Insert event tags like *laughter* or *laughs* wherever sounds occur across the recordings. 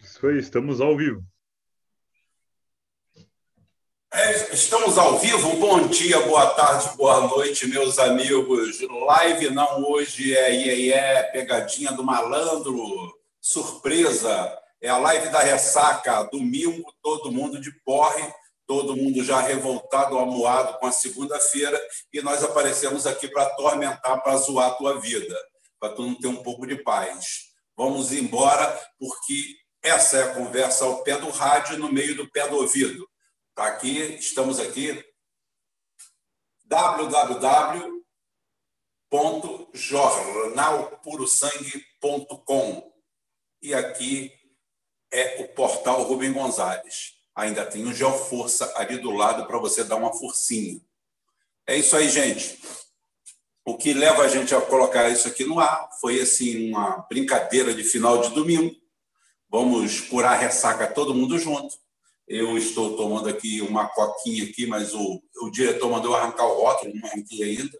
Isso aí, estamos ao vivo. É, estamos ao vivo. Bom dia, boa tarde, boa noite, meus amigos. Live não hoje é iê, iê pegadinha do malandro, surpresa. É a live da ressaca. Domingo, todo mundo de porre, todo mundo já revoltado, amuado com a segunda-feira, e nós aparecemos aqui para atormentar, para zoar a tua vida, para tu não ter um pouco de paz. Vamos embora, porque essa é a conversa ao pé do rádio, no meio do pé do ouvido. Tá aqui, estamos aqui www.jornalpurosangue.com e aqui é o portal Rubem Gonzalez. Ainda tem o Geoforça ali do lado para você dar uma forcinha. É isso aí, gente. O que leva a gente a colocar isso aqui no ar foi assim uma brincadeira de final de domingo Vamos curar a ressaca todo mundo junto. Eu estou tomando aqui uma coquinha aqui, mas o, o diretor mandou arrancar o rótulo, não arranquei ainda,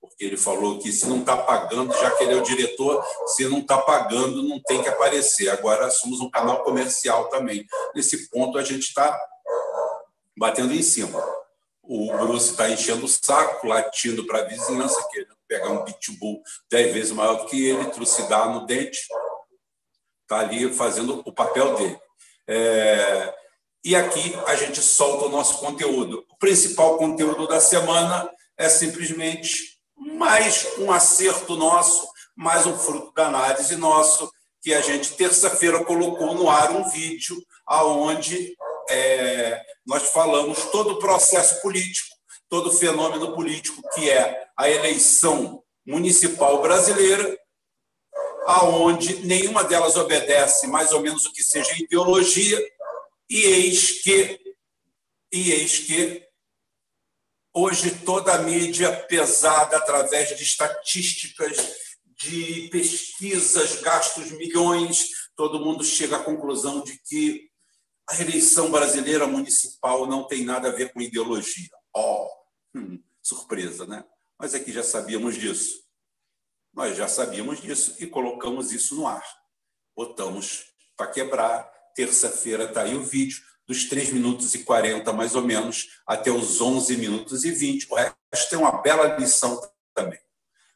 porque ele falou que se não está pagando, já que ele é o diretor, se não está pagando, não tem que aparecer. Agora somos um canal comercial também. Nesse ponto, a gente está batendo em cima. O Bruce está enchendo o saco, latindo para a vizinhança, querendo pegar um pitbull dez vezes maior do que ele, trucidar no dente está ali fazendo o papel dele. É, e aqui a gente solta o nosso conteúdo. O principal conteúdo da semana é simplesmente mais um acerto nosso, mais um fruto da análise nosso, que a gente terça-feira colocou no ar um vídeo aonde é, nós falamos todo o processo político, todo o fenômeno político que é a eleição municipal brasileira aonde nenhuma delas obedece mais ou menos o que seja ideologia, e eis que, e eis que hoje toda a mídia pesada através de estatísticas, de pesquisas, gastos milhões, todo mundo chega à conclusão de que a eleição brasileira municipal não tem nada a ver com ideologia. Oh, hum, surpresa, né? Mas aqui já sabíamos disso. Nós já sabíamos disso e colocamos isso no ar. Botamos para quebrar. Terça-feira está aí o vídeo, dos 3 minutos e 40, mais ou menos, até os 11 minutos e 20. O resto tem uma bela lição também.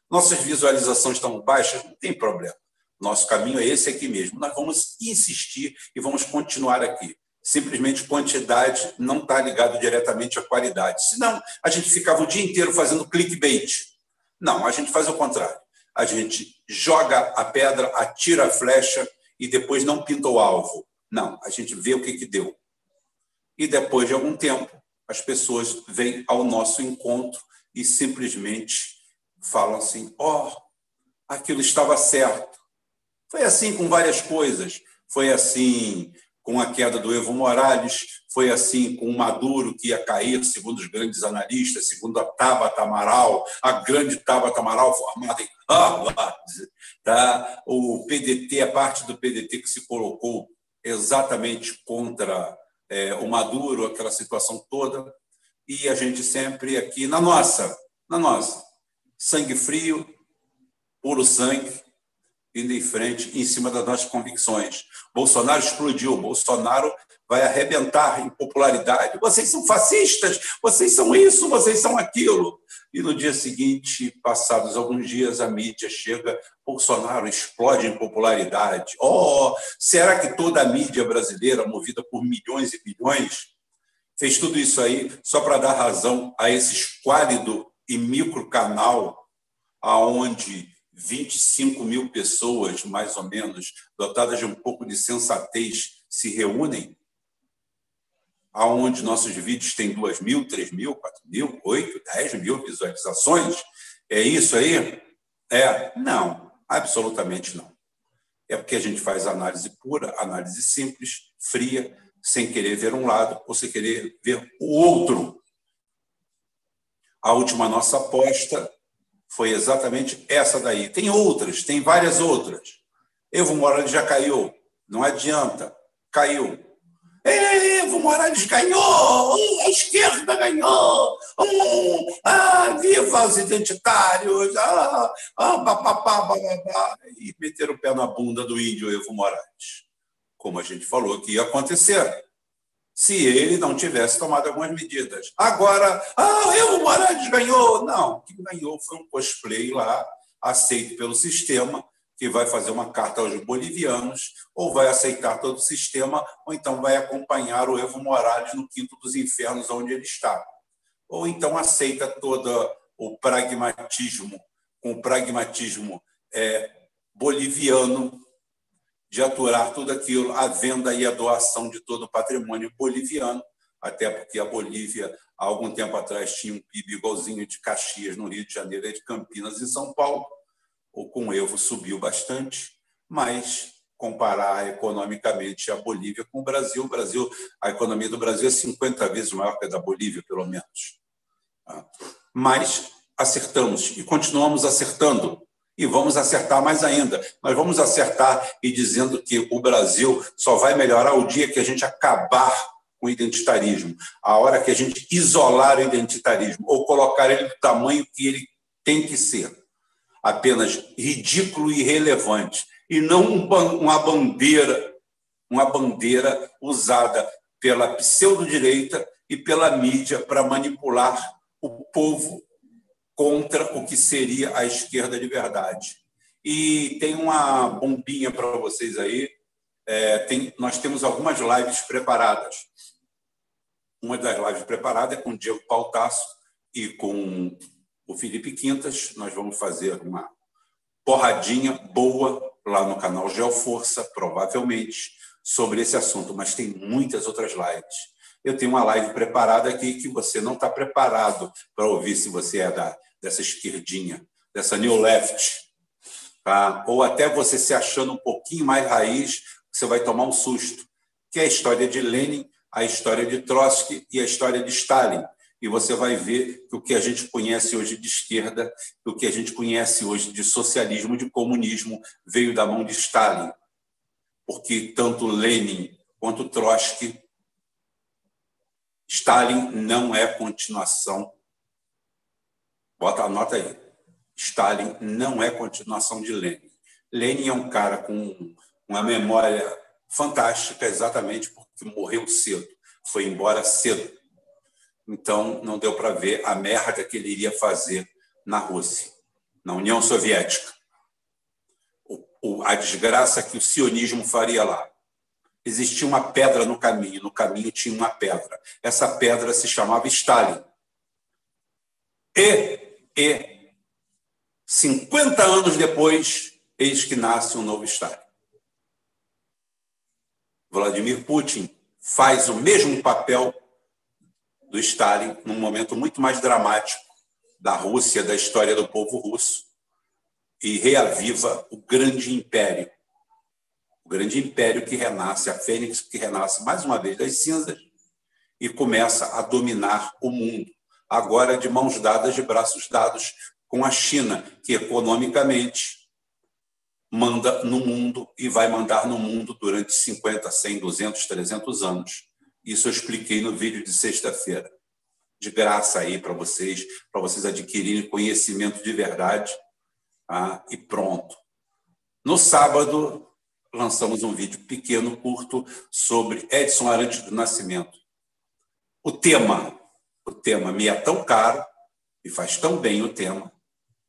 Nossas visualizações estão baixas, não tem problema. Nosso caminho é esse aqui mesmo. Nós vamos insistir e vamos continuar aqui. Simplesmente quantidade não está ligado diretamente à qualidade. Senão, a gente ficava o dia inteiro fazendo clickbait. Não, a gente faz o contrário a gente joga a pedra, atira a flecha e depois não pinta o alvo. Não, a gente vê o que, que deu. E depois de algum tempo, as pessoas vêm ao nosso encontro e simplesmente falam assim: ó, oh, aquilo estava certo. Foi assim com várias coisas. Foi assim com a queda do Evo Morales, foi assim com o Maduro, que ia cair, segundo os grandes analistas, segundo a Tabata Amaral, a grande Tabata Amaral, formada em Harvard. *laughs* Tá? O PDT, a parte do PDT que se colocou exatamente contra é, o Maduro, aquela situação toda, e a gente sempre aqui, na nossa, na nossa, sangue frio, puro sangue, indo em frente em cima das nossas convicções. Bolsonaro explodiu, Bolsonaro vai arrebentar em popularidade. Vocês são fascistas, vocês são isso, vocês são aquilo. E no dia seguinte, passados alguns dias, a mídia chega, Bolsonaro explode em popularidade. Oh, será que toda a mídia brasileira, movida por milhões e bilhões, fez tudo isso aí só para dar razão a esse esquálido e micro canal aonde 25 mil pessoas, mais ou menos, dotadas de um pouco de sensatez, se reúnem, aonde nossos vídeos têm 2 mil, 3 mil, 4 mil, 8, 10 mil visualizações. É isso aí? É? Não, absolutamente não. É porque a gente faz análise pura, análise simples, fria, sem querer ver um lado ou sem querer ver o outro. A última nossa aposta foi exatamente essa daí. Tem outras, tem várias outras. Evo Morales já caiu, não adianta, caiu. Evo Morales ganhou, a esquerda ganhou, ah, viva os identitários, ah, ah, bababá, bababá, e meteram o pé na bunda do índio Evo Morales, como a gente falou que ia acontecer se ele não tivesse tomado algumas medidas. Agora, ah, Evo Morales ganhou. Não, que ganhou foi um cosplay lá, aceito pelo sistema, que vai fazer uma carta aos bolivianos, ou vai aceitar todo o sistema, ou então vai acompanhar o Evo Morales no quinto dos infernos, onde ele está. Ou então aceita todo o pragmatismo, com o pragmatismo é, boliviano de aturar tudo aquilo, a venda e a doação de todo o patrimônio boliviano, até porque a Bolívia, há algum tempo atrás, tinha um PIB igualzinho de Caxias, no Rio de Janeiro, e de Campinas, em São Paulo. O com o Evo subiu bastante, mas comparar economicamente a Bolívia com o Brasil, o Brasil, a economia do Brasil é 50 vezes maior que a da Bolívia, pelo menos. Tá? Mas acertamos e continuamos acertando e vamos acertar mais ainda. Nós vamos acertar e dizendo que o Brasil só vai melhorar o dia que a gente acabar com o identitarismo, a hora que a gente isolar o identitarismo ou colocar ele do tamanho que ele tem que ser, apenas ridículo e irrelevante, e não uma bandeira, uma bandeira usada pela pseudo-direita e pela mídia para manipular o povo contra o que seria a esquerda de verdade. E tem uma bombinha para vocês aí. É, tem, nós temos algumas lives preparadas. Uma das lives preparadas é com o Diego Pautasso e com o Felipe Quintas. Nós vamos fazer uma porradinha boa lá no canal Geoforça, provavelmente, sobre esse assunto, mas tem muitas outras lives. Eu tenho uma live preparada aqui que você não está preparado para ouvir se você é da dessa esquerdinha, dessa new left, tá? ou até você se achando um pouquinho mais raiz, você vai tomar um susto, que é a história de Lenin, a história de Trotsky e a história de Stalin. E você vai ver que o que a gente conhece hoje de esquerda, o que a gente conhece hoje de socialismo, de comunismo, veio da mão de Stalin. Porque tanto Lenin quanto Trotsky, Stalin não é continuação Bota a nota aí. Stalin não é continuação de Lenin. Lenin é um cara com uma memória fantástica, exatamente porque morreu cedo, foi embora cedo. Então, não deu para ver a merda que ele iria fazer na Rússia, na União Soviética. O, o, a desgraça que o sionismo faria lá. Existia uma pedra no caminho, no caminho tinha uma pedra. Essa pedra se chamava Stalin. E e 50 anos depois, eis que nasce um novo Estado. Vladimir Putin faz o mesmo papel do Stalin num momento muito mais dramático da Rússia, da história do povo russo, e reaviva o grande império. O grande império que renasce, a fênix que renasce mais uma vez das cinzas e começa a dominar o mundo agora de mãos dadas, de braços dados com a China, que economicamente manda no mundo e vai mandar no mundo durante 50, 100, 200, 300 anos. Isso eu expliquei no vídeo de sexta-feira. De graça aí para vocês, para vocês adquirirem conhecimento de verdade. Tá? E pronto. No sábado, lançamos um vídeo pequeno, curto, sobre Edson Arantes do Nascimento. O tema o tema me é tão caro e faz tão bem o tema,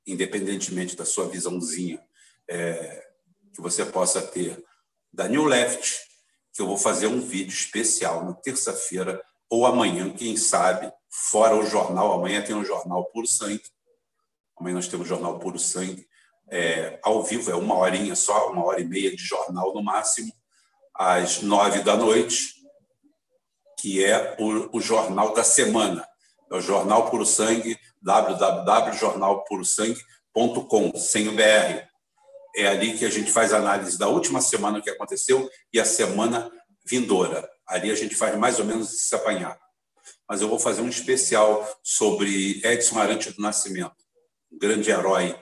independentemente da sua visãozinha é, que você possa ter da New Left, que eu vou fazer um vídeo especial na terça-feira ou amanhã, quem sabe, fora o jornal. Amanhã tem um jornal Puro Sangue. Amanhã nós temos o jornal Puro Sangue. É, ao vivo, é uma horinha só, uma hora e meia de jornal no máximo, às nove da noite, que é o, o jornal da semana é o Jornal Puro Sangue, www.jornalpurosangue.com, sem o BR. É ali que a gente faz análise da última semana que aconteceu e a semana vindoura. Ali a gente faz mais ou menos esse apanhar. Mas eu vou fazer um especial sobre Edson Arantes do Nascimento. um grande herói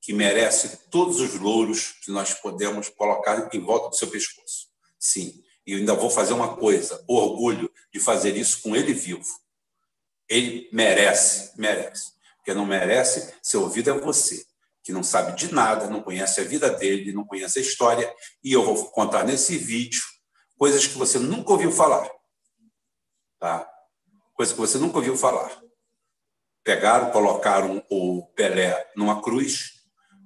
que merece todos os louros que nós podemos colocar em volta do seu pescoço. Sim, e ainda vou fazer uma coisa, orgulho de fazer isso com ele vivo. Ele merece, merece. Porque não merece ser ouvido é você, que não sabe de nada, não conhece a vida dele, não conhece a história, e eu vou contar nesse vídeo coisas que você nunca ouviu falar. Tá? Coisas que você nunca ouviu falar. Pegaram, colocaram o Pelé numa cruz,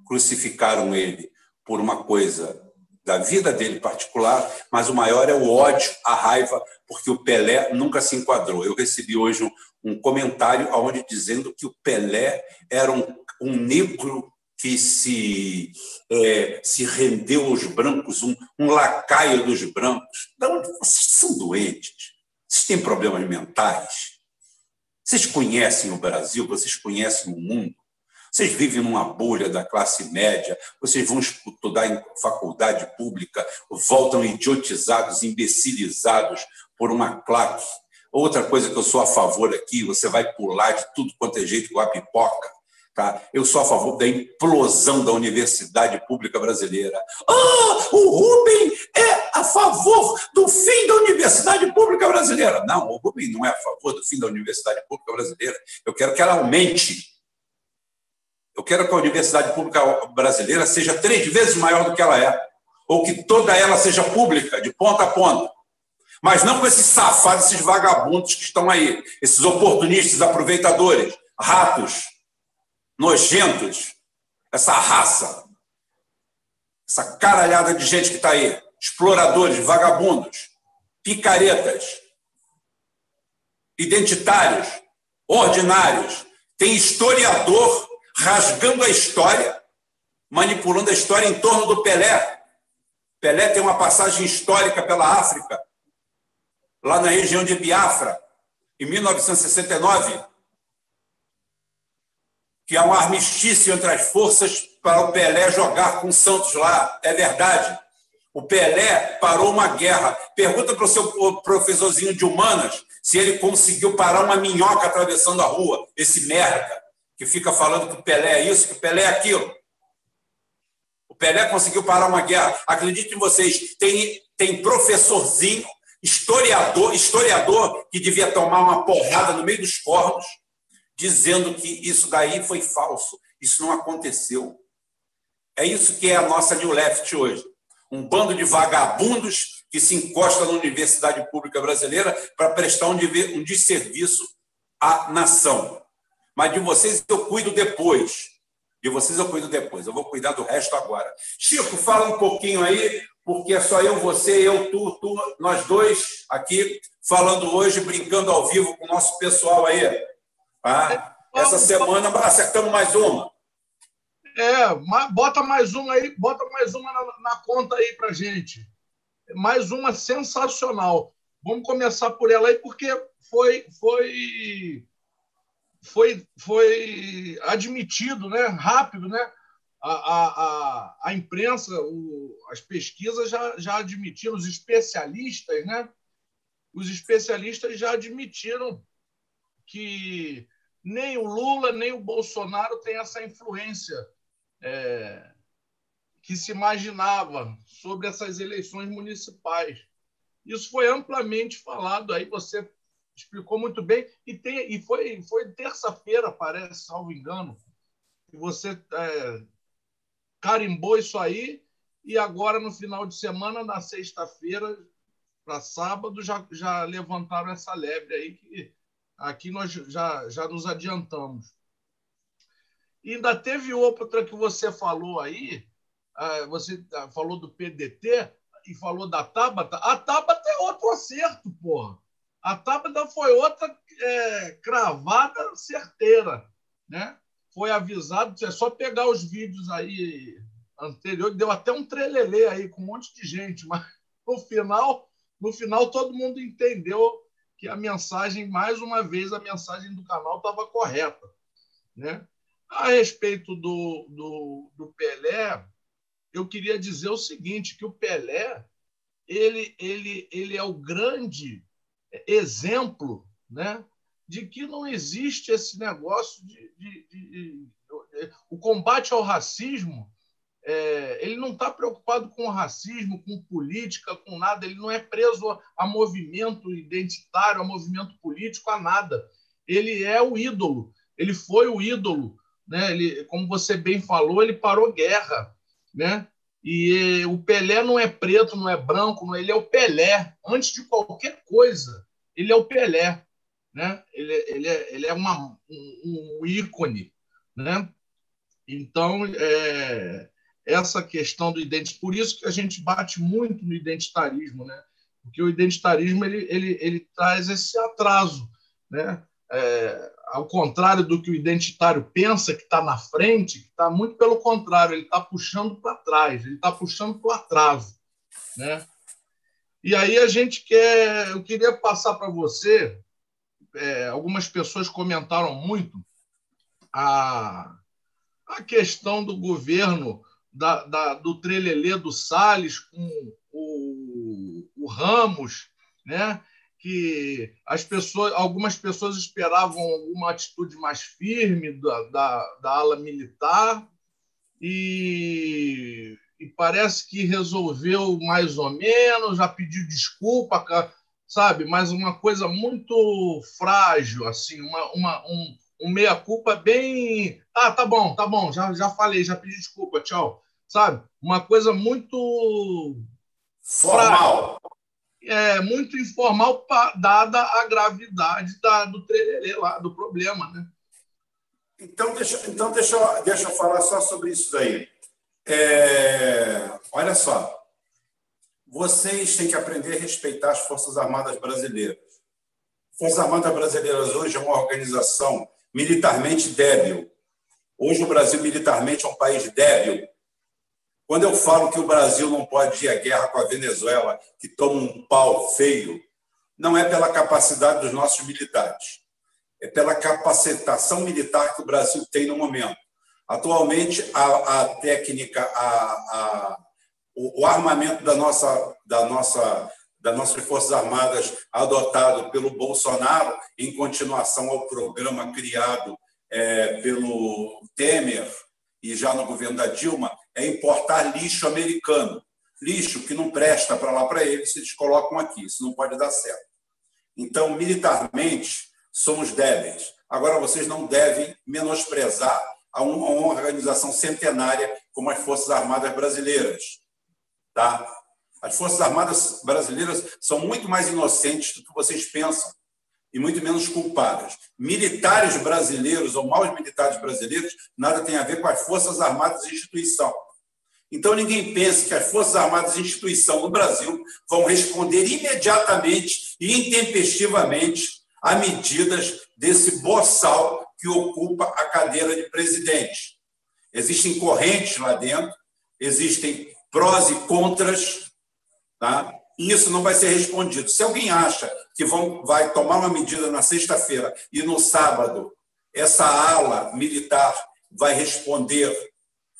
crucificaram ele por uma coisa da vida dele particular, mas o maior é o ódio, a raiva, porque o Pelé nunca se enquadrou. Eu recebi hoje um, um comentário onde dizendo que o Pelé era um, um negro que se, é, se rendeu aos brancos, um, um lacaio dos brancos. De onde vocês são doentes? Vocês têm problemas mentais? Vocês conhecem o Brasil? Vocês conhecem o mundo? Vocês vivem numa bolha da classe média, vocês vão estudar em faculdade pública, voltam idiotizados, imbecilizados por uma claque. Outra coisa que eu sou a favor aqui, você vai pular de tudo quanto é jeito com a pipoca. Tá? Eu sou a favor da implosão da universidade pública brasileira. Ah, o Rubem é a favor do fim da universidade pública brasileira. Não, o Rubem não é a favor do fim da universidade pública brasileira. Eu quero que ela aumente eu quero que a universidade pública brasileira seja três vezes maior do que ela é, ou que toda ela seja pública, de ponta a ponta. Mas não com esses safados, esses vagabundos que estão aí, esses oportunistas, aproveitadores, ratos, nojentos, essa raça, essa caralhada de gente que está aí, exploradores, vagabundos, picaretas, identitários, ordinários. Tem historiador rasgando a história, manipulando a história em torno do Pelé. Pelé tem uma passagem histórica pela África, lá na região de Biafra, em 1969, que há um armistício entre as forças para o Pelé jogar com o Santos lá. É verdade. O Pelé parou uma guerra. Pergunta para o seu professorzinho de humanas se ele conseguiu parar uma minhoca atravessando a rua, esse merda que fica falando que o Pelé é isso, que o Pelé é aquilo. O Pelé conseguiu parar uma guerra. Acredite em vocês, tem, tem professorzinho, historiador, historiador que devia tomar uma porrada no meio dos cornos, dizendo que isso daí foi falso, isso não aconteceu. É isso que é a nossa New Left hoje. Um bando de vagabundos que se encosta na universidade pública brasileira para prestar um, um desserviço à nação. Mas de vocês eu cuido depois. De vocês eu cuido depois. Eu vou cuidar do resto agora. Chico, fala um pouquinho aí, porque é só eu, você, eu, tu, tu, nós dois aqui falando hoje, brincando ao vivo com o nosso pessoal aí. Tá? Essa semana acertamos mais uma. É, bota mais uma aí, bota mais uma na, na conta aí pra gente. Mais uma sensacional. Vamos começar por ela aí, porque foi, foi foi, foi admitido né, rápido, né? A, a, a, imprensa, o, as pesquisas já, já admitiram, os especialistas, né? Os especialistas já admitiram que nem o Lula nem o Bolsonaro têm essa influência é, que se imaginava sobre essas eleições municipais. Isso foi amplamente falado aí. Você explicou muito bem. E, tem, e foi, foi terça-feira, parece, salvo engano, que você é, carimbou isso aí. E agora, no final de semana, na sexta-feira para sábado, já, já levantaram essa lebre aí, que aqui nós já, já nos adiantamos. E ainda teve outra que você falou aí, é, você falou do PDT e falou da Tabata. A Tabata é outro acerto, porra. A Tabata foi outra é, cravada certeira. Né? Foi avisado, é só pegar os vídeos aí anteriores, deu até um trelelê aí com um monte de gente, *laughs* mas no final, no final todo mundo entendeu que a mensagem, mais uma vez, a mensagem do canal estava correta. Né? A respeito do, do, do Pelé, eu queria dizer o seguinte, que o Pelé ele, ele, ele é o grande exemplo né, de que não existe esse negócio de, de, de, de o combate ao racismo é, ele não está preocupado com racismo, com política, com nada. Ele não é preso a, movimento identitário, a movimento político, a nada. Ele é o ídolo. Ele foi o ídolo. Né? Ele, como você bem falou, ele parou guerra. Né? E o Pelé não é preto, não é branco, ele é o Pelé. Antes de qualquer coisa, ele é o Pelé. Né? Ele, ele, é, ele é uma, um, um ícone. Né? Então, é, essa questão do identitarismo. Por isso que a gente bate muito no identitarismo, né? porque o identitarismo ele, ele, ele traz esse atraso. Né? É, ao contrário do que o identitário pensa que está na frente, está muito pelo contrário, ele está puxando para trás, ele está puxando para o atraso. Né? E aí a gente quer. Eu queria passar para você. É, algumas pessoas comentaram muito a, a questão do governo da, da, do Trelelê do Salles com o, o Ramos, né? que as pessoas, algumas pessoas esperavam uma atitude mais firme da, da, da ala militar e, e, parece que resolveu mais ou menos, já pediu desculpa, sabe? Mas uma coisa muito frágil, assim, uma, uma, um, um meia-culpa bem. Ah, tá bom, tá bom, já, já falei, já pedi desculpa, tchau sabe? Uma coisa muito formal. É, muito informal, dada a gravidade da, do trelelê lá, do problema, né? Então, deixa, então deixa, eu, deixa eu falar só sobre isso daí. É, olha só, vocês têm que aprender a respeitar as Forças Armadas Brasileiras. Forças Armadas Brasileiras hoje é uma organização militarmente débil. Hoje o Brasil militarmente é um país débil. Quando eu falo que o Brasil não pode ir à guerra com a Venezuela, que toma um pau feio, não é pela capacidade dos nossos militares, é pela capacitação militar que o Brasil tem no momento. Atualmente, a, a técnica, a, a, o, o, armamento da nossa, da nossa, das nossas Forças Armadas adotado pelo Bolsonaro, em continuação ao programa criado é, pelo Temer e já no governo da Dilma, é importar lixo americano. Lixo que não presta para lá para eles, eles colocam aqui. Isso não pode dar certo. Então, militarmente, somos débeis. Agora, vocês não devem menosprezar a uma organização centenária como as Forças Armadas Brasileiras. Tá? As Forças Armadas Brasileiras são muito mais inocentes do que vocês pensam e muito menos culpadas. Militares brasileiros ou maus militares brasileiros nada tem a ver com as Forças Armadas e instituição. Então, ninguém pense que as Forças Armadas e instituição no Brasil vão responder imediatamente e intempestivamente a medidas desse boçal que ocupa a cadeira de presidente. Existem correntes lá dentro, existem prós e contras, tá? isso não vai ser respondido. Se alguém acha que vão, vai tomar uma medida na sexta-feira e no sábado essa ala militar vai responder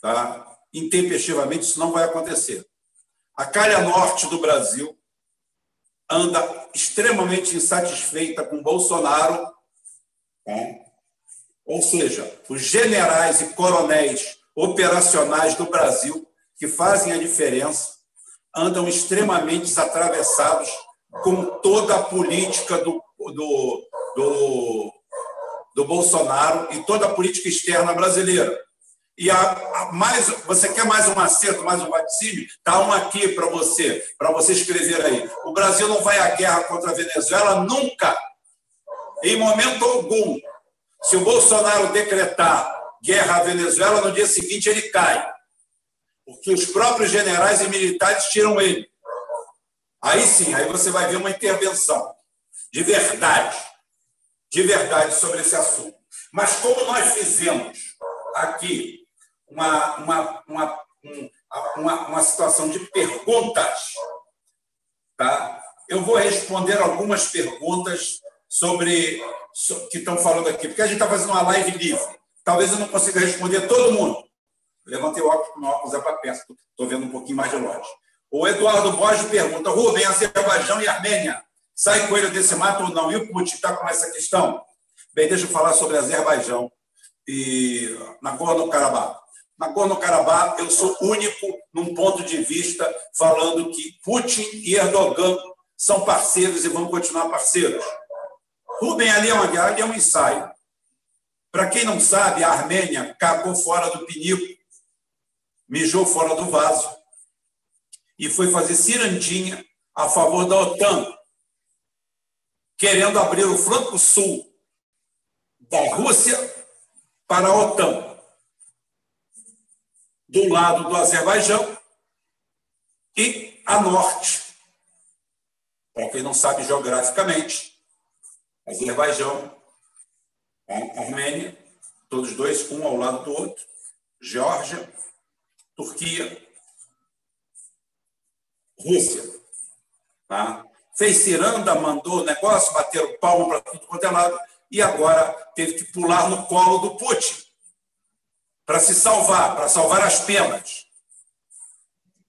tá? intempestivamente, isso não vai acontecer. A calha norte do Brasil anda extremamente insatisfeita com Bolsonaro, né? ou seja, os generais e coronéis operacionais do Brasil, que fazem a diferença, andam extremamente atravessados com toda a política do, do, do, do Bolsonaro e toda a política externa brasileira. E a, a, mais, você quer mais um acerto, mais um vaticínio? Está um aqui para você, para você escrever aí. O Brasil não vai à guerra contra a Venezuela nunca, em momento algum. Se o Bolsonaro decretar guerra à Venezuela, no dia seguinte ele cai. Porque os próprios generais e militares tiram ele. Aí sim, aí você vai ver uma intervenção de verdade, de verdade sobre esse assunto. Mas como nós fizemos aqui uma, uma, uma, uma, uma situação de perguntas. Tá? Eu vou responder algumas perguntas sobre que estão falando aqui, porque a gente está fazendo uma live livre. Talvez eu não consiga responder todo mundo. Levantei o óculos, óculos é para perto, estou vendo um pouquinho mais de longe. O Eduardo Borges pergunta: Rubem, Azerbaijão e Armênia, sai coelho desse mato ou não? E o Putin está com essa questão? Bem, deixa eu falar sobre Azerbaijão e Nagorno-Karabakh. Nagorno-Karabakh, eu sou único num ponto de vista falando que Putin e Erdogan são parceiros e vão continuar parceiros. Rubem, ali é uma guerra, ali é um ensaio. Para quem não sabe, a Armênia cagou fora do pinico, mijou fora do vaso e foi fazer cirandinha a favor da OTAN, querendo abrir o flanco sul da Rússia para a OTAN, do lado do Azerbaijão e a norte. Para quem não sabe geograficamente, Azerbaijão, Armênia, todos dois, um ao lado do outro, Geórgia, Turquia, Rússia. Tá? Fez ciranda, mandou negócio, bateram palma para tudo quanto é lado, e agora teve que pular no colo do Putin para se salvar, para salvar as penas.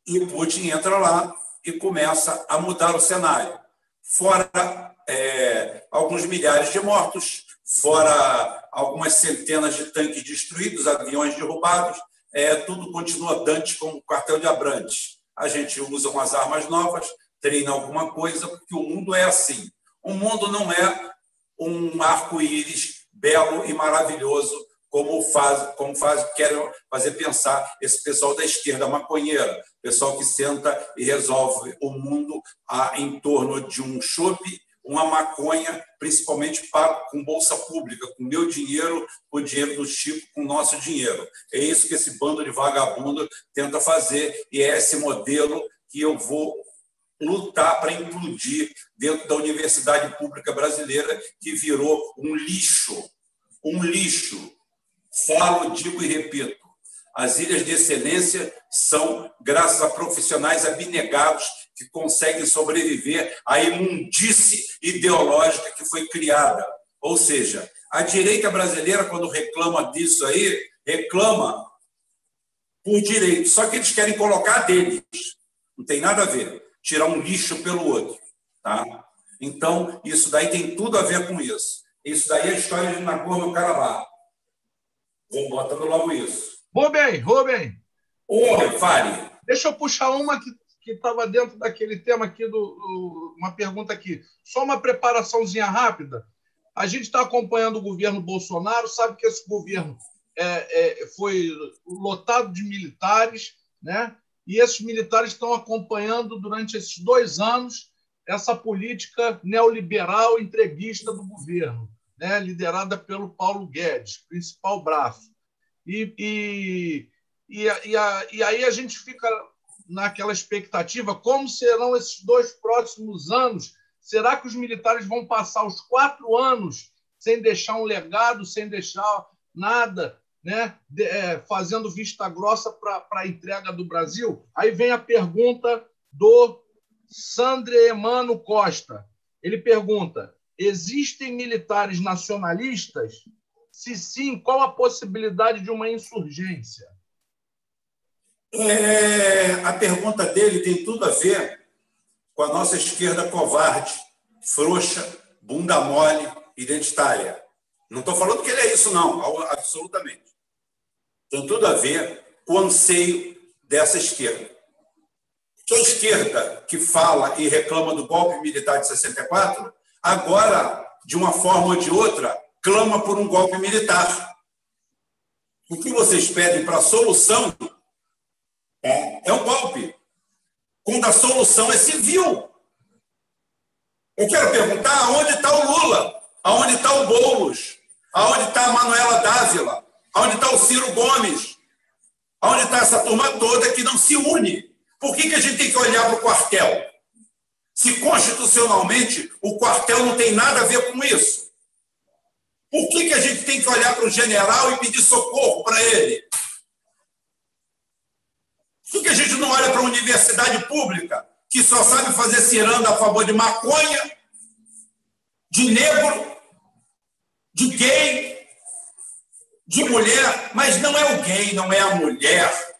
E o Putin entra lá e começa a mudar o cenário. Fora é, alguns milhares de mortos, fora algumas centenas de tanques destruídos, aviões derrubados, é, tudo continua dante como o quartel de Abrantes. A gente usa umas armas novas, treina alguma coisa, porque o mundo é assim. O mundo não é um arco-íris belo e maravilhoso, como faz, como faz, querem fazer pensar esse pessoal da esquerda maconheira, pessoal que senta e resolve o mundo a, em torno de um chope, uma maconha, principalmente pago com bolsa pública, com meu dinheiro, com o dinheiro do Chico, com o nosso dinheiro. É isso que esse bando de vagabundo tenta fazer e é esse modelo que eu vou lutar para implodir dentro da universidade pública brasileira, que virou um lixo, um lixo. Falo, digo e repito, as ilhas de excelência são graças a profissionais abnegados que conseguem sobreviver à imundice ideológica que foi criada. Ou seja, a direita brasileira, quando reclama disso aí, reclama por direito, só que eles querem colocar deles. Não tem nada a ver tirar um lixo pelo outro. Tá? Então, isso daí tem tudo a ver com isso. Isso daí é a história de Nagorno-Karabakh. Vou botando logo isso. Rubem, Rubem. Oi, fale. Deixa eu puxar uma que estava dentro daquele tema aqui, do, do, uma pergunta aqui. Só uma preparaçãozinha rápida. A gente está acompanhando o governo Bolsonaro, sabe que esse governo é, é, foi lotado de militares, né? e esses militares estão acompanhando durante esses dois anos essa política neoliberal entreguista do governo, né, liderada pelo Paulo Guedes, principal braço. E, e, e, e, a, e aí a gente fica naquela expectativa: como serão esses dois próximos anos? Será que os militares vão passar os quatro anos sem deixar um legado, sem deixar nada? né, de, é, fazendo vista grossa para a entrega do Brasil? Aí vem a pergunta do Sandre Emano Costa. Ele pergunta: existem militares nacionalistas? Se sim, qual a possibilidade de uma insurgência? É, a pergunta dele tem tudo a ver com a nossa esquerda covarde, frouxa, bunda mole, identitária. Não estou falando que ele é isso, não, absolutamente. Tem tudo a ver com o anseio dessa esquerda. Que a esquerda que fala e reclama do golpe militar de 64, agora, de uma forma ou de outra, clama por um golpe militar. O que vocês pedem para a solução é, é um golpe. Quando a solução é civil. Eu quero perguntar aonde está o Lula, aonde está o Boulos, aonde está a Manuela Dávila, Onde está o Ciro Gomes? Onde está essa turma toda que não se une? Por que, que a gente tem que olhar para o quartel? Se constitucionalmente o quartel não tem nada a ver com isso. Por que, que a gente tem que olhar para o general e pedir socorro para ele? Por que, a gente não olha para a universidade pública, que só sabe fazer ciranda a favor de maconha, de negro, de gay, de mulher, mas não é o gay, não é a mulher,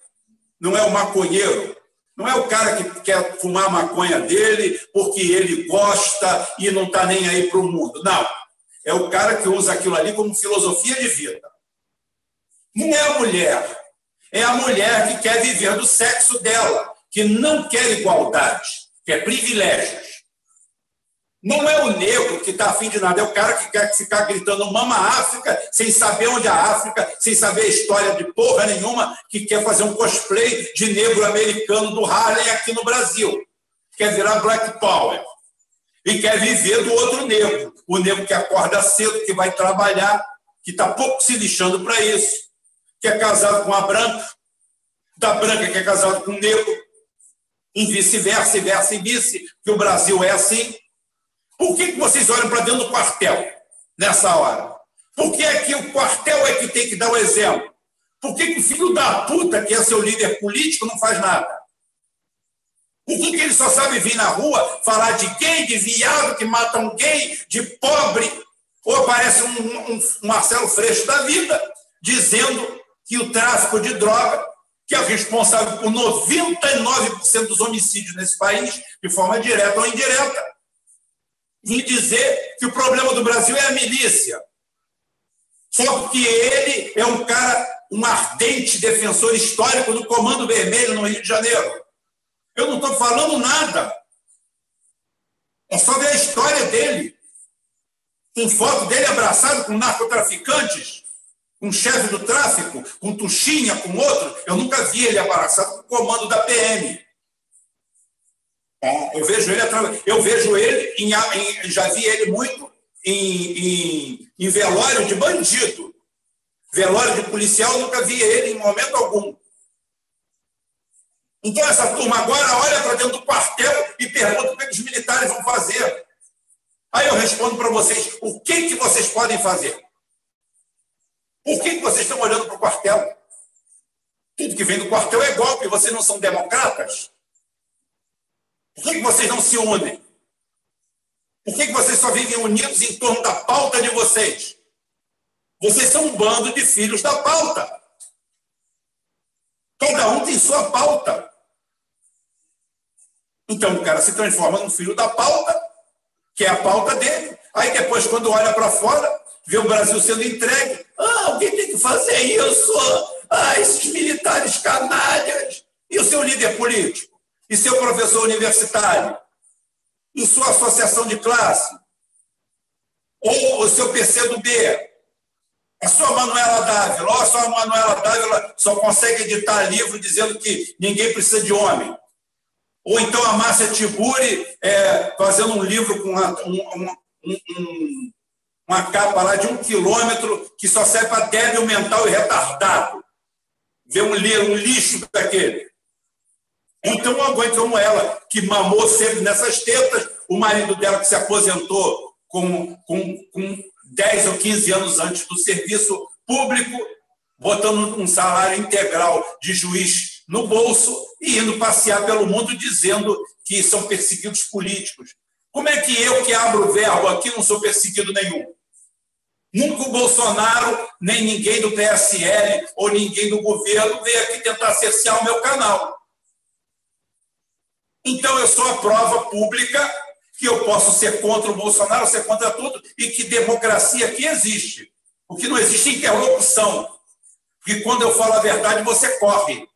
não é o maconheiro, não é o cara que quer fumar a maconha dele porque ele gosta e não está nem aí para o mundo. Não. é o cara que usa aquilo ali como filosofia de vida. Não é a mulher. É a mulher que quer viver do sexo dela, que não quer igualdade, quer privilégios. Não é o negro que está afim de nada, é o cara que quer ficar gritando mama África, sem saber onde é a África, sem saber a história de porra nenhuma, que quer fazer um cosplay de negro americano do Harlem aqui no Brasil. Quer virar Black Power. E quer viver do outro negro. O negro que acorda cedo, que vai trabalhar, que está pouco se lixando para isso. Que é casado com a branca, da branca que é casado com o negro, e vice-versa, e versa e vice, que o Brasil é assim. Por que, que vocês olham para dentro do quartel nessa hora? Por que é que o quartel é que tem que dar o exemplo? Por que, que o filho da puta, que é seu líder político, não faz nada? Por que, que ele só sabe vir na rua falar de gay, de viado que mata um gay, de pobre? Ou aparece um, um, um Marcelo Freixo da vida dizendo que o tráfico de droga, que é responsável por 99% dos homicídios nesse país, de forma direta ou indireta, vir dizer que o problema do Brasil é a milícia. Só porque ele é um cara, um ardente defensor histórico do Comando Vermelho no Rio de Janeiro. Eu não estou falando nada. É só ver a história dele. Tem foto dele abraçado com narcotraficantes, com chefe do tráfico, com Tuxinha, com outro. Eu nunca vi ele abraçado com o comando da PM. É, eu vejo ele eu vejo ele em, em, já vi ele muito em, em, em, velório de bandido. Velório de policial, nunca vi ele em momento algum. Então essa turma agora olha para dentro do quartel e pergunta o que os militares vão fazer. Aí eu respondo para vocês, o que, que vocês podem fazer? Por que, vocês estão olhando para o quartel? Tudo que vem do quartel é golpe, vocês não são democratas? Por que, vocês não se unem? Por que, que vocês só vivem unidos em torno da pauta de vocês? Vocês são um bando de filhos da pauta. Cada um tem sua pauta. Então o cara se transforma num filho da pauta, que é a pauta dele. Aí depois, quando olha para fora, vê o Brasil sendo entregue. Ah, alguém tem que fazer isso. Ah, esses militares canalhas. E o seu líder político? e seu professor universitário, e sua associação de classe, ou o seu PC do B, a sua Manuela Dávila, ou a sua Manuela Dávila só consegue editar livro dizendo que ninguém precisa de homem. Ou então a Márcia Tiburi é, fazendo um livro com uma, um, um, uma capa lá de um quilômetro que só serve para débil mental e retardado. Ver um, um lixo daquele. Então, uma mãe como ela, que mamou sempre nessas tetas, o marido dela que se aposentou com, com, com 10 ou 15 anos antes do serviço público, botando um salário integral de juiz no bolso e indo passear pelo mundo dizendo que são perseguidos políticos. Como é que eu, que abro o verbo aqui, não sou perseguido nenhum? Nunca o Bolsonaro, nem ninguém do PSL ou ninguém do governo veio aqui tentar cercear o meu canal. Então, eu sou a prova pública que eu posso ser contra o Bolsonaro, ser contra tudo, e que democracia aqui existe. O que não existe é interlocução. Porque quando eu falo a verdade, você corre.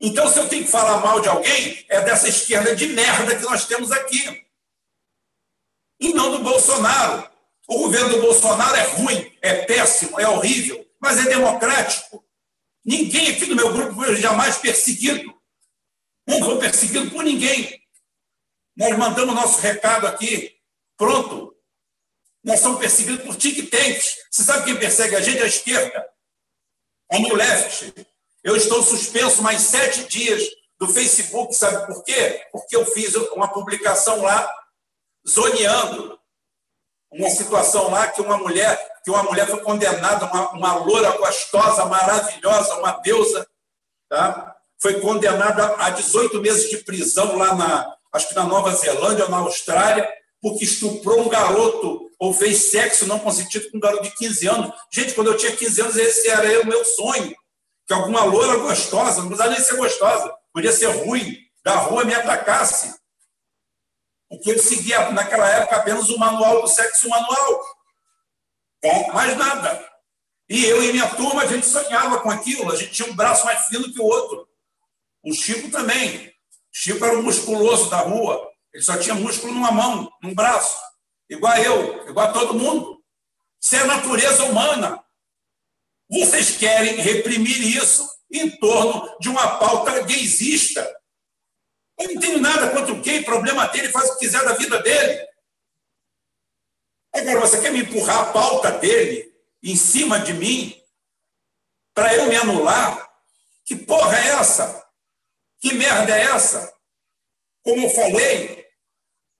Então, se eu tenho que falar mal de alguém, é dessa esquerda de merda que nós temos aqui. E não do Bolsonaro. O governo do Bolsonaro é ruim, é péssimo, é horrível, mas é democrático. Ninguém aqui do meu grupo foi jamais perseguido. Não sou perseguido por ninguém. Nós mandamos nosso recado aqui. Pronto. Nós somos perseguidos por think tanks. Você sabe quem persegue a gente? A esquerda. A New Left. Eu estou suspenso mais sete dias do Facebook. Sabe por quê? Porque eu fiz uma publicação lá zoneando uma situação lá que uma mulher que uma mulher foi condenada, uma, uma loura gostosa, maravilhosa, uma deusa, tá? foi condenada a 18 meses de prisão lá na, acho que na Nova Zelândia ou na Austrália, porque estuprou um garoto ou fez sexo não consentido com um garoto de 15 anos. Gente, quando eu tinha 15 anos, esse era o meu sonho. Que alguma loura gostosa, não precisava nem ser gostosa, podia ser ruim, da rua me atacasse. Porque eu seguia, naquela época, apenas o manual do sexo manual. É, mais nada. E eu e minha turma, a gente sonhava com aquilo, a gente tinha um braço mais fino que o outro. O Chico também. O Chico era o musculoso da rua. Ele só tinha músculo numa mão, num braço. Igual a eu, igual a todo mundo. Isso é a natureza humana. Vocês querem reprimir isso em torno de uma pauta gaysista. Eu não tenho nada contra o gay, problema dele, faz o que quiser da vida dele. Agora, você quer me empurrar a pauta dele em cima de mim para eu me anular? Que porra é essa? Que merda é essa? Como eu falei,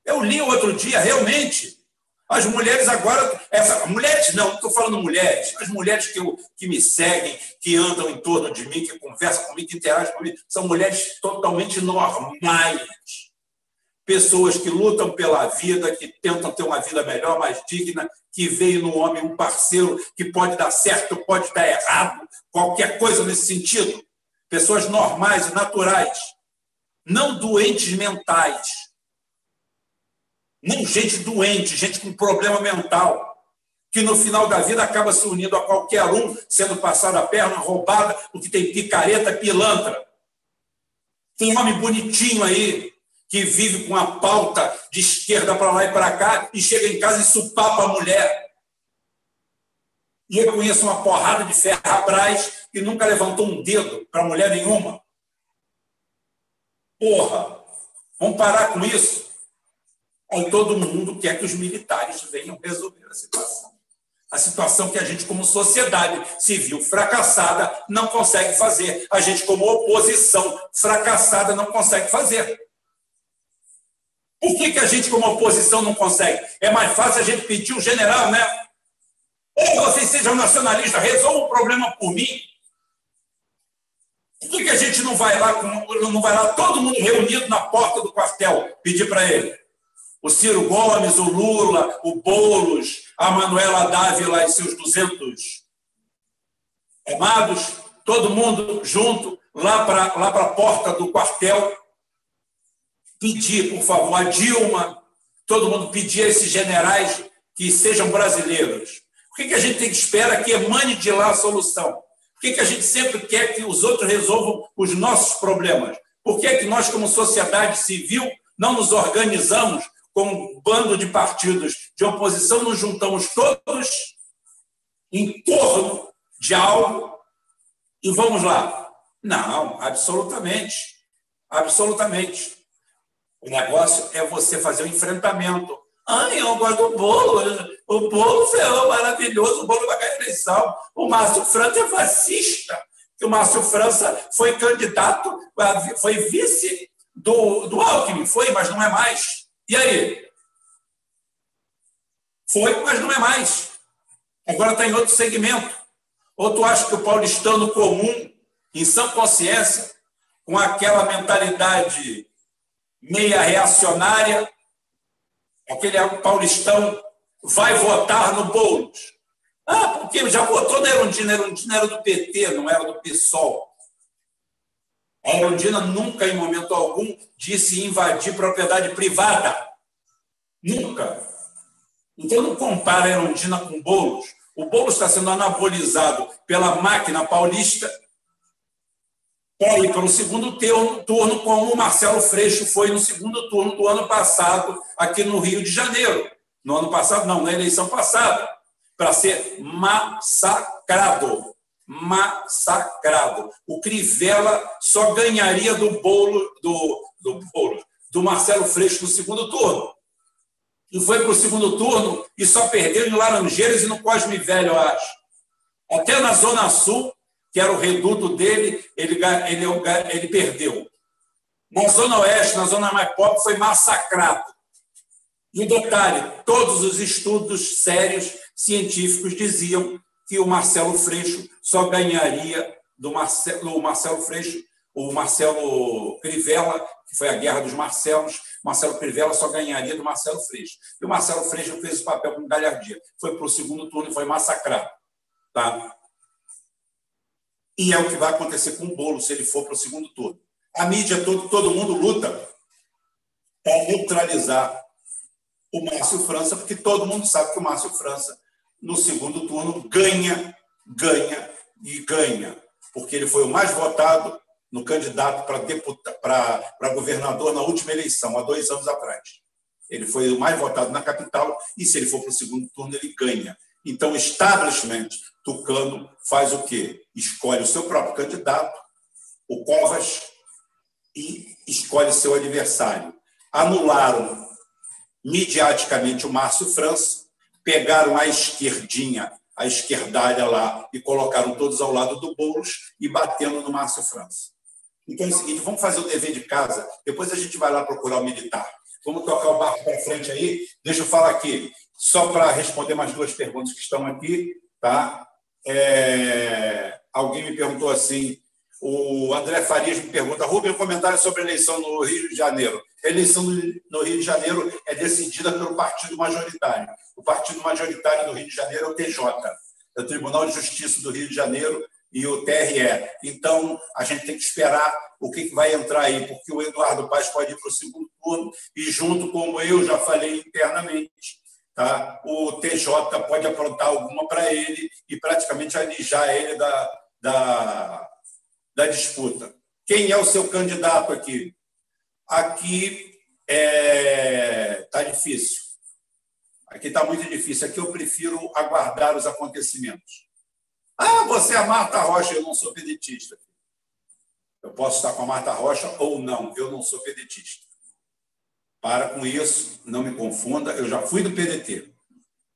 eu li outro dia, realmente, as mulheres agora, essa, mulheres não, estou falando mulheres, as mulheres que, eu, que me seguem, que andam em torno de mim, que conversam comigo, que interagem comigo, são mulheres totalmente normais. Pessoas que lutam pela vida, que tentam ter uma vida melhor, mais digna, que veio no homem um parceiro que pode dar certo, pode dar errado, qualquer coisa nesse sentido. Pessoas normais e naturais, não doentes mentais não gente doente, gente com problema mental, que no final da vida acaba se unindo a qualquer um, sendo passado a perna, roubada, porque tem picareta, pilantra. Tem um homem bonitinho aí, que vive com a pauta de esquerda para lá e para cá, e chega em casa e supapa a mulher. E eu conheço uma porrada de ferrabras que nunca levantou um dedo para mulher nenhuma. Porra, vamos parar com isso. Aí todo mundo quer que os militares venham resolver a situação. A situação que a gente, como sociedade civil fracassada, não consegue fazer. A gente, como oposição fracassada, não consegue fazer. Por que, que a gente, como oposição, não consegue? É mais fácil a gente pedir um general, né? Ou vocês sejam nacionalistas, resolvam o problema por mim. Por que, que a gente não vai lá, não vai lá todo mundo reunido na porta do quartel pedir para ele? O Ciro Gomes, o Lula, o Boulos, a Manuela Dávila e seus 200 amados, todo mundo junto lá para lá a porta do quartel, pedir, por favor, a Dilma, todo mundo pedir a esses generais que sejam brasileiros. Por que, que a gente tem que esperar que emane de lá a solução? Por que, que a gente sempre quer que os outros resolvam os nossos problemas? Por que, que nós, como sociedade civil, não nos organizamos como um bando de partidos de oposição, nos juntamos todos em torno de algo e vamos lá. Não, absolutamente. Absolutamente. O negócio é você fazer o um enfrentamento. Ai, eu gosto do bolo. O bolo ferrou maravilhoso, o bolo vai ganhar eleição. O Márcio França é fascista. O Márcio França foi candidato, foi vice do, do Alckmin, foi, mas não é mais. E aí? Foi, mas não é mais. Agora está em outro segmento. Ou tu acha que o paulistano comum, em sã consciência, com aquela mentalidade meia reacionária, aquele paulistão vai votar no Boulos? Ah, porque já votou na Erundina, Erundina era do PT, não era do PSOL. A Erundina nunca, em momento algum, disse invadir propriedade privada. Nunca. Então, não compara a Erundina com Boulos. O Boulos está sendo anabolizado pela máquina paulista para ir para o segundo turno, como o Marcelo Freixo foi no segundo turno do ano passado, aqui no Rio de Janeiro. No ano passado, não, na eleição passada, para ser massacrado massacrado. O Crivella só ganharia do bolo do, do bolo do Marcelo Freixo no segundo turno. E foi para o segundo turno e só perdeu em Laranjeiras e no Cosme Velho, eu acho. Até na Zona Sul, que era o reduto dele, ele, ele, ele perdeu. Na Zona Oeste, na Zona mais pobre, foi massacrado. E detalhe: todos os estudos sérios científicos diziam que o Marcelo Freixo só ganharia do Marcelo, o Marcelo Freixo, o Marcelo Crivella, que foi a Guerra dos Marcelos, Marcelo Crivella só ganharia do Marcelo Freixo. E o Marcelo Freixo fez o papel com galhardia. Foi para o segundo turno e foi massacrado. Tá? E é o que vai acontecer com o Bolo se ele for para o segundo turno. A mídia, todo, todo mundo luta para neutralizar o Márcio França, porque todo mundo sabe que o Márcio França, no segundo turno, ganha, ganha e ganha, porque ele foi o mais votado no candidato para governador na última eleição, há dois anos atrás. Ele foi o mais votado na capital e, se ele for para o segundo turno, ele ganha. Então, o establishment tucano faz o quê? Escolhe o seu próprio candidato, o Covas, e escolhe seu adversário. Anularam midiaticamente o Márcio França, pegaram a esquerdinha, a esquerdalha lá, e colocaram todos ao lado do Boulos e batendo no Márcio França. Então é o seguinte, vamos fazer o dever de casa, depois a gente vai lá procurar o militar. Vamos tocar o barco para frente aí. Deixa eu falar aqui, só para responder mais duas perguntas que estão aqui. Tá? É... Alguém me perguntou assim, o André Farias me pergunta, Rubem, um comentário sobre a eleição no Rio de Janeiro. A eleição no Rio de Janeiro é decidida pelo partido majoritário. O partido majoritário do Rio de Janeiro é o TJ, é o Tribunal de Justiça do Rio de Janeiro e o TRE. Então, a gente tem que esperar o que vai entrar aí, porque o Eduardo Paz pode ir para o segundo turno e, junto, como eu já falei internamente, tá? o TJ pode aprontar alguma para ele e praticamente alijar ele da, da, da disputa. Quem é o seu candidato aqui? Aqui está é... Difícil. Aqui está muito difícil. Aqui eu prefiro aguardar os acontecimentos. Ah, você é Marta Rocha, eu não sou pedetista. Eu posso estar com a Marta Rocha ou não, eu não sou pedetista. Para com isso, não me confunda, eu já fui do PDT.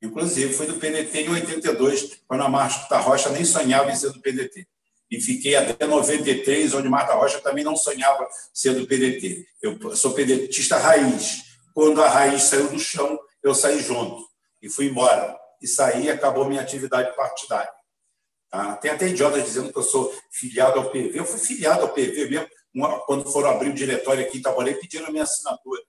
Inclusive, fui do PDT em 82, quando a Marta Rocha nem sonhava em ser do PDT. E fiquei até 93, onde Marta Rocha também não sonhava ser do PDT. Eu sou pedetista raiz. Quando a raiz saiu do chão, eu saí junto e fui embora. E saí acabou minha atividade partidária. Tá? Tem até idiotas dizendo que eu sou filiado ao PV. Eu fui filiado ao PV mesmo. Quando foram abrir o diretório aqui em Itaboré, pediram a minha assinatura.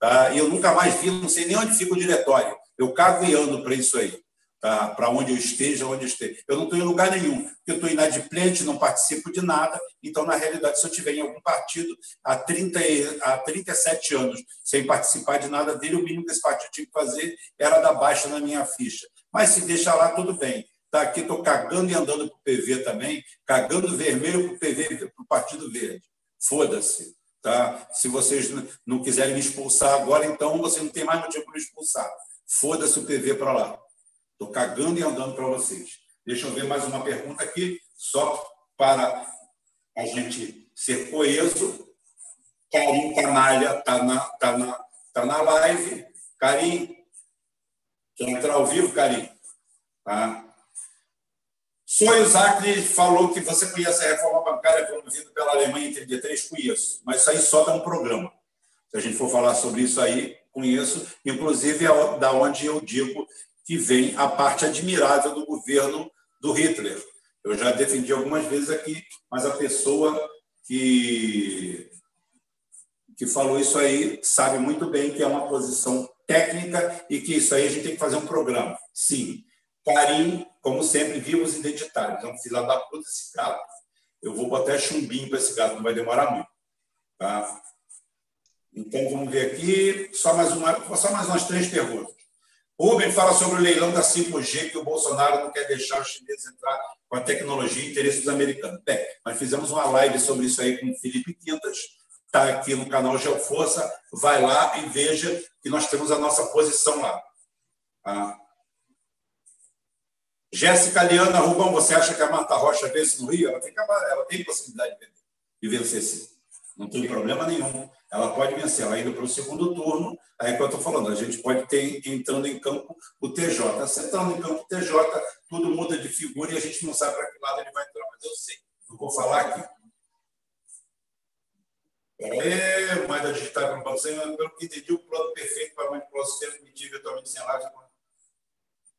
Tá? E eu nunca mais vi, não sei nem onde fica o diretório. Eu cago e ando para isso aí. Tá? Para onde eu esteja, onde eu esteja. Eu não estou em lugar nenhum, porque eu estou inadimplente, não participo de nada. Então, na realidade, se eu estiver em algum partido há, 30, há 37 anos sem participar de nada dele, o mínimo que esse partido tinha que fazer era dar baixa na minha ficha. Mas se deixar lá, tudo bem. Tá aqui, estou cagando e andando para o PV também, cagando vermelho para o PV, para o Partido Verde. Foda-se. Tá? Se vocês não quiserem me expulsar agora, então você não tem mais motivo para me expulsar. Foda-se o PV para lá. Estou cagando e andando para vocês. Deixa eu ver mais uma pergunta aqui, só para a gente ser coeso. Karim Canalha está na, tá na, tá na live. Karim, quer entrar ao vivo, Karim? Tá? Sonhos Acre falou que você conhece a reforma bancária promovida pela Alemanha em 33, conheço, mas isso aí só dá um programa. Se a gente for falar sobre isso aí, conheço, inclusive é da onde eu digo que vem a parte admirável do governo do Hitler. Eu já defendi algumas vezes aqui, mas a pessoa que, que falou isso aí sabe muito bem que é uma posição técnica e que isso aí a gente tem que fazer um programa. Sim, Carim, como sempre, vivos identitários. É um filho da puta esse gato. Eu vou botar chumbinho para esse gato, não vai demorar muito. Tá? Então, vamos ver aqui. Só mais, uma, só mais umas três perguntas. Rubem fala sobre o leilão da 5G, que o Bolsonaro não quer deixar os chineses entrar com a tecnologia e interesse dos americanos. Bem, nós fizemos uma live sobre isso aí com o Felipe Quintas, está aqui no canal Geoforça. Vai lá e veja que nós temos a nossa posição lá. Tá? Jéssica Liana Rubão, você acha que a Marta Rocha vence no Rio? Ela tem, ela tem possibilidade de vencer, sim. Não tem problema nenhum. Ela pode vencer. Ela indo para o segundo turno, aí que eu estou falando, a gente pode ter entrando em campo o TJ. Se em campo o TJ, tudo muda de figura e a gente não sabe para que lado ele vai entrar, mas eu sei. Eu vou falar aqui. É, moeda digital para o banco, pelo que entendi, o plano perfeito para manipular o sistema emitir virtualmente sem laje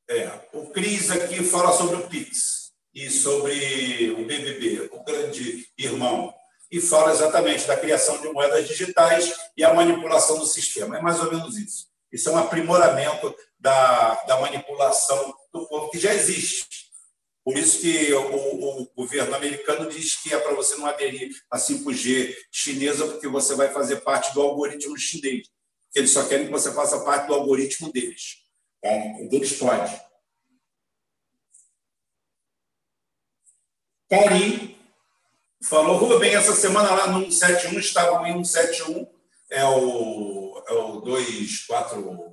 é, o Cris aqui fala sobre o PIX e sobre o BBB, o grande irmão, e fala exatamente da criação de moedas digitais e a manipulação do sistema. É mais ou menos isso. Isso é um aprimoramento da, da manipulação do povo que já existe. Por isso que o, o governo americano diz que é para você não aderir à 5G chinesa, porque você vai fazer parte do algoritmo chinês. eles só querem que você faça parte do algoritmo deles. Tá? Deles pode. Karim falou, Rubem, essa semana lá no 171, estava em 171, é o, é o 24, não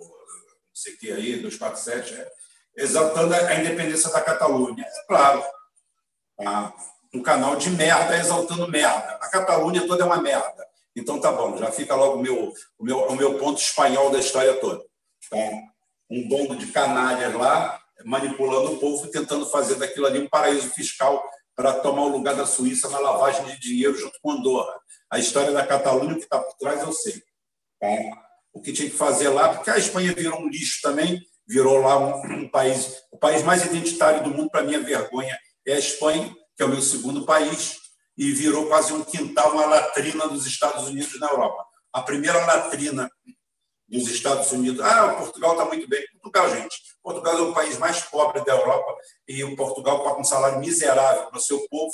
sei o que aí, 247, é, exaltando a independência da Catalunha. É claro, tá? um canal de merda exaltando merda. A Catalunha toda é uma merda. Então tá bom, já fica logo o meu, o meu, o meu ponto espanhol da história toda. Tá? Um bando de canalhas lá manipulando o povo tentando fazer daquilo ali um paraíso fiscal para tomar o lugar da Suíça na lavagem de dinheiro junto com Andorra. A história da Catalunha, que está por trás, eu sei. Tá? O que tinha que fazer lá, porque a Espanha virou um lixo também, virou lá um, um país, o país mais identitário do mundo, para minha vergonha, é a Espanha, que é o meu segundo país, e virou quase um quintal, uma latrina dos Estados Unidos na Europa. A primeira latrina dos Estados Unidos. Ah, Portugal está muito bem. Portugal, gente. Portugal é o país mais pobre da Europa e o Portugal paga um salário miserável para o seu povo,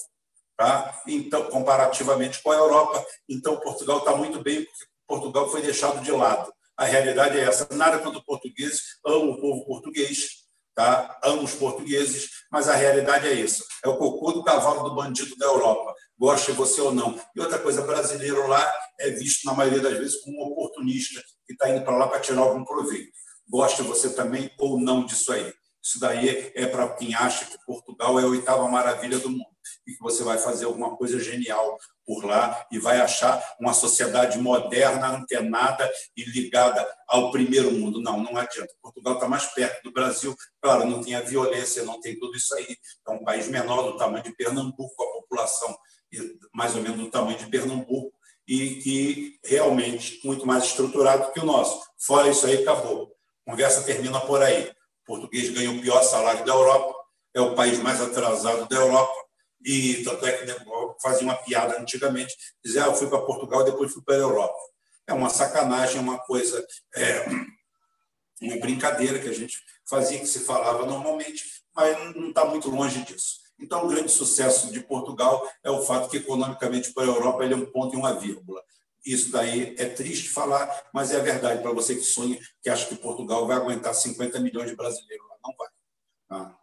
tá? então, comparativamente com a Europa. Então, Portugal está muito bem, porque Portugal foi deixado de lado. A realidade é essa. Nada contra os portugueses, amo o povo português, tá? amo os portugueses, mas a realidade é isso. É o cocô do cavalo do bandido da Europa, goste você ou não. E outra coisa, brasileiro lá é visto, na maioria das vezes, como um oportunista que está indo para lá para tirar algum proveito. Goste você também ou não disso aí. Isso daí é para quem acha que Portugal é a oitava maravilha do mundo e que você vai fazer alguma coisa genial por lá e vai achar uma sociedade moderna, antenada e ligada ao primeiro mundo. Não, não adianta. Portugal está mais perto do Brasil. Claro, não tem a violência, não tem tudo isso aí. É um país menor do tamanho de Pernambuco, a população mais ou menos do tamanho de Pernambuco e que realmente muito mais estruturado que o nosso. Fora isso aí, acabou. Conversa termina por aí. O português ganha o pior salário da Europa, é o país mais atrasado da Europa, e tanto é que fazia uma piada antigamente, dizia, ah, eu fui para Portugal e depois fui para a Europa. É uma sacanagem, uma coisa, é, uma brincadeira que a gente fazia, que se falava normalmente, mas não está muito longe disso. Então, o grande sucesso de Portugal é o fato que, economicamente, para a Europa, ele é um ponto e uma vírgula. Isso daí é triste falar, mas é a verdade para você que sonha, que acha que Portugal vai aguentar 50 milhões de brasileiros. Não vai. Tá?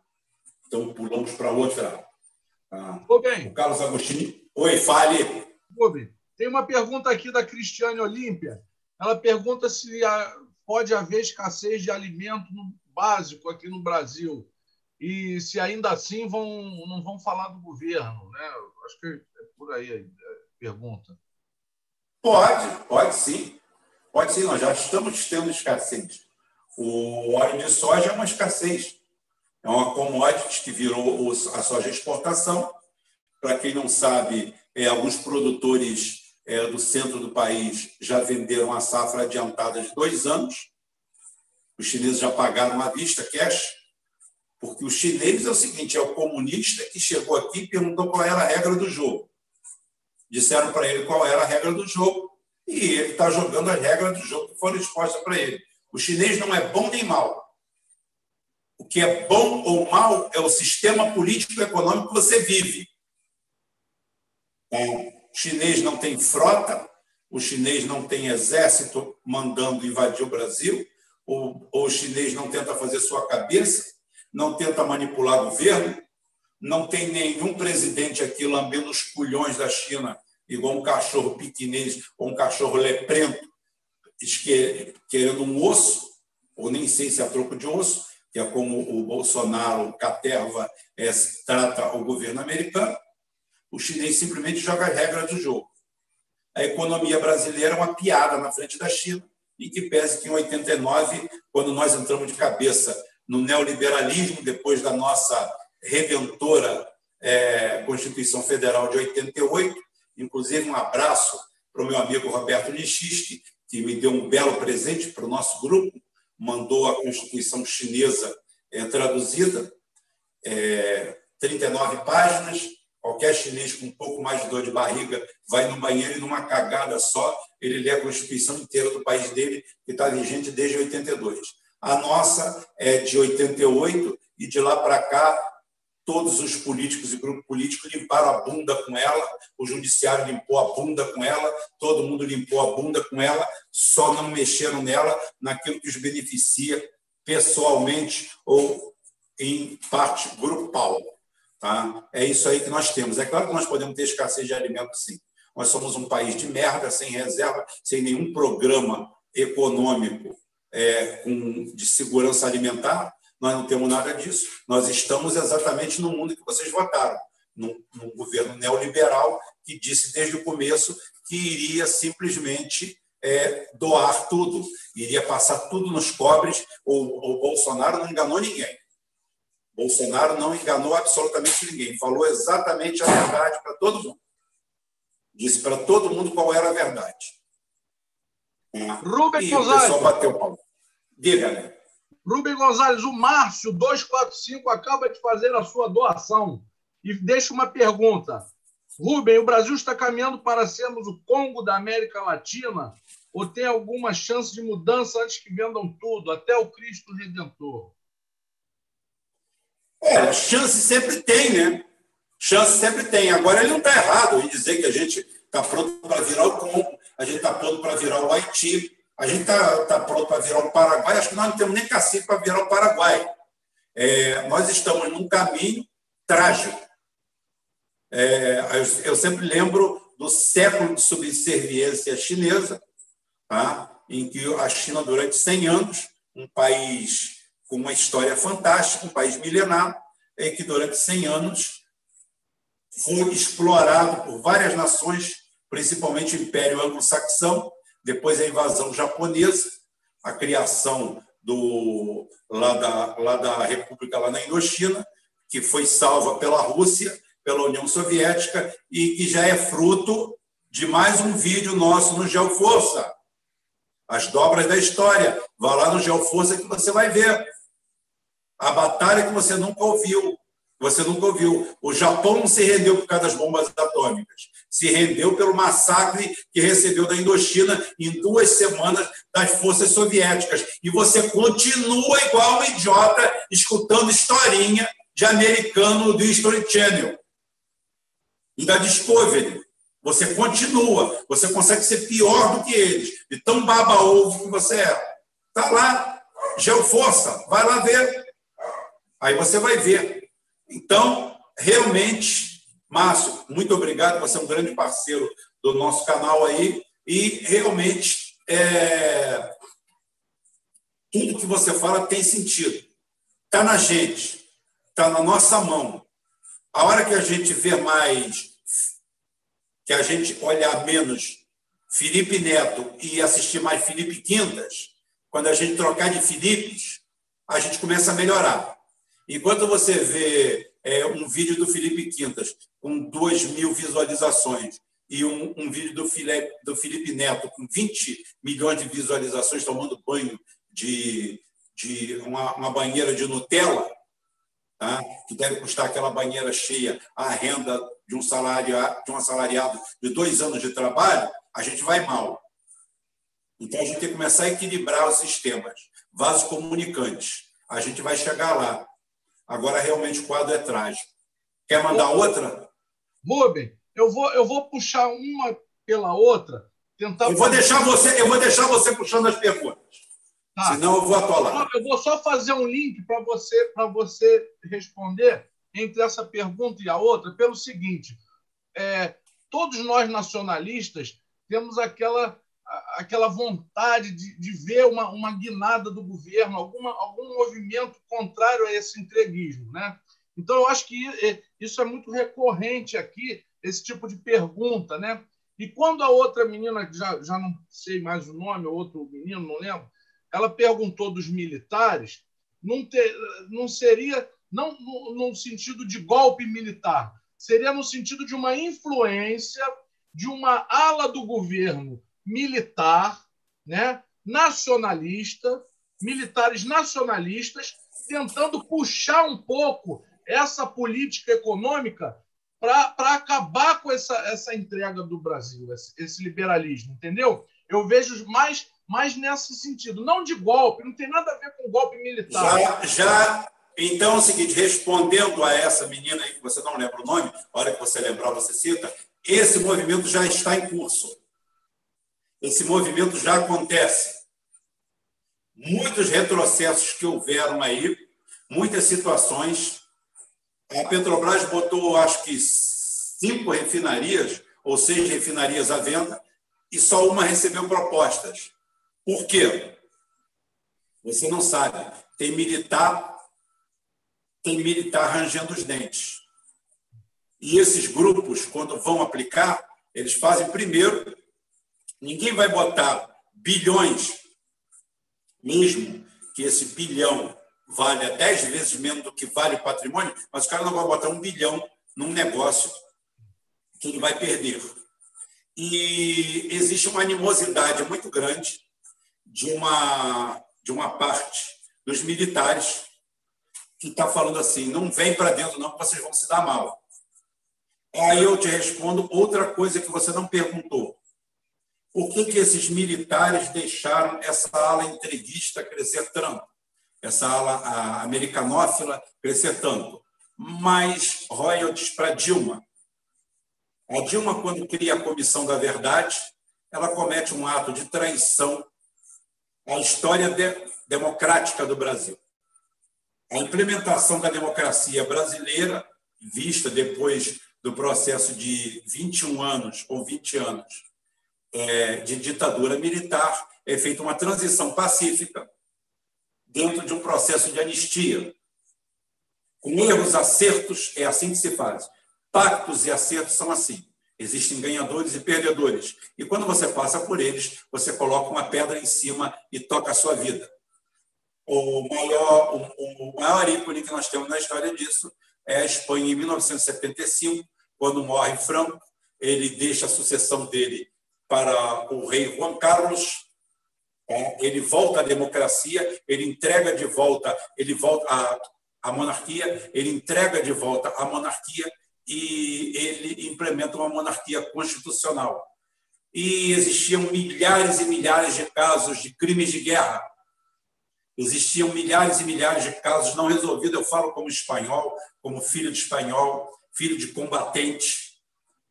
Então, pulamos para outra. Tá? bem. O Carlos Agostini. Oi, fale. bem. Tem uma pergunta aqui da Cristiane Olímpia. Ela pergunta se pode haver escassez de alimento básico aqui no Brasil e se ainda assim vão, não vão falar do governo. Né? Acho que é por aí a pergunta. Pode, pode sim. Pode sim, nós já estamos tendo escassez. O óleo de soja é uma escassez. É uma commodity que virou a soja exportação. Para quem não sabe, é, alguns produtores é, do centro do país já venderam a safra adiantada de dois anos. Os chineses já pagaram à vista, cash, porque o chinês é o seguinte: é o comunista que chegou aqui e perguntou qual era a regra do jogo. Disseram para ele qual era a regra do jogo e ele está jogando as regras do jogo que foram expostas para ele. O chinês não é bom nem mal. O que é bom ou mal é o sistema político e econômico que você vive. O chinês não tem frota, o chinês não tem exército mandando invadir o Brasil, o, o chinês não tenta fazer sua cabeça, não tenta manipular governo, não tem nenhum presidente aqui lambendo os culhões da China, igual um cachorro piquinês ou um cachorro leprento, querendo um osso, ou nem sei se é troco de osso, que é como o Bolsonaro, o Caterva, é, trata o governo americano. O chinês simplesmente joga as regras do jogo. A economia brasileira é uma piada na frente da China, e que pese que em 89, quando nós entramos de cabeça no neoliberalismo, depois da nossa redentora é, Constituição Federal de 88. Inclusive, um abraço para o meu amigo Roberto Nichiski, que me deu um belo presente para o nosso grupo, mandou a Constituição chinesa é, traduzida, é, 39 páginas. Qualquer chinês com um pouco mais de dor de barriga vai no banheiro e numa cagada só, ele lê a Constituição inteira do país dele, que está vigente desde 82. A nossa é de 88 e de lá para cá todos os políticos e grupos políticos limparam a bunda com ela, o judiciário limpou a bunda com ela, todo mundo limpou a bunda com ela, só não mexeram nela naquilo que os beneficia pessoalmente ou em parte grupal. Tá? É isso aí que nós temos. É claro que nós podemos ter escassez de alimentos, sim. Nós somos um país de merda, sem reserva, sem nenhum programa econômico é, com, de segurança alimentar. Nós não temos nada disso. Nós estamos exatamente no mundo que vocês votaram num, num governo neoliberal que disse desde o começo que iria simplesmente é, doar tudo, iria passar tudo nos pobres. O, o Bolsonaro não enganou ninguém. Bolsonaro não enganou absolutamente ninguém. Falou exatamente a verdade para todo mundo. Disse para todo mundo qual era a verdade. Rubem Gonzalez. O pessoal bateu pau. Diga, né? Rubem Gonzalez, o Márcio 245 acaba de fazer a sua doação e deixa uma pergunta. Rubem, o Brasil está caminhando para sermos o Congo da América Latina ou tem alguma chance de mudança antes que vendam tudo, até o Cristo Redentor? É, chance sempre tem, né? Chance sempre tem. Agora, ele não está errado em dizer que a gente está pronto para virar o Congo, a gente está pronto para virar o Haiti, a gente está tá pronto para virar o Paraguai. Acho que nós não temos nem cacique para virar o Paraguai. É, nós estamos num caminho trágico. É, eu, sempre lembro do século de subserviência chinesa, tá? em que a China, durante 100 anos, um país com uma história fantástica, um país milenar, em que durante 100 anos foi explorado por várias nações, principalmente o Império Anglo-Saxão, depois a invasão japonesa, a criação do, lá, da, lá da República lá na Indochina, que foi salva pela Rússia, pela União Soviética, e que já é fruto de mais um vídeo nosso no Geoforça. As dobras da história. Vá lá no Geoforça que você vai ver. A batalha que você nunca ouviu. Você nunca ouviu. O Japão não se rendeu por causa das bombas atômicas. Se rendeu pelo massacre que recebeu da Indochina em duas semanas das forças soviéticas. E você continua igual um idiota escutando historinha de americano do History Channel e da Discovery. Você continua. Você consegue ser pior do que eles. De tão baba-ovo que você é. Está lá. Geoforça. Vai lá ver. Aí você vai ver então, realmente, Márcio, muito obrigado, você é um grande parceiro do nosso canal aí, e realmente é, tudo que você fala tem sentido. Está na gente, está na nossa mão. A hora que a gente vê mais, que a gente olhar menos Felipe Neto e assistir mais Felipe Quintas, quando a gente trocar de Filipes, a gente começa a melhorar. Enquanto você vê é, um vídeo do Felipe Quintas com 2 mil visualizações e um, um vídeo do Felipe, do Felipe Neto com 20 milhões de visualizações tomando banho de, de uma, uma banheira de Nutella, tá? que deve custar aquela banheira cheia a renda de um, salário, de um assalariado de dois anos de trabalho, a gente vai mal. Então, a gente tem que começar a equilibrar os sistemas. Vasos comunicantes. A gente vai chegar lá. Agora, realmente, o quadro é trágico. Quer mandar outra? Rubem, eu vou, eu vou puxar uma pela outra. Tentar eu, vou deixar você, eu vou deixar você puxando as perguntas. Tá. Senão eu vou atolar. Eu vou só fazer um link para você, você responder entre essa pergunta e a outra pelo seguinte: é, todos nós nacionalistas temos aquela aquela vontade de, de ver uma, uma guinada do governo, alguma, algum movimento contrário a esse entreguismo. Né? Então, eu acho que isso é muito recorrente aqui, esse tipo de pergunta. Né? E quando a outra menina, já, já não sei mais o nome, outro menino, não lembro, ela perguntou dos militares, não, ter, não seria não no sentido de golpe militar, seria no sentido de uma influência de uma ala do governo militar, né, nacionalista, militares nacionalistas, tentando puxar um pouco essa política econômica para acabar com essa, essa entrega do Brasil, esse, esse, liberalismo, entendeu? Eu vejo mais, mais nesse sentido, não de golpe, não tem nada a ver com golpe militar. Já, já Então é o seguinte, respondendo a essa menina aí, que você não lembra o nome, a hora que você lembrar, você cita, esse movimento já está em curso. Esse movimento já acontece. Muitos retrocessos que houveram aí, muitas situações. A Petrobras botou, acho que, cinco refinarias, ou seis refinarias à venda, e só uma recebeu propostas. Por quê? Você não sabe. Tem militar tem militar rangendo os dentes. E esses grupos, quando vão aplicar, eles fazem primeiro. Ninguém vai botar bilhões, mesmo que esse bilhão valha dez vezes menos do que vale o patrimônio, mas o cara não vai botar um bilhão num negócio que ele vai perder. E existe uma animosidade muito grande de uma, de uma parte dos militares que está falando assim: não vem para dentro, não, vocês vão se dar mal. Aí eu te respondo outra coisa que você não perguntou. Por que, que esses militares deixaram essa ala entreguista crescer tanto? Essa ala americanófila crescer tanto? Mais royalties para Dilma. A Dilma, quando cria a Comissão da Verdade, ela comete um ato de traição à história de, democrática do Brasil. A implementação da democracia brasileira, vista depois do processo de 21 anos ou 20 anos é, de ditadura militar, é feita uma transição pacífica dentro de um processo de anistia. Com erros, acertos, é assim que se faz. Pactos e acertos são assim. Existem ganhadores e perdedores. E quando você passa por eles, você coloca uma pedra em cima e toca a sua vida o maior, o, o maior ícone que nós temos na história disso é a Espanha em 1975, quando morre Franco, ele deixa a sucessão dele para o rei Juan Carlos, tá? ele volta à democracia, ele entrega de volta, ele volta a, a monarquia, ele entrega de volta a monarquia e ele implementa uma monarquia constitucional. E existiam milhares e milhares de casos de crimes de guerra Existiam milhares e milhares de casos não resolvidos. Eu falo como espanhol, como filho de espanhol, filho de combatente,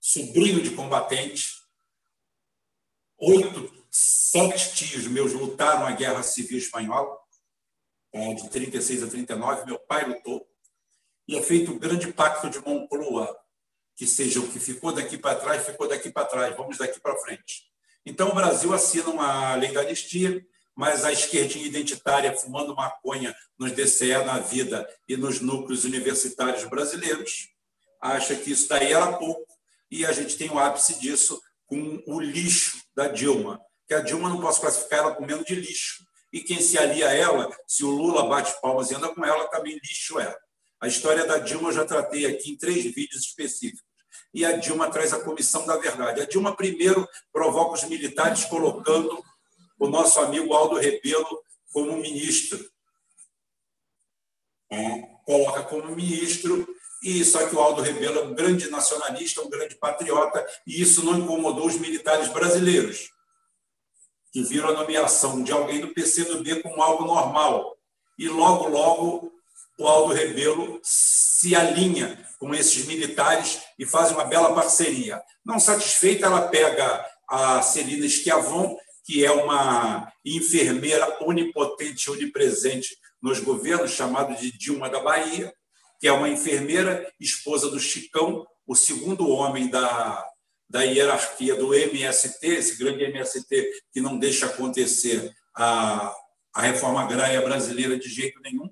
sobrinho de combatente. Oito, sete tios meus lutaram a Guerra Civil Espanhola, é, de 36 a 39. Meu pai lutou. E é feito o grande pacto de Moncloa, que seja o que ficou daqui para trás, ficou daqui para trás, vamos daqui para frente. Então, o Brasil assina uma lei da anistia, mas a esquerdinha identitária fumando maconha nos DCE na vida e nos núcleos universitários brasileiros acha que isso daí era pouco e a gente tem o ápice disso com o lixo da Dilma, que a Dilma não posso classificar ela comendo de lixo. E quem se alia a ela, se o Lula bate palmas e anda com ela, também lixo é. A história da Dilma eu já tratei aqui em três vídeos específicos. E a Dilma traz a comissão da verdade. A Dilma primeiro provoca os militares colocando o nosso amigo Aldo Rebelo como ministro. É, coloca como ministro, e só que o Aldo Rebelo é um grande nacionalista, um grande patriota, e isso não incomodou os militares brasileiros, que viram a nomeação de alguém do PCdoB como algo normal. E logo, logo, o Aldo Rebelo se alinha com esses militares e faz uma bela parceria. Não satisfeita, ela pega a Celina Schiavon que é uma enfermeira onipotente, onipresente nos governos, chamado de Dilma da Bahia, que é uma enfermeira, esposa do Chicão, o segundo homem da, da hierarquia do MST, esse grande MST que não deixa acontecer a, a reforma agrária brasileira de jeito nenhum,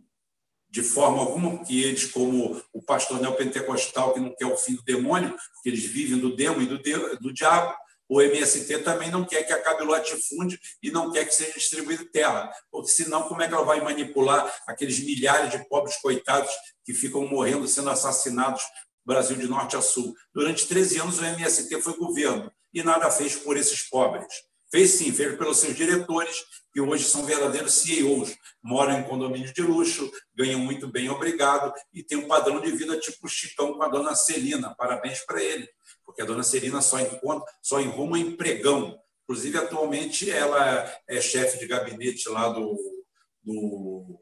de forma alguma, que eles, como o pastor neopentecostal, que não quer o fim do demônio, que eles vivem do demo e do, do diabo, o MST também não quer que acabe o latifúndio e não quer que seja distribuída terra, porque senão como é que ela vai manipular aqueles milhares de pobres coitados que ficam morrendo, sendo assassinados Brasil de norte a sul? Durante 13 anos o MST foi governo e nada fez por esses pobres. Fez sim, fez pelos seus diretores, que hoje são verdadeiros CEOs, moram em condomínio de luxo, ganham muito bem, obrigado, e tem um padrão de vida tipo Chicão com a dona Celina. Parabéns para ele porque a dona Serina só encontra, só enruma empregão. Inclusive, atualmente, ela é chefe de gabinete lá do, do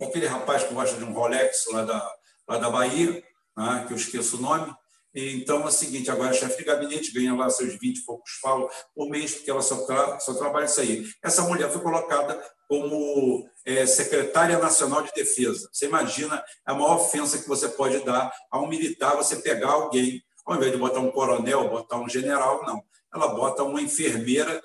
aquele rapaz que gosta de um Rolex lá da, lá da Bahia, né, que eu esqueço o nome. Então é o seguinte: agora a chefe de gabinete ganha lá seus 20 e poucos pau por mês, porque ela só, tra só trabalha isso aí. Essa mulher foi colocada como é, secretária nacional de defesa. Você imagina a maior ofensa que você pode dar a um militar, você pegar alguém, ao invés de botar um coronel, botar um general, não. Ela bota uma enfermeira,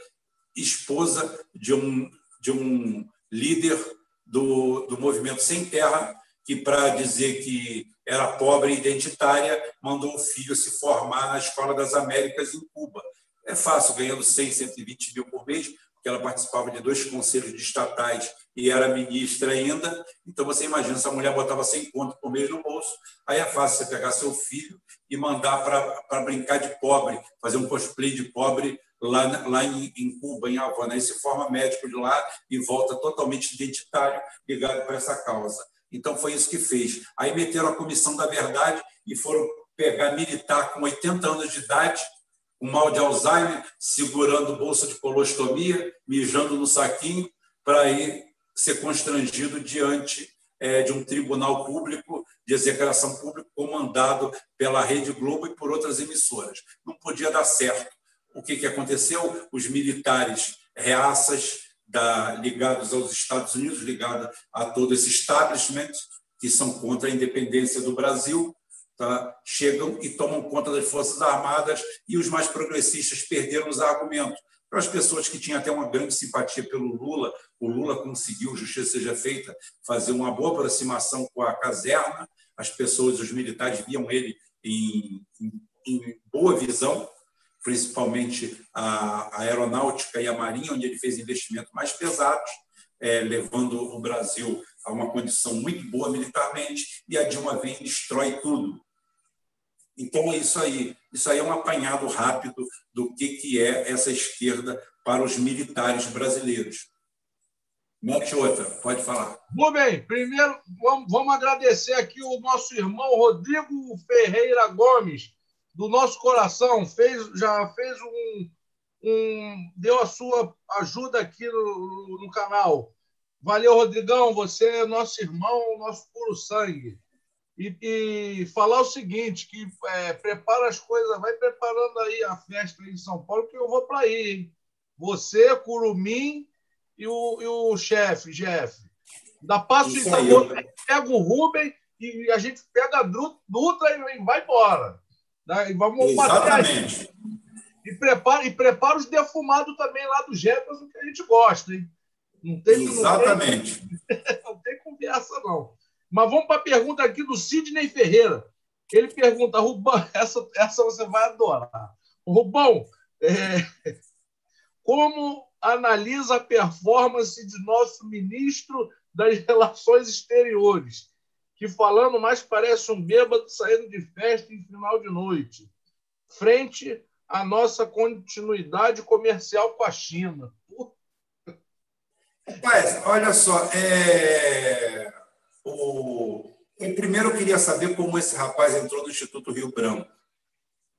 esposa de um, de um líder do, do movimento Sem Terra, que, para dizer que era pobre e identitária, mandou o filho se formar na Escola das Américas em Cuba. É fácil, ganhando 100, 120 mil por mês, porque ela participava de dois conselhos de estatais e era ministra ainda. Então, você imagina, essa mulher botava 100 conto por mês no bolso, aí é fácil você pegar seu filho e mandar para brincar de pobre, fazer um cosplay de pobre lá, lá em, em Cuba, em Havana. Aí se forma médico de lá e volta totalmente identitário, ligado para essa causa. Então, foi isso que fez. Aí meteram a Comissão da Verdade e foram pegar militar com 80 anos de idade, com mal de Alzheimer, segurando bolsa de colostomia, mijando no saquinho, para ir ser constrangido diante é, de um tribunal público de execração pública comandado pela Rede Globo e por outras emissoras. Não podia dar certo. O que, que aconteceu? Os militares reaças da, ligados aos Estados Unidos, ligados a todo esse establishment, que são contra a independência do Brasil, tá? chegam e tomam conta das Forças Armadas e os mais progressistas perderam os argumentos. Para as pessoas que tinham até uma grande simpatia pelo Lula, o Lula conseguiu, justiça seja feita, fazer uma boa aproximação com a caserna, as pessoas, os militares viam ele em, em, em boa visão, principalmente a, aeronáutica e a marinha, onde ele fez investimentos mais pesados, é, levando o Brasil a uma condição muito boa militarmente, e a Dilma vem e destrói tudo. Então é isso aí. Isso aí é um apanhado rápido do que, que é essa esquerda para os militares brasileiros. Mete outra, pode falar. Muito bem, primeiro vamos, vamos agradecer aqui o nosso irmão Rodrigo Ferreira Gomes, do nosso coração, fez, já fez um, um deu a sua ajuda aqui no, no canal. Valeu, Rodrigão, você é nosso irmão, nosso puro sangue. E, e falar o seguinte, que é, prepara as coisas, vai preparando aí a festa em São Paulo, que eu vou para aí. Hein? Você, Curumim e o, e o chefe, Jeff. Da passo em pega o Rubem e a gente pega a Dutra e vai embora. Né? E vamos Exatamente. E prepara, e prepara os defumados também lá do Jefferson, que a gente gosta, hein? Não tem, Exatamente. Não tem, *laughs* não tem conversa, não. Mas vamos para a pergunta aqui do Sidney Ferreira. Ele pergunta, Rubão, *laughs* essa, essa você vai adorar. Rubão, é, como analisa a performance de nosso ministro das Relações Exteriores? que falando mais parece um bêbado saindo de festa em final de noite, frente à nossa continuidade comercial com a China. Rapaz, olha só, é... o... Eu primeiro eu queria saber como esse rapaz entrou no Instituto Rio Branco.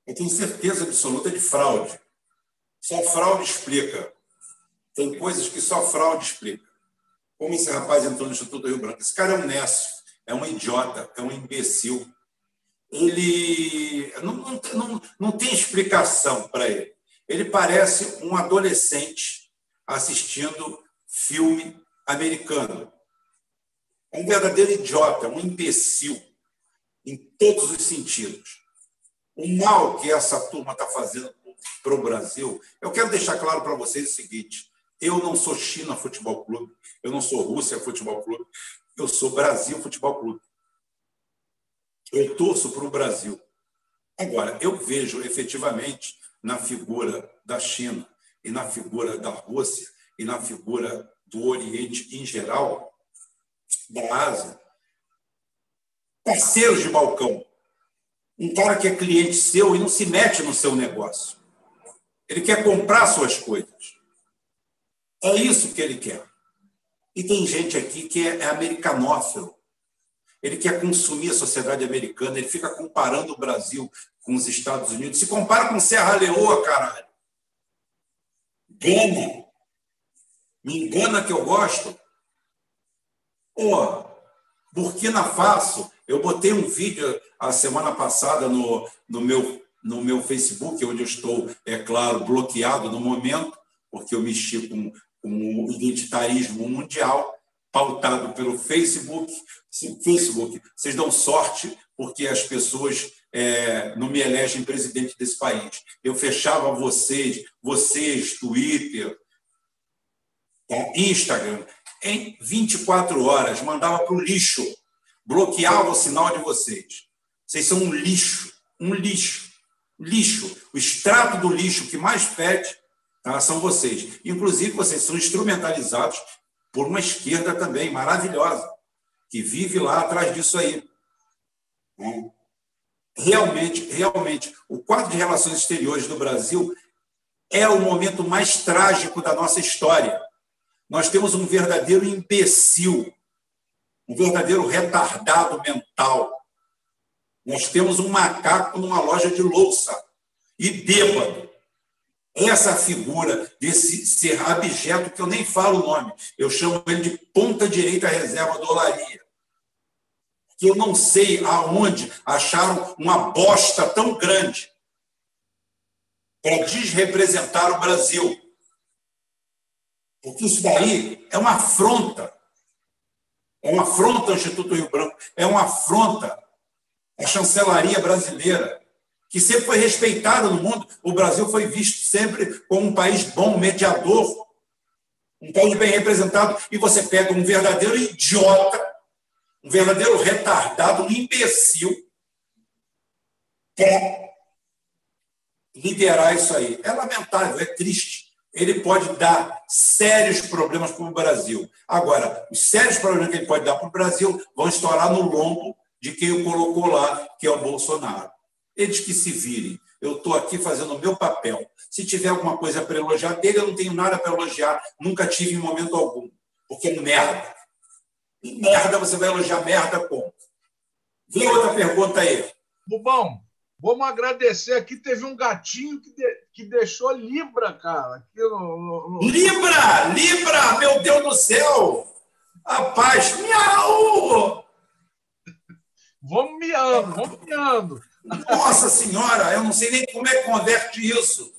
Eu tenho certeza absoluta de fraude. Só fraude explica. Tem coisas que só fraude explica. Como esse rapaz entrou no Instituto Rio Branco? Esse cara é um nécio é um idiota, é um imbecil. Ele não, não, não, não tem explicação para ele. Ele parece um adolescente assistindo filme americano. Um verdadeiro idiota, um imbecil, em todos os sentidos. O mal que essa turma está fazendo para o Brasil, eu quero deixar claro para vocês o seguinte: eu não sou China Futebol Clube, eu não sou Rússia Futebol Clube, eu sou Brasil Futebol Clube. Eu torço para o Brasil. Agora, eu vejo efetivamente na figura da China e na figura da Rússia e na figura do Oriente em geral, da Ásia, parceiros de balcão. Um cara que é cliente seu e não se mete no seu negócio. Ele quer comprar suas coisas. É isso que ele quer. E tem gente aqui que é, é americanófilo. Ele quer consumir a sociedade americana, ele fica comparando o Brasil com os Estados Unidos. Se compara com Serra Leoa, caralho. Gana. Me engana que eu gosto. Pô, Burkina Faso, eu botei um vídeo a semana passada no, no, meu, no meu Facebook, onde eu estou, é claro, bloqueado no momento, porque eu mexi com, com o identitarismo mundial, pautado pelo Facebook. Facebook, vocês dão sorte, porque as pessoas é, não me elegem presidente desse país. Eu fechava vocês, vocês, Twitter, tá? Instagram, em 24 horas, mandava para o lixo, bloqueava o sinal de vocês. Vocês são um lixo, um lixo, lixo. O extrato do lixo que mais fede tá, são vocês. Inclusive, vocês são instrumentalizados por uma esquerda também maravilhosa, que vive lá atrás disso aí. Né? Realmente, realmente, o quadro de relações exteriores do Brasil é o momento mais trágico da nossa história. Nós temos um verdadeiro imbecil, um verdadeiro retardado mental. Nós temos um macaco numa loja de louça e bêbado. Essa figura desse ser abjeto, que eu nem falo o nome, eu chamo ele de ponta-direita reserva do Olaria. Que eu não sei aonde acharam uma bosta tão grande para desrepresentar o Brasil. Porque isso daí é uma afronta. É uma afronta ao Instituto Rio Branco, é uma afronta à chancelaria brasileira, que sempre foi respeitada no mundo. O Brasil foi visto sempre como um país bom, mediador, um país bem representado. E você pega um verdadeiro idiota, um verdadeiro retardado, um imbecil, para liderar isso aí. É lamentável, é triste ele pode dar sérios problemas para o Brasil. Agora, os sérios problemas que ele pode dar para o Brasil vão estourar no lombo de quem o colocou lá, que é o Bolsonaro. Eles que se virem. Eu estou aqui fazendo o meu papel. Se tiver alguma coisa para elogiar dele, eu não tenho nada para elogiar. Nunca tive em momento algum. Porque é merda. E merda, você vai elogiar merda como? Vê outra pergunta aí. Bubão, Vamos agradecer aqui. Teve um gatinho que, de, que deixou Libra, cara. No, no... Libra! Libra! Meu Deus do céu! Rapaz, miau! Vamos miando, vamos miando. Nossa Senhora, eu não sei nem como é que converte isso.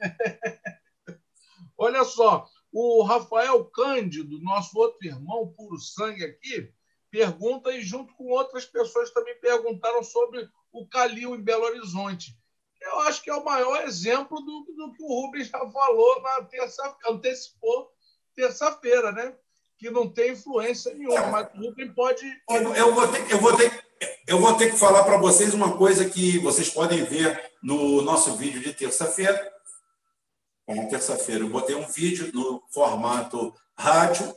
*laughs* Olha só, o Rafael Cândido, nosso outro irmão puro sangue aqui, pergunta e junto com outras pessoas também perguntaram sobre o Calil em Belo Horizonte. Eu acho que é o maior exemplo do, do que o Rubens já falou na terça, antecipou terça-feira, né? Que não tem influência nenhuma, mas o Rubens pode. Eu, eu, vou ter, eu, vou ter, eu vou ter que falar para vocês uma coisa que vocês podem ver no nosso vídeo de terça-feira. Na terça-feira, eu botei um vídeo no formato rádio.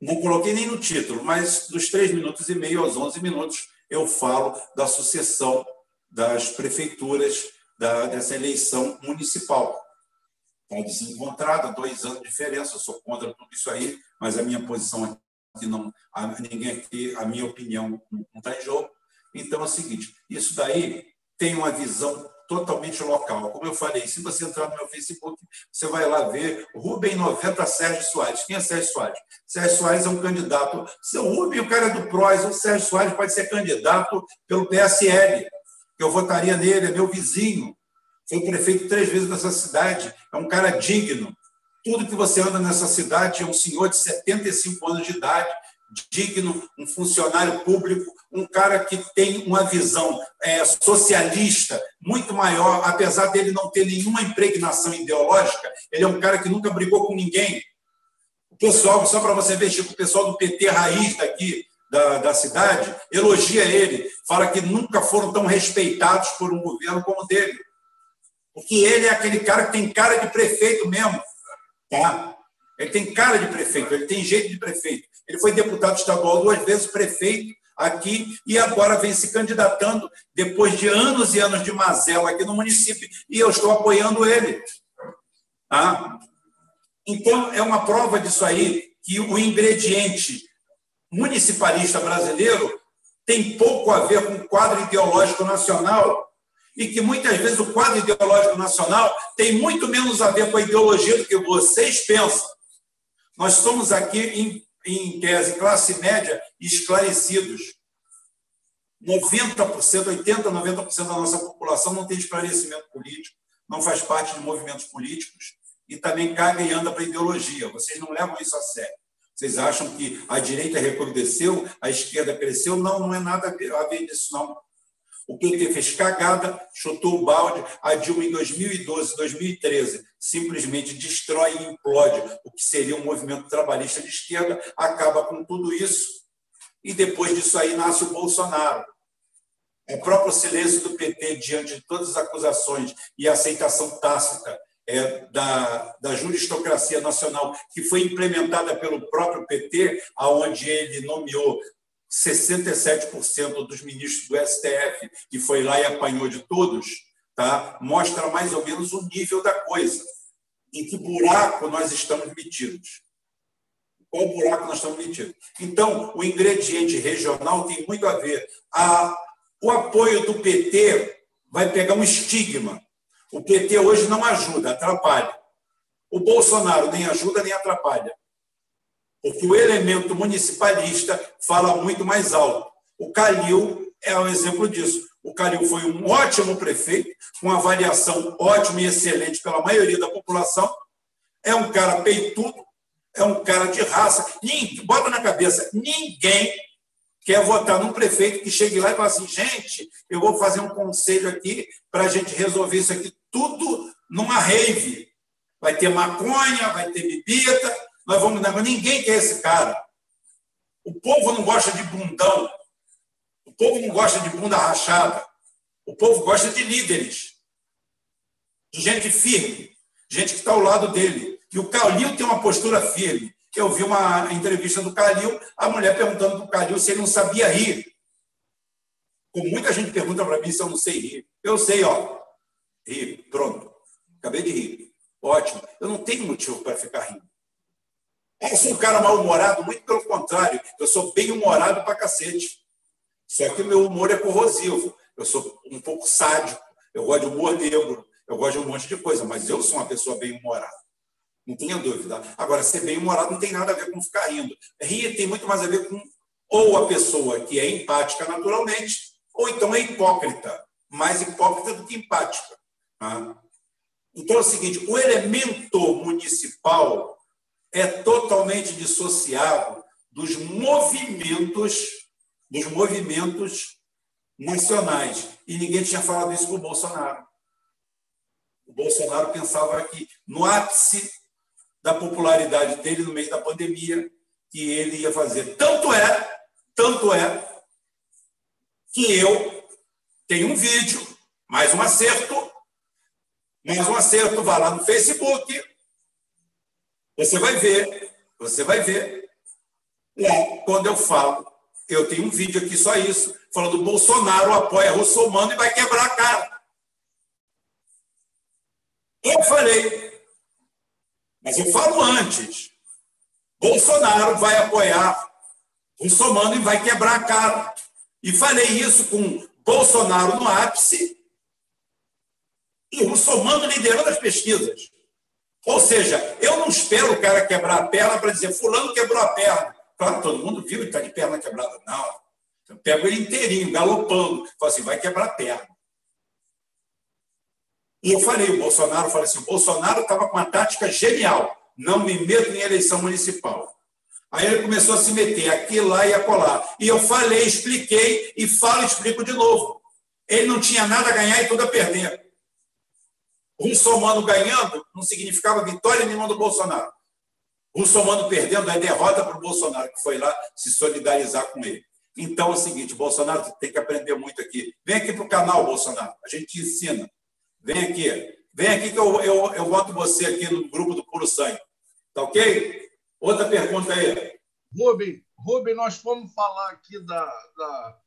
Não coloquei nem no título, mas dos 3 minutos e meio aos 11 minutos, eu falo da sucessão das prefeituras da, dessa eleição municipal. Está desencontrada, dois anos de diferença, eu sou contra tudo isso aí, mas a minha posição aqui não, a, ninguém aqui, a minha opinião não está em jogo. Então é o seguinte: isso daí tem uma visão totalmente local. Como eu falei, se você entrar no meu Facebook, você vai lá ver Rubem 90 Sérgio Soares. Quem é Sérgio Soares? Sérgio Soares é um candidato. Seu Rubem, o cara é do PROS, o Sérgio Soares pode ser candidato pelo PSL, eu votaria nele, é meu vizinho. Foi prefeito três vezes nessa cidade, é um cara digno. Tudo que você anda nessa cidade é um senhor de 75 anos de idade, digno, um funcionário público, um cara que tem uma visão é, socialista muito maior, apesar dele não ter nenhuma impregnação ideológica, ele é um cara que nunca brigou com ninguém. O pessoal, só para você ver, Chico, o pessoal do PT raiz daqui da, da cidade elogia ele, fala que nunca foram tão respeitados por um governo como o dele. Porque ele é aquele cara que tem cara de prefeito mesmo. Tá? Ele tem cara de prefeito, ele tem jeito de prefeito. Ele foi deputado estadual duas vezes, prefeito aqui, e agora vem se candidatando depois de anos e anos de mazela aqui no município, e eu estou apoiando ele. Tá? Então, é uma prova disso aí, que o ingrediente municipalista brasileiro tem pouco a ver com o quadro ideológico nacional, e que muitas vezes o quadro ideológico nacional tem muito menos a ver com a ideologia do que vocês pensam. Nós somos aqui em tese, classe média esclarecidos. 90%, 80%, 90% da nossa população não tem esclarecimento político, não faz parte de movimentos políticos e também caga e anda para ideologia. Vocês não levam isso a sério. Vocês acham que a direita recrudesceu, a esquerda cresceu? Não, não é nada a ver disso, não. O PT fez cagada, chutou o balde. A Dilma, em 2012, 2013, simplesmente destrói e implode o que seria um movimento trabalhista de esquerda, acaba com tudo isso. E depois disso aí nasce o Bolsonaro. O próprio silêncio do PT diante de todas as acusações e a aceitação tácita é, da, da juristocracia nacional, que foi implementada pelo próprio PT, aonde ele nomeou 67% dos ministros do STF, e foi lá e apanhou de todos, tá? mostra mais ou menos o nível da coisa, em que buraco nós estamos metidos. Qual buraco nós estamos metidos? Então, o ingrediente regional tem muito a ver. A, o apoio do PT vai pegar um estigma o PT hoje não ajuda, atrapalha. O Bolsonaro nem ajuda nem atrapalha. Porque o elemento municipalista fala muito mais alto. O Calil é um exemplo disso. O Calil foi um ótimo prefeito, com avaliação ótima e excelente pela maioria da população. É um cara peitudo, é um cara de raça. Ninguém, bota na cabeça, ninguém quer votar num prefeito que chegue lá e fale assim, gente, eu vou fazer um conselho aqui para a gente resolver isso aqui tudo numa rave. Vai ter maconha, vai ter bebida, nós vamos. Ninguém quer esse cara. O povo não gosta de bundão. O povo não gosta de bunda rachada. O povo gosta de líderes, de gente firme, gente que está ao lado dele. E o Calil tem uma postura firme. Eu vi uma entrevista do Calil, a mulher perguntando para o Calil se ele não sabia rir. Como muita gente pergunta para mim se eu não sei rir. Eu sei, ó. Rir, pronto. Acabei de rir. Ótimo. Eu não tenho motivo para ficar rindo. Eu sou um cara mal-humorado, muito pelo contrário. Eu sou bem-humorado para cacete. Só que o meu humor é corrosivo. Eu sou um pouco sádico. Eu gosto de humor negro. Eu gosto de um monte de coisa, mas eu sou uma pessoa bem-humorada. Não tenha dúvida. Agora, ser bem-humorado não tem nada a ver com ficar rindo. Rir tem muito mais a ver com ou a pessoa que é empática naturalmente, ou então é hipócrita. Mais hipócrita do que empática. Tá? Então é o seguinte: o elemento municipal é totalmente dissociado dos movimentos, dos movimentos nacionais. E ninguém tinha falado isso com o Bolsonaro. O Bolsonaro pensava que no ápice da popularidade dele no meio da pandemia, que ele ia fazer. Tanto é, tanto é, que eu tenho um vídeo, mais um acerto, mais um acerto, vá lá no Facebook, você vai ver, você vai ver. Quando eu falo, eu tenho um vídeo aqui só isso, falando Bolsonaro apoia Russomano e vai quebrar a cara. Eu falei, mas eu falo antes. Bolsonaro vai apoiar Russomano e vai quebrar a cara. E falei isso com Bolsonaro no ápice e Russomano liderando as pesquisas. Ou seja, eu não espero o cara quebrar a perna para dizer, fulano quebrou a perna. Claro, todo mundo viu que está de perna quebrada. Não. Eu pego ele inteirinho, galopando. Falo assim, vai quebrar a perna. E eu falei, o Bolsonaro, falei assim, o Bolsonaro estava com uma tática genial. Não me meto em eleição municipal. Aí ele começou a se meter aqui, lá e acolá. E eu falei, expliquei, e falo e explico de novo. Ele não tinha nada a ganhar e tudo a perder. Russomano ganhando não significava vitória nenhuma do Bolsonaro. Russomano perdendo é derrota para o Bolsonaro, que foi lá se solidarizar com ele. Então é o seguinte, Bolsonaro tem que aprender muito aqui. Vem aqui para o canal, Bolsonaro. A gente te ensina. Vem aqui. Vem aqui que eu, eu, eu boto você aqui no grupo do Puro Sangue. Tá ok? Outra pergunta aí. Rubem, Rubem, nós fomos falar aqui da, da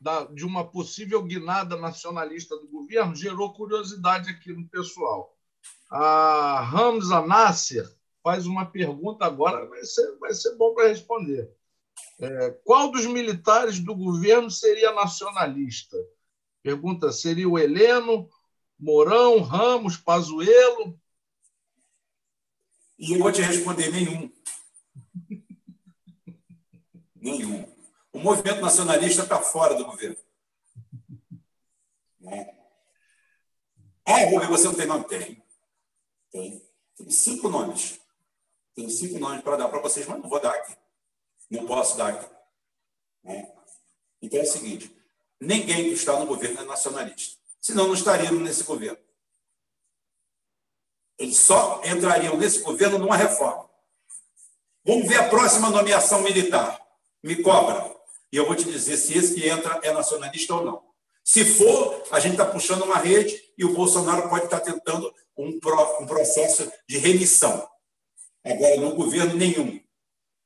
da, de uma possível guinada nacionalista do governo gerou curiosidade aqui no pessoal. A Ramza Nasser faz uma pergunta agora, vai ser, vai ser bom para responder. É, qual dos militares do governo seria nacionalista? Pergunta: seria o Heleno, Mourão, Ramos, Pazuello? Eu vou te responder nenhum. Nenhum. O movimento nacionalista está fora do governo. Né? Rubem, você não tem nome? Tem. Tem. Tem cinco nomes. Tem cinco nomes para dar para vocês, mas não vou dar aqui. Não posso dar aqui. Né? Então é o seguinte: ninguém que está no governo é nacionalista. Senão não estaríamos nesse governo. Eles só entrariam nesse governo numa reforma. Vamos ver a próxima nomeação militar. Me cobra. E eu vou te dizer se esse que entra é nacionalista ou não. Se for, a gente está puxando uma rede e o Bolsonaro pode estar tá tentando um, um processo de remissão. Agora, no governo, nenhum.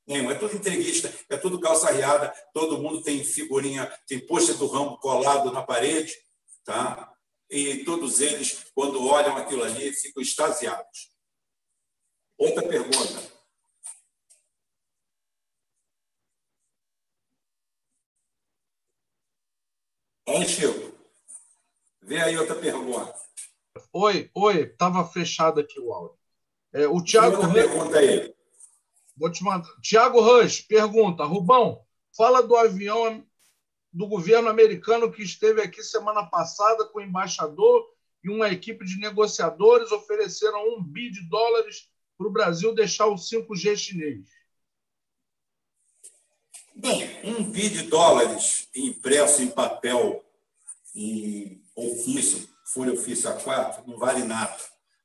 Nenhum. É tudo entreguista, é tudo calça riada, todo mundo tem figurinha, tem pôster do Rambo colado na parede, tá? E todos eles, quando olham aquilo ali, ficam extasiados. Outra pergunta. Hein, Chico? Vê aí outra pergunta. Oi, oi, estava fechado aqui o áudio. É, o Tiago. Pergunta aí. Vou te mandar. Tiago Rush pergunta: Rubão, fala do avião do governo americano que esteve aqui semana passada com o embaixador e uma equipe de negociadores ofereceram um bi de dólares para o Brasil deixar o 5G chinês. Bem, um bi de dólares impresso em papel, em ofício, folha ofício A4, não vale nada.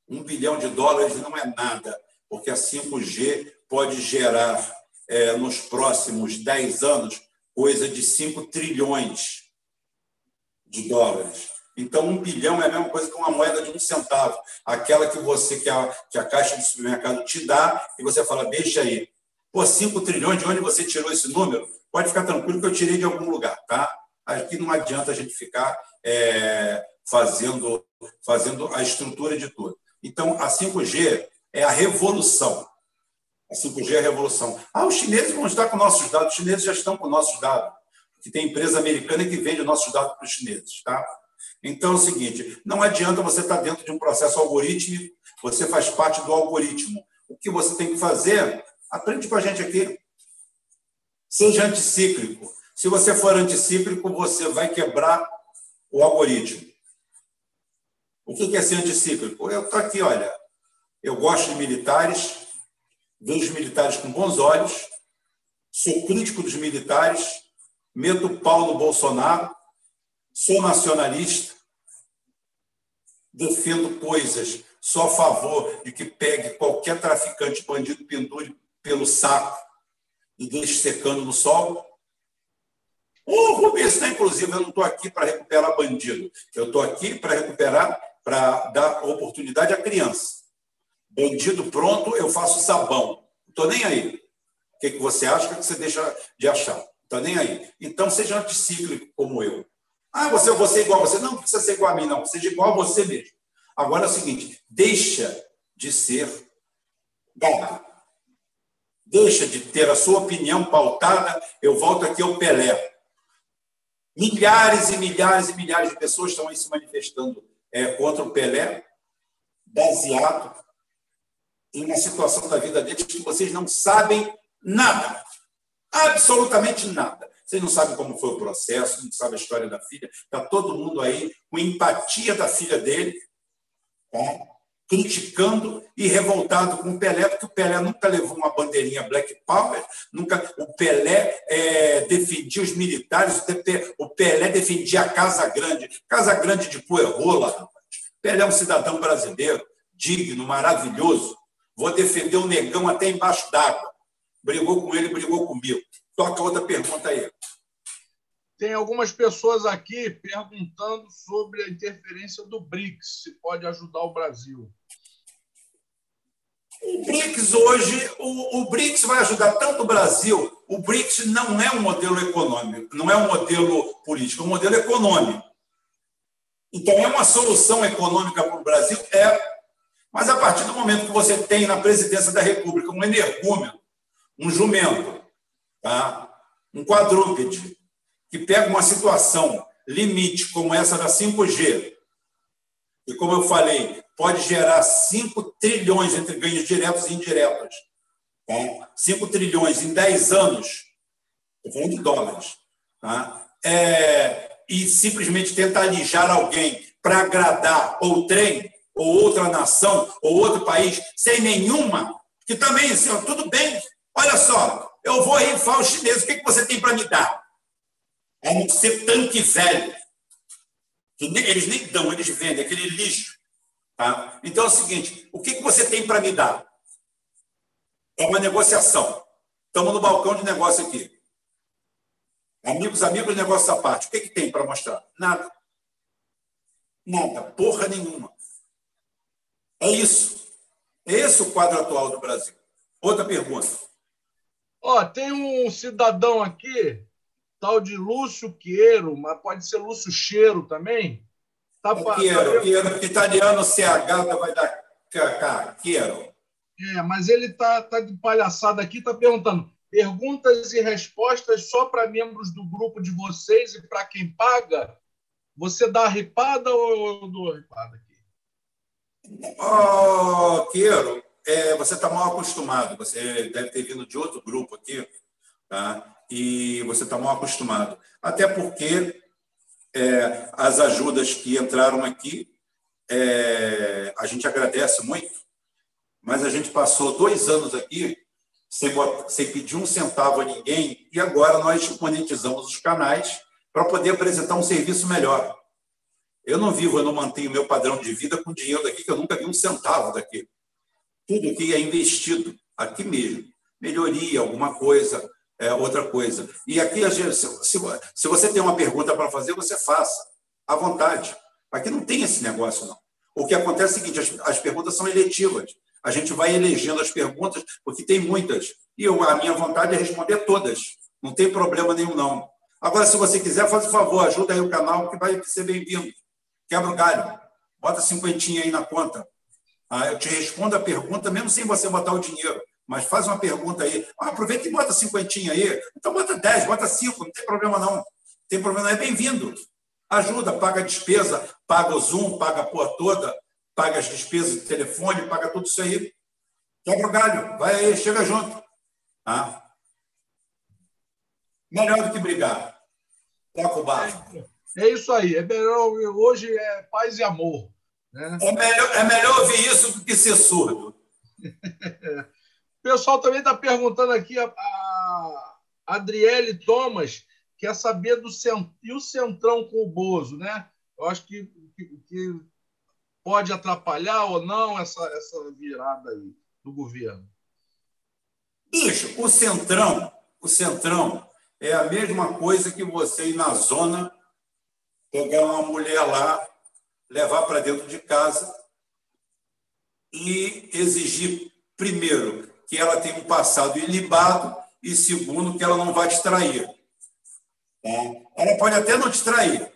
Um bilhão de dólares não é nada, porque a 5G pode gerar, é, nos próximos 10 anos, coisa de 5 trilhões de dólares. Então, um bilhão é a mesma coisa que uma moeda de um centavo, aquela que você que a, que a caixa de supermercado te dá e você fala, deixa aí. Pô, 5 trilhões, de onde você tirou esse número? Pode ficar tranquilo que eu tirei de algum lugar, tá? Aqui não adianta a gente ficar é, fazendo, fazendo a estrutura de tudo. Então, a 5G é a revolução. A 5G é a revolução. Ah, os chineses vão estar com nossos dados. Os chineses já estão com nossos dados. Que tem empresa americana que vende nossos dados para os chineses, tá? Então é o seguinte: não adianta você estar dentro de um processo algorítmico, você faz parte do algoritmo. O que você tem que fazer Aprende com a gente aqui. Seja anticíclico. Se você for anticíclico, você vai quebrar o algoritmo. O que é ser anticíclico? Eu estou aqui, olha. Eu gosto de militares, vejo militares com bons olhos, sou crítico dos militares, meto pau no Bolsonaro, sou nacionalista, defendo coisas, sou a favor de que pegue qualquer traficante, bandido, pendure pelo saco e deixe secando no sol. O Rubens, né, inclusive, eu não estou aqui para recuperar bandido. Eu estou aqui para recuperar, para dar oportunidade à criança. Bandido pronto, eu faço sabão. Não estou nem aí. O que, que você acha? O que você deixa de achar? Estou nem aí. Então, seja anticíclico como eu. Ah, você, você é igual a você. Não, precisa ser igual a mim, não. Seja igual a você mesmo. Agora é o seguinte: deixa de ser gado deixa de ter a sua opinião pautada, eu volto aqui ao Pelé. Milhares e milhares e milhares de pessoas estão aí se manifestando é, contra o Pelé, baseado em uma situação da vida deles que vocês não sabem nada. Absolutamente nada. Vocês não sabem como foi o processo, não sabem a história da filha. Está todo mundo aí com empatia da filha dele. Tá? Criticando e revoltado com o Pelé, porque o Pelé nunca levou uma bandeirinha Black Power, nunca o Pelé é, defendia os militares, o Pelé defendia a Casa Grande, Casa Grande de Puerrola. Pelé é um cidadão brasileiro, digno, maravilhoso. Vou defender o negão até embaixo d'água. Brigou com ele, brigou comigo. Toca outra pergunta aí. Tem algumas pessoas aqui perguntando sobre a interferência do BRICS, se pode ajudar o Brasil. O BRICS hoje, o, o, BRICS vai ajudar tanto o Brasil. O BRICS não é um modelo econômico, não é um modelo político, é um modelo econômico. Então, é uma solução econômica para o Brasil? É. Mas a partir do momento que você tem na presidência da República um energúmeno, um jumento, tá? um quadrúpede, que pega uma situação limite como essa da 5G, e como eu falei, pode gerar 5 trilhões entre ganhos diretos e indiretos. Tá? 5 trilhões em 10 anos. Estou falando de dólares. Tá? É, e simplesmente tentar alijar alguém para agradar ou trem, ou outra nação, ou outro país, sem nenhuma, que também, assim, tudo bem, olha só, eu vou rifar os chineses, o que, que você tem para me dar? É um ser tanque velho. Eles nem dão, eles vendem, aquele lixo. Tá? Então é o seguinte: o que, que você tem para me dar? É uma negociação. Estamos no balcão de negócio aqui. Amigos, amigos, negócio à parte. O que, que tem para mostrar? Nada. Nada. Porra nenhuma. É isso. É esse o quadro atual do Brasil. Outra pergunta. Ó, tem um cidadão aqui, tal de Lúcio Queiro, mas pode ser Lúcio Cheiro também. Tá é Queiro, Queiro, italiano CH vai dar KK, Queiro. É, mas ele tá, tá de palhaçada aqui, tá perguntando perguntas e respostas só para membros do grupo de vocês e para quem paga. Você dá ripada ou eu dou ripada aqui? Oh, Queiro, é, você está mal acostumado. Você deve ter vindo de outro grupo aqui, tá? E você está mal acostumado. Até porque é, as ajudas que entraram aqui, é, a gente agradece muito, mas a gente passou dois anos aqui sem, sem pedir um centavo a ninguém e agora nós monetizamos os canais para poder apresentar um serviço melhor. Eu não vivo, eu não mantenho meu padrão de vida com dinheiro daqui, que eu nunca vi um centavo daqui. Tudo aqui é investido, aqui mesmo. Melhoria, alguma coisa, é, outra coisa. E aqui, se, se você tem uma pergunta para fazer, você faça, à vontade. Aqui não tem esse negócio, não. O que acontece é o seguinte: as, as perguntas são eletivas. A gente vai elegendo as perguntas, porque tem muitas. E eu, a minha vontade é responder todas. Não tem problema nenhum, não. Agora, se você quiser, faz o favor, ajuda aí o canal, que vai ser bem-vindo. Quebra o galho. Bota cinquentinha aí na conta. Ah, eu te respondo a pergunta, mesmo sem você botar o dinheiro. Mas faz uma pergunta aí. Ah, aproveita e bota cinquentinha aí. Então bota dez, bota cinco, não tem problema não. Não tem problema, não. é bem-vindo. Ajuda, paga a despesa, paga o Zoom, paga a porra toda, paga as despesas de telefone, paga tudo isso aí. Quebra o galho, vai aí, chega junto. Ah. Melhor do que brigar. Toca o barco. É isso aí. É melhor, hoje é paz e amor. Né? É, melhor, é melhor ouvir isso do que ser surdo. *laughs* pessoal também está perguntando aqui, a, a Adriele Thomas quer saber do cent... e o centrão com o Bozo, né? Eu acho que, que, que pode atrapalhar ou não essa, essa virada aí do governo. Bicho, o centrão, o centrão é a mesma coisa que você ir na zona, pegar uma mulher lá, levar para dentro de casa e exigir, primeiro, que ela tenha um passado ilibado e, segundo, que ela não vai te trair. Tá? Ela pode até não te trair,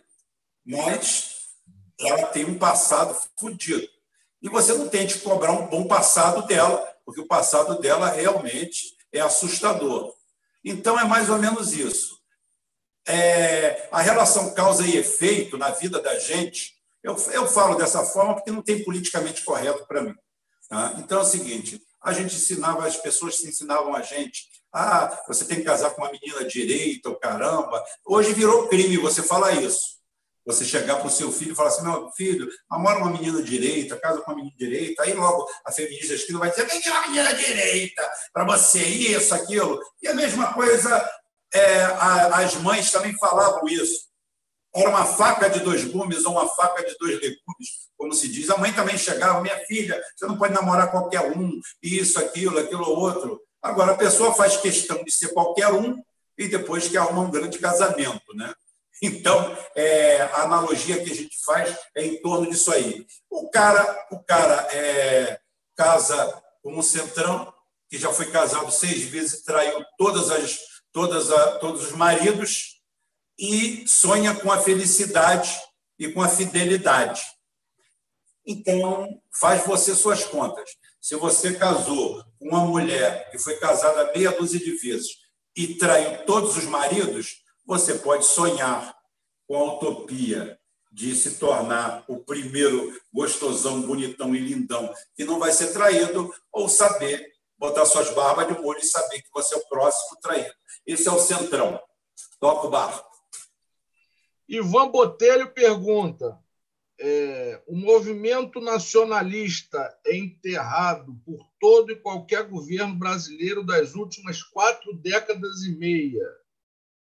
mas ela tem um passado fodido. E você não tem que cobrar um bom passado dela, porque o passado dela realmente é assustador. Então, é mais ou menos isso. É, a relação causa e efeito na vida da gente, eu, eu falo dessa forma porque não tem politicamente correto para mim. Tá? Então, é o seguinte: a gente ensinava, as pessoas se ensinavam a gente ah, você tem que casar com uma menina direita, ou caramba. Hoje virou crime você falar isso. Você chegar para o seu filho e falar assim: meu filho, namora uma menina direita, casa com uma menina direita. Aí logo a feminista esquerda vai dizer: vem uma menina direita para você, isso, aquilo. E a mesma coisa, é, as mães também falavam isso. Era uma faca de dois gumes ou uma faca de dois legumes, como se diz. A mãe também chegava: minha filha, você não pode namorar qualquer um, isso, aquilo, aquilo outro. Agora, a pessoa faz questão de ser qualquer um e depois que arruma um grande casamento, né? *laughs* Então, é, a analogia que a gente faz é em torno disso aí. O cara, o cara é, casa com um centrão, que já foi casado seis vezes e traiu todas as, todas a, todos os maridos, e sonha com a felicidade e com a fidelidade. Então, faz você suas contas. Se você casou com uma mulher que foi casada meia dúzia de vezes e traiu todos os maridos, você pode sonhar com a utopia de se tornar o primeiro gostosão, bonitão e lindão que não vai ser traído, ou saber botar suas barbas de molho e saber que você é o próximo traído. Esse é o centrão. Toca o barco. Ivan Botelho pergunta: é, o movimento nacionalista é enterrado por todo e qualquer governo brasileiro das últimas quatro décadas e meia,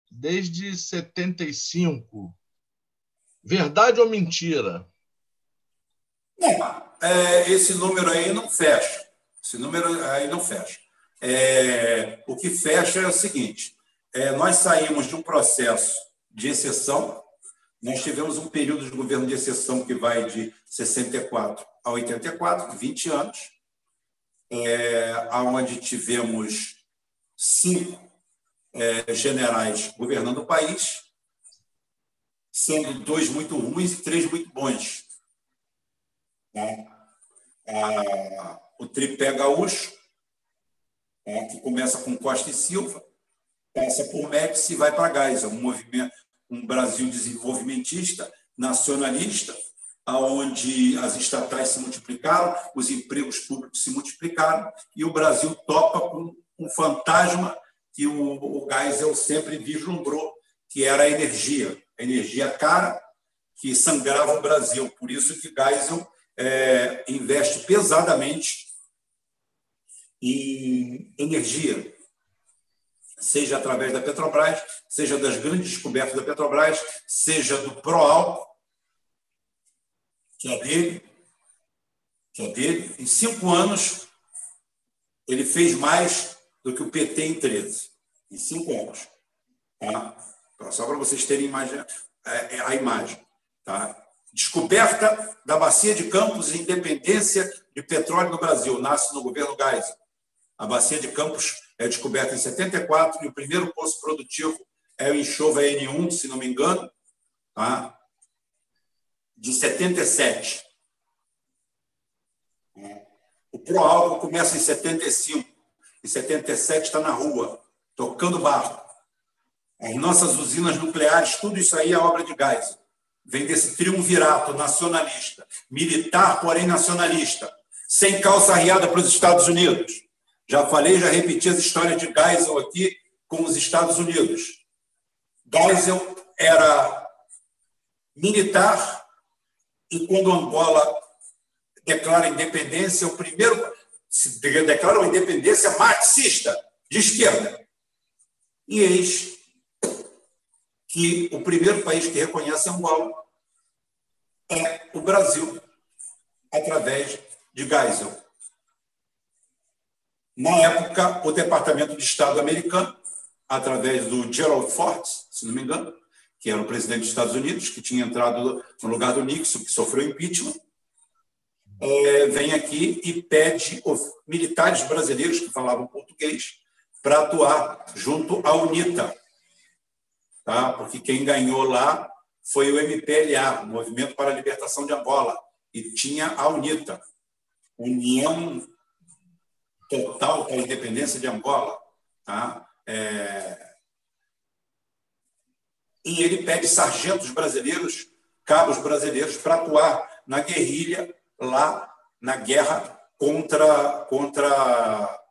desde 75. Verdade ou mentira? Não, é, esse número aí não fecha. Esse número aí não fecha. É, o que fecha é o seguinte: é, nós saímos de um processo de exceção, nós tivemos um período de governo de exceção que vai de 64 a 84, 20 anos, é, onde tivemos cinco é, generais governando o país, sendo dois muito ruins e três muito bons. Ah, o tripé gaúcho, né, que começa com Costa e Silva, passa por Médici e vai para Geisel, um movimento, um Brasil desenvolvimentista, nacionalista, aonde as estatais se multiplicaram, os empregos públicos se multiplicaram e o Brasil topa com um fantasma que o, o Geisel sempre vislumbrou, que era a energia, a energia cara que sangrava o Brasil. Por isso que Geisel é, investe pesadamente em energia, seja através da Petrobras, seja das grandes descobertas da Petrobras, seja do Proálcool, que é dele, que é dele. Em cinco anos, ele fez mais do que o PT em 13. Em cinco anos. Tá? Só para vocês terem imagem, é, é, a imagem. Tá? Descoberta da bacia de Campos e independência de petróleo no Brasil. Nasce no governo Geisel. A bacia de Campos é descoberta em 74 e o primeiro poço produtivo é o enxova N1, se não me engano, tá? de 77. O Proálcool começa em 75. Em 77 está na rua, tocando barco. As nossas usinas nucleares, tudo isso aí é obra de gás. Vem desse triunvirato nacionalista, militar, porém nacionalista, sem calça arriada para os Estados Unidos. Já falei, já repeti as histórias de Geisel aqui com os Estados Unidos. Geisel era militar e quando Angola declara independência, o primeiro se declara uma independência marxista de esquerda. E eis que o primeiro país que reconhece Angola é o Brasil, através de Geisel. Na época, o Departamento de Estado americano, através do Gerald Ford, se não me engano, que era o presidente dos Estados Unidos, que tinha entrado no lugar do Nixon, que sofreu impeachment, é, vem aqui e pede militares brasileiros que falavam português para atuar junto à UNITA, tá? porque quem ganhou lá foi o MPLA, Movimento para a Libertação de Angola, e tinha a UNITA, União total para a independência de Angola. Tá? É... E ele pede sargentos brasileiros, cabos brasileiros, para atuar na guerrilha lá na guerra contra, contra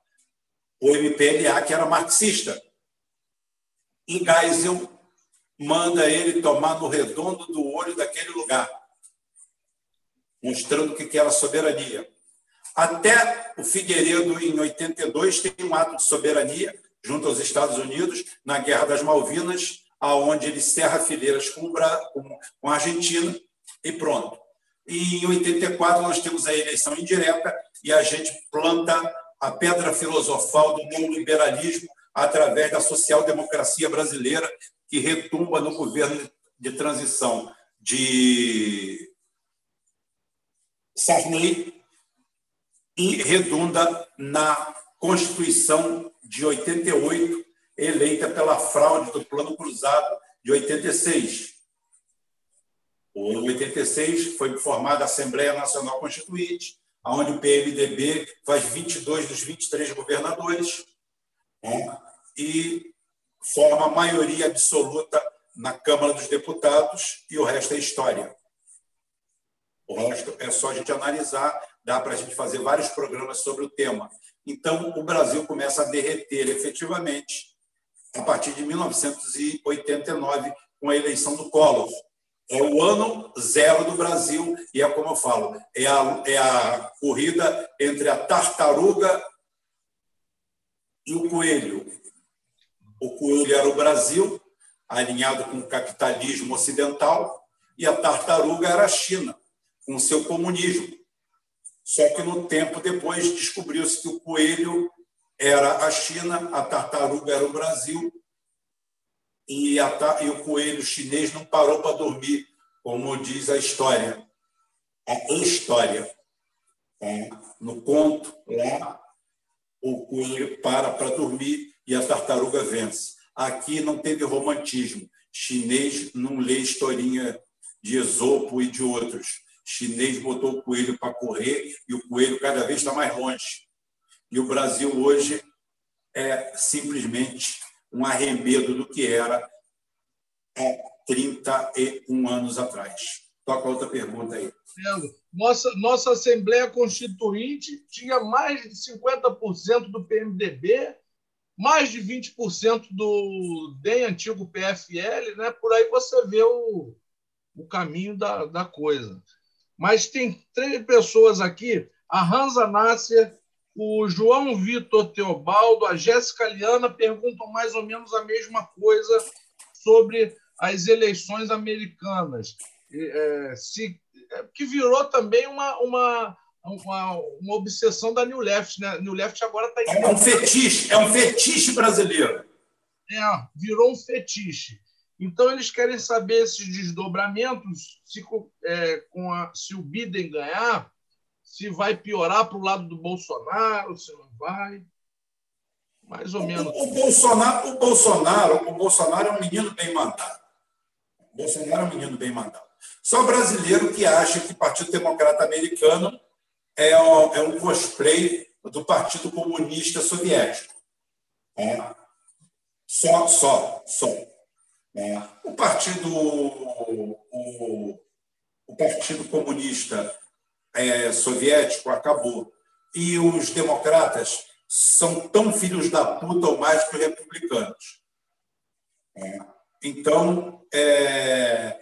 o MPLA, que era marxista. E Geisel manda ele tomar no redondo do olho daquele lugar, mostrando que era soberania. Até o Figueiredo, em 82, tem um ato de soberania junto aos Estados Unidos na Guerra das Malvinas, aonde ele cerra fileiras com, a Argentina e pronto. E em 84 nós temos a eleição indireta e a gente planta a pedra filosofal do neoliberalismo através da social-democracia brasileira que retumba no governo de transição de Sarney e redunda na Constituição de 88, eleita pela fraude do Plano Cruzado de 86. Em 86 foi formada a Assembleia Nacional Constituinte, onde o PMDB faz 22 dos 23 governadores né, e forma a maioria absoluta na Câmara dos Deputados e o resto é história. O resto é só a gente analisar dá para a gente fazer vários programas sobre o tema. Então, o Brasil começa a derreter efetivamente a partir de 1989, com a eleição do Collor. É o ano zero do Brasil e é como eu falo, é a, é a corrida entre a tartaruga e o coelho. O coelho era o Brasil, alinhado com o capitalismo ocidental, e a tartaruga era a China, com seu comunismo. Só que no tempo depois descobriu-se que o coelho era a China, a tartaruga era o Brasil, e, a, e o coelho chinês não parou para dormir, como diz a história. A história. É, no conto, lá, o coelho para para dormir e a tartaruga vence. Aqui não teve romantismo. Chinês não lê historinha de Esopo e de outros. Chinês botou o coelho para correr e o coelho cada vez está mais longe. E o Brasil hoje é simplesmente um arremedo do que era há 31 anos atrás. Toca outra pergunta aí. Nossa, nossa Assembleia Constituinte tinha mais de 50% do PMDB, mais de 20% do DEM, antigo PFL, né? por aí você vê o, o caminho da, da coisa. Mas tem três pessoas aqui: a Hansa Nasser, o João Vitor Teobaldo, a Jéssica Liana perguntam mais ou menos a mesma coisa sobre as eleições americanas. É, se, é, que virou também uma, uma, uma, uma, obsessão da New Left. Né? New Left agora está. É um fetiche, é um fetiche brasileiro. É, virou um fetiche. Então, eles querem saber esses desdobramentos, se, é, com a, se o Biden ganhar, se vai piorar para o lado do Bolsonaro, se não vai. Mais ou menos. O, o, Bolsonaro, o, Bolsonaro, o Bolsonaro é um menino bem mandado. O Bolsonaro é um menino bem mandado. Só brasileiro que acha que o Partido Democrata Americano é um, é um cosplay do Partido Comunista Soviético. É. Só, só, só. É. O Partido, o, o Partido Comunista é, Soviético acabou. E os democratas são tão filhos da puta ou mais que os republicanos. É. Então, é,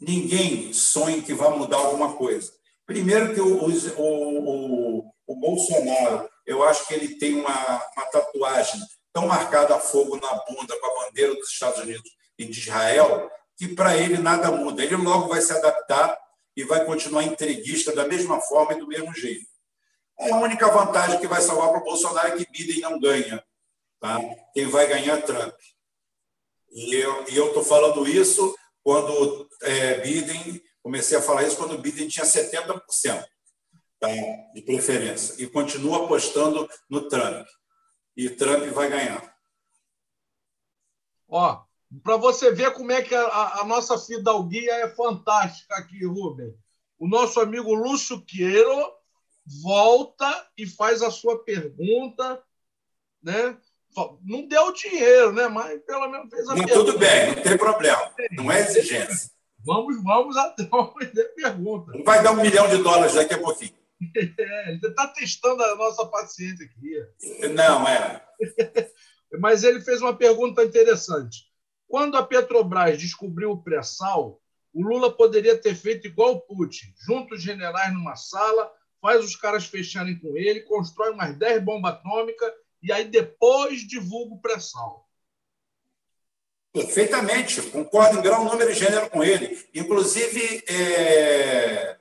ninguém sonha que vai mudar alguma coisa. Primeiro que o, o, o, o Bolsonaro, eu acho que ele tem uma, uma tatuagem tão marcada a fogo na bunda com a bandeira dos Estados Unidos e de Israel, que para ele nada muda. Ele logo vai se adaptar e vai continuar entreguista da mesma forma e do mesmo jeito. A única vantagem que vai salvar para o Bolsonaro é que Biden não ganha. Tá? Quem vai ganhar é Trump. E eu estou falando isso quando é, Biden, comecei a falar isso quando Biden tinha 70% tá, de preferência. E continua apostando no Trump. E Trump vai ganhar. Ó, para você ver como é que a, a, nossa fidalguia é fantástica aqui, Rubem. O nosso amigo Lúcio Queiro volta e faz a sua pergunta, né? Não deu dinheiro, né? Mas pelo menos fez a não, pergunta. Tudo bem, não tem problema. Não é exigência. Vamos, vamos até fazer pergunta. Não vai dar um milhão de dólares daqui a pouquinho. *laughs* É, ele está testando a nossa paciência aqui. Não, é. *laughs* Mas ele fez uma pergunta interessante. Quando a Petrobras descobriu o pré-sal, o Lula poderia ter feito igual o Putin, junta os generais numa sala, faz os caras fecharem com ele, constrói umas 10 bombas atômicas e aí depois divulga o pré-sal. Perfeitamente, concordo em grau, número e gênero com ele. Inclusive, é,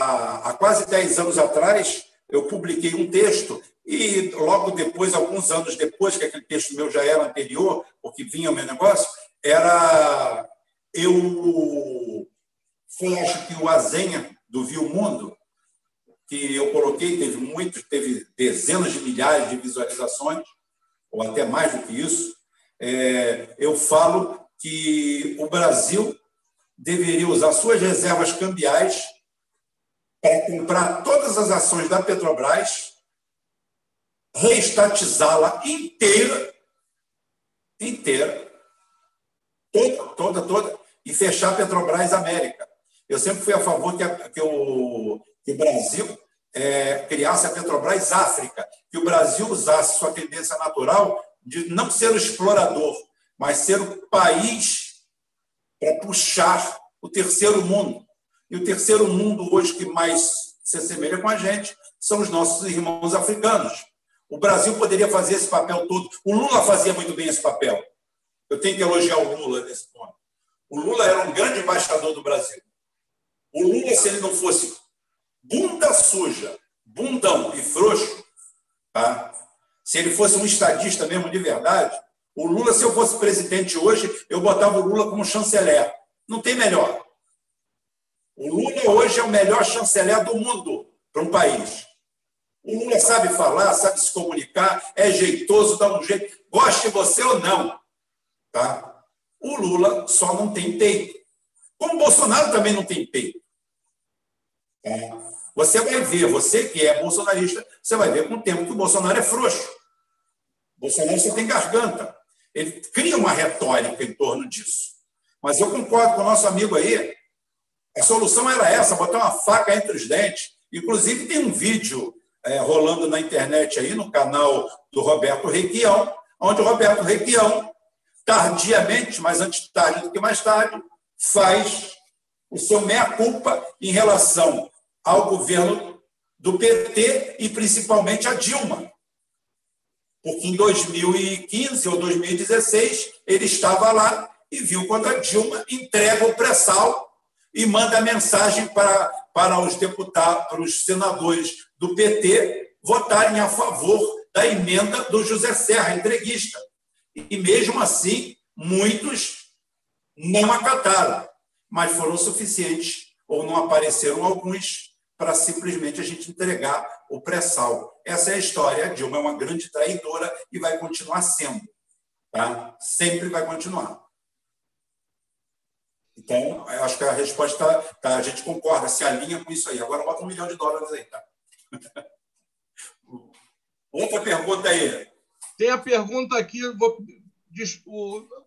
há, há quase 10 anos atrás, eu publiquei um texto e logo depois, alguns anos depois, que aquele texto meu já era anterior, porque vinha o meu negócio, era eu foi acho que o Azenha do Viu Mundo, que eu coloquei, teve muitos, teve dezenas de milhares de visualizações, ou até mais do que isso. É, eu falo que o Brasil deveria usar suas reservas cambiais para comprar todas as ações da Petrobras, reestatizá-la inteira, inteira, toda, toda, toda, e fechar a Petrobras América. Eu sempre fui a favor que, a, que, o, que o Brasil é, criasse a Petrobras África, que o Brasil usasse sua tendência natural de não ser o explorador, mas ser o país para puxar o terceiro mundo. E o terceiro mundo hoje que mais se assemelha com a gente são os nossos irmãos africanos. O Brasil poderia fazer esse papel todo. O Lula fazia muito bem esse papel. Eu tenho que elogiar o Lula nesse ponto. O Lula era um grande embaixador do Brasil. O Lula, se ele não fosse bunda suja, bundão e frouxo, tá? se ele fosse um estadista mesmo de verdade, o Lula, se eu fosse presidente hoje, eu botava o Lula como chanceler. Não tem melhor. O Lula hoje é o melhor chanceler do mundo para um país. O Lula sabe falar, sabe se comunicar, é jeitoso, dá um jeito, goste você ou não. Tá? O Lula só não tem peito. Como o Bolsonaro também não tem peito. É. Você vai ver, você que é bolsonarista, você vai ver com o tempo que o Bolsonaro é frouxo. O Bolsonaro só tem garganta. Ele cria uma retórica em torno disso. Mas eu concordo com o nosso amigo aí. A solução era essa, botar uma faca entre os dentes. Inclusive, tem um vídeo é, rolando na internet aí, no canal do Roberto Requião, onde o Roberto Requião, tardiamente, mas antes tarde do que mais tarde, faz o seu meia-culpa em relação ao governo do PT e principalmente a Dilma. Porque em 2015 ou 2016 ele estava lá e viu quando a Dilma entrega o pré-sal e manda mensagem para, para os deputados, para os senadores do PT votarem a favor da emenda do José Serra, entreguista. E mesmo assim, muitos não acataram mas foram suficientes, ou não apareceram alguns, para simplesmente a gente entregar o pré-sal. Essa é a história. A Dilma é uma grande traidora e vai continuar sendo. Tá? Sempre vai continuar. Então, acho que a resposta tá, a gente concorda, se alinha com isso aí. Agora bota um milhão de dólares aí, tá? *laughs* Outra pergunta aí. Tem a pergunta aqui, vou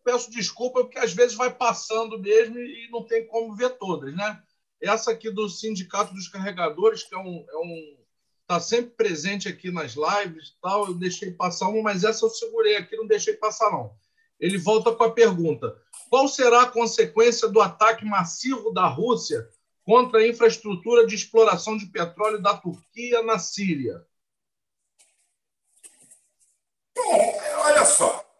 peço desculpa porque às vezes vai passando mesmo e não tem como ver todas, né? Essa aqui do Sindicato dos Carregadores, que é um, é um tá sempre presente aqui nas lives e tal, eu deixei passar uma, mas essa eu segurei aqui, não deixei passar não. Ele volta com a pergunta: qual será a consequência do ataque massivo da Rússia contra a infraestrutura de exploração de petróleo da Turquia na Síria? olha só,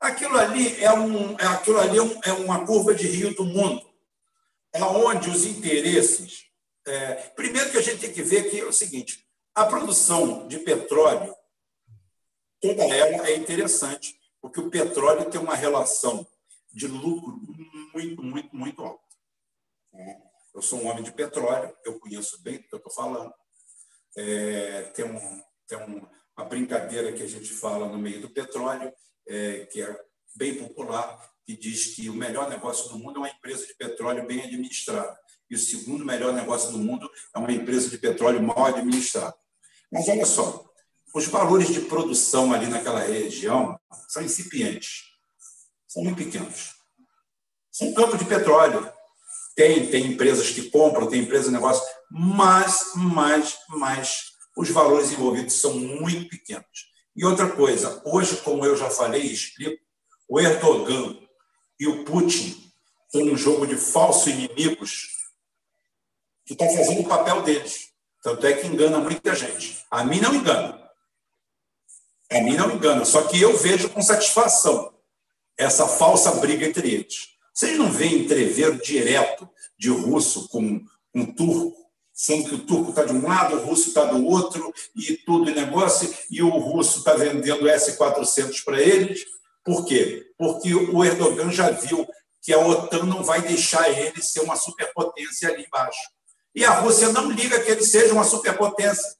Aquilo ali é, um, é aquilo ali é, um, é uma curva de rio do mundo, onde os interesses. É, primeiro que a gente tem que ver que é o seguinte: a produção de petróleo, toda ela é interessante, porque o petróleo tem uma relação de lucro muito, muito, muito alta. Eu sou um homem de petróleo, eu conheço bem do que eu estou falando. É, tem um, tem um, uma brincadeira que a gente fala no meio do petróleo, é, que é bem popular, que diz que o melhor negócio do mundo é uma empresa de petróleo bem administrada. E o segundo melhor negócio do mundo é uma empresa de petróleo mal administrada. Mas olha só, os valores de produção ali naquela região são incipientes, são muito pequenos. São campos de petróleo. Tem, tem empresas que compram, tem empresas de negócio, mas, mas, mas os valores envolvidos são muito pequenos. E outra coisa, hoje, como eu já falei e explico, o Erdogan e o Putin estão num jogo de falsos inimigos que estão fazendo o papel deles. Tanto é que engana muita gente. A mim não engana. A mim não engana. Só que eu vejo com satisfação essa falsa briga entre eles. Vocês não veem entrever direto de russo com um turco sendo que o turco está de um lado, o russo está do outro, e tudo em negócio, e o russo está vendendo S-400 para eles. Por quê? Porque o Erdogan já viu que a OTAN não vai deixar ele ser uma superpotência ali embaixo. E a Rússia não liga que ele seja uma superpotência.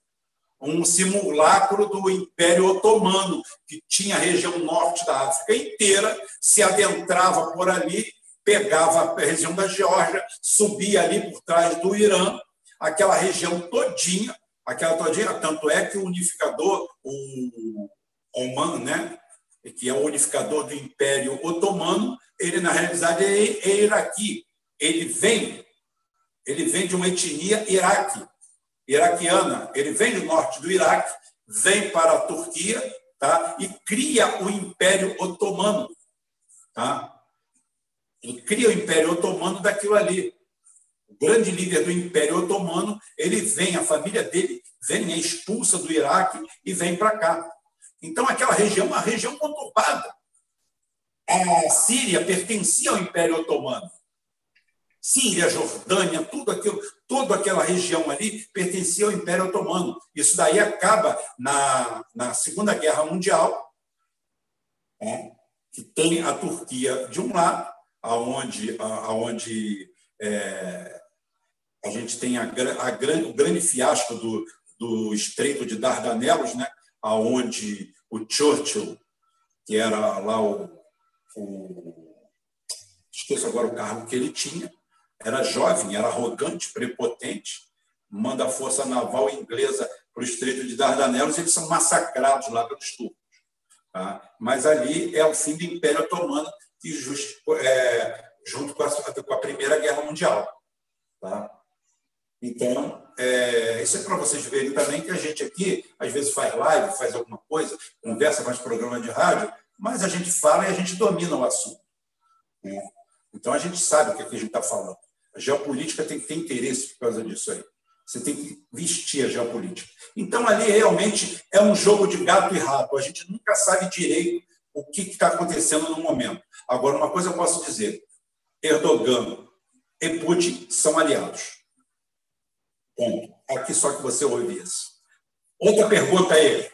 Um simulacro do Império Otomano, que tinha a região norte da África inteira, se adentrava por ali, pegava a região da Geórgia, subia ali por trás do Irã aquela região todinha, aquela todinha, tanto é que o unificador, o Oman, né, que é o unificador do Império Otomano, ele na realidade é, é iraqui. Ele vem, ele vem de uma etnia iraque. Iraquiana. Ele vem do norte do Iraque, vem para a Turquia tá? e cria o Império Otomano. Tá? Ele cria o Império Otomano daquilo ali. O grande líder do Império Otomano, ele vem, a família dele vem, é expulsa do Iraque e vem para cá. Então, aquela região é uma região conturbada. A Síria pertencia ao Império Otomano. Síria, Jordânia, tudo aquilo, toda aquela região ali pertencia ao Império Otomano. Isso daí acaba na, na Segunda Guerra Mundial, né, que tem a Turquia de um lado, aonde, aonde é, a gente tem a, a, o grande fiasco do, do Estreito de Dardanelos, né, aonde o Churchill, que era lá o, o esqueço agora o cargo que ele tinha, era jovem, era arrogante, prepotente, manda a força naval inglesa para o Estreito de Dardanelos, eles são massacrados lá pelos turcos. Tá? Mas ali é o fim do Império Otomano, que just, é, junto com a, com a, Primeira Guerra Mundial. Tá? Então, é, isso é para vocês verem também que a gente aqui, às vezes, faz live, faz alguma coisa, conversa, faz programa de rádio, mas a gente fala e a gente domina o assunto. Né? Então, a gente sabe o que, é que a gente está falando. A geopolítica tem que ter interesse por causa disso aí. Você tem que vestir a geopolítica. Então, ali realmente é um jogo de gato e rato. A gente nunca sabe direito o que está acontecendo no momento. Agora, uma coisa eu posso dizer: Erdogan e Putin são aliados. Ponto. Aqui só que você ouve isso. Outra pergunta aí.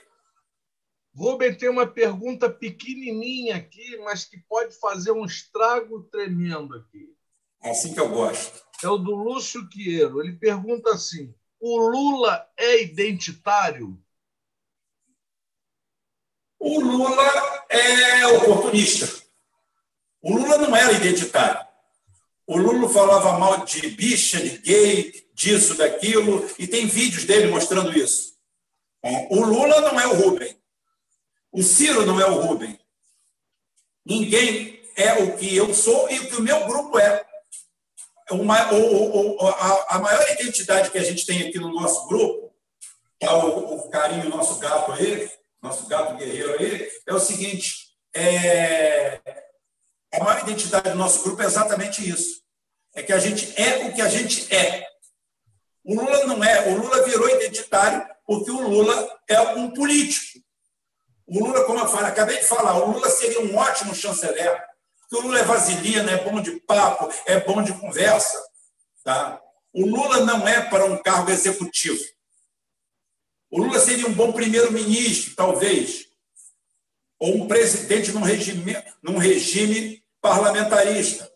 Rubem tem uma pergunta pequenininha aqui, mas que pode fazer um estrago tremendo aqui. É assim que eu gosto. É o do Lúcio Quieiro. Ele pergunta assim: o Lula é identitário? O Lula é oportunista. O Lula não era identitário. O Lula falava mal de bicha, de gay, disso, daquilo, e tem vídeos dele mostrando isso. O Lula não é o Rubem. O Ciro não é o Rubem. Ninguém é o que eu sou e o que o meu grupo é uma, a, a, maior identidade que a gente tem aqui no nosso grupo, é o, o carinho, nosso gato aí, nosso gato guerreiro aí, é o seguinte: é, a maior identidade do nosso grupo é exatamente isso. É que a gente é o que a gente é. O Lula não é. O Lula virou identitário porque o Lula é um político. O Lula, como eu falei, acabei de falar, o Lula seria um ótimo chanceler o Lula é vaselina, é bom de papo, é bom de conversa. Tá? O Lula não é para um cargo executivo. O Lula seria um bom primeiro-ministro, talvez, ou um presidente num regime, num regime parlamentarista.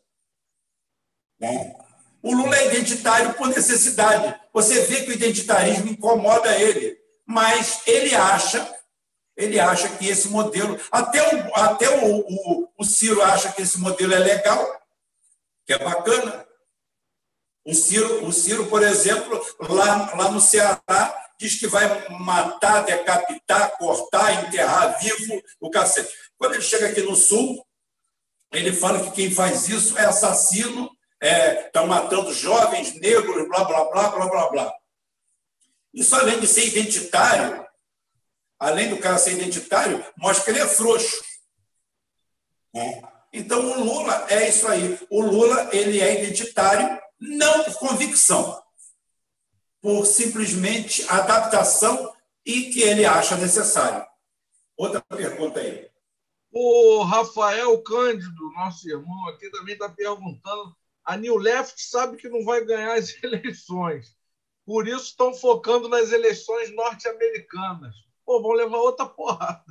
Né? O Lula é identitário por necessidade. Você vê que o identitarismo incomoda ele, mas ele acha ele acha que esse modelo, até o, até o, o, o Ciro acha que esse modelo é legal, que é bacana. O Ciro, o Ciro por exemplo, lá, lá no Ceará, diz que vai matar, decapitar, cortar, enterrar vivo o cacete. Quando ele chega aqui no Sul, ele fala que quem faz isso é assassino, estão é, matando jovens, negros, blá, blá, blá, blá, blá, blá. Isso, além de ser identitário, além do cara ser identitário, mostra que ele é frouxo. Né? Então, o Lula é isso aí. O Lula ele é identitário não por convicção, por simplesmente adaptação e que ele acha necessário. Outra pergunta aí. O Rafael Cândido, nosso irmão aqui, também está perguntando. A New Left sabe que não vai ganhar as *laughs* eleições. Por isso estão focando nas eleições norte-americanas pô, vão levar outra porrada.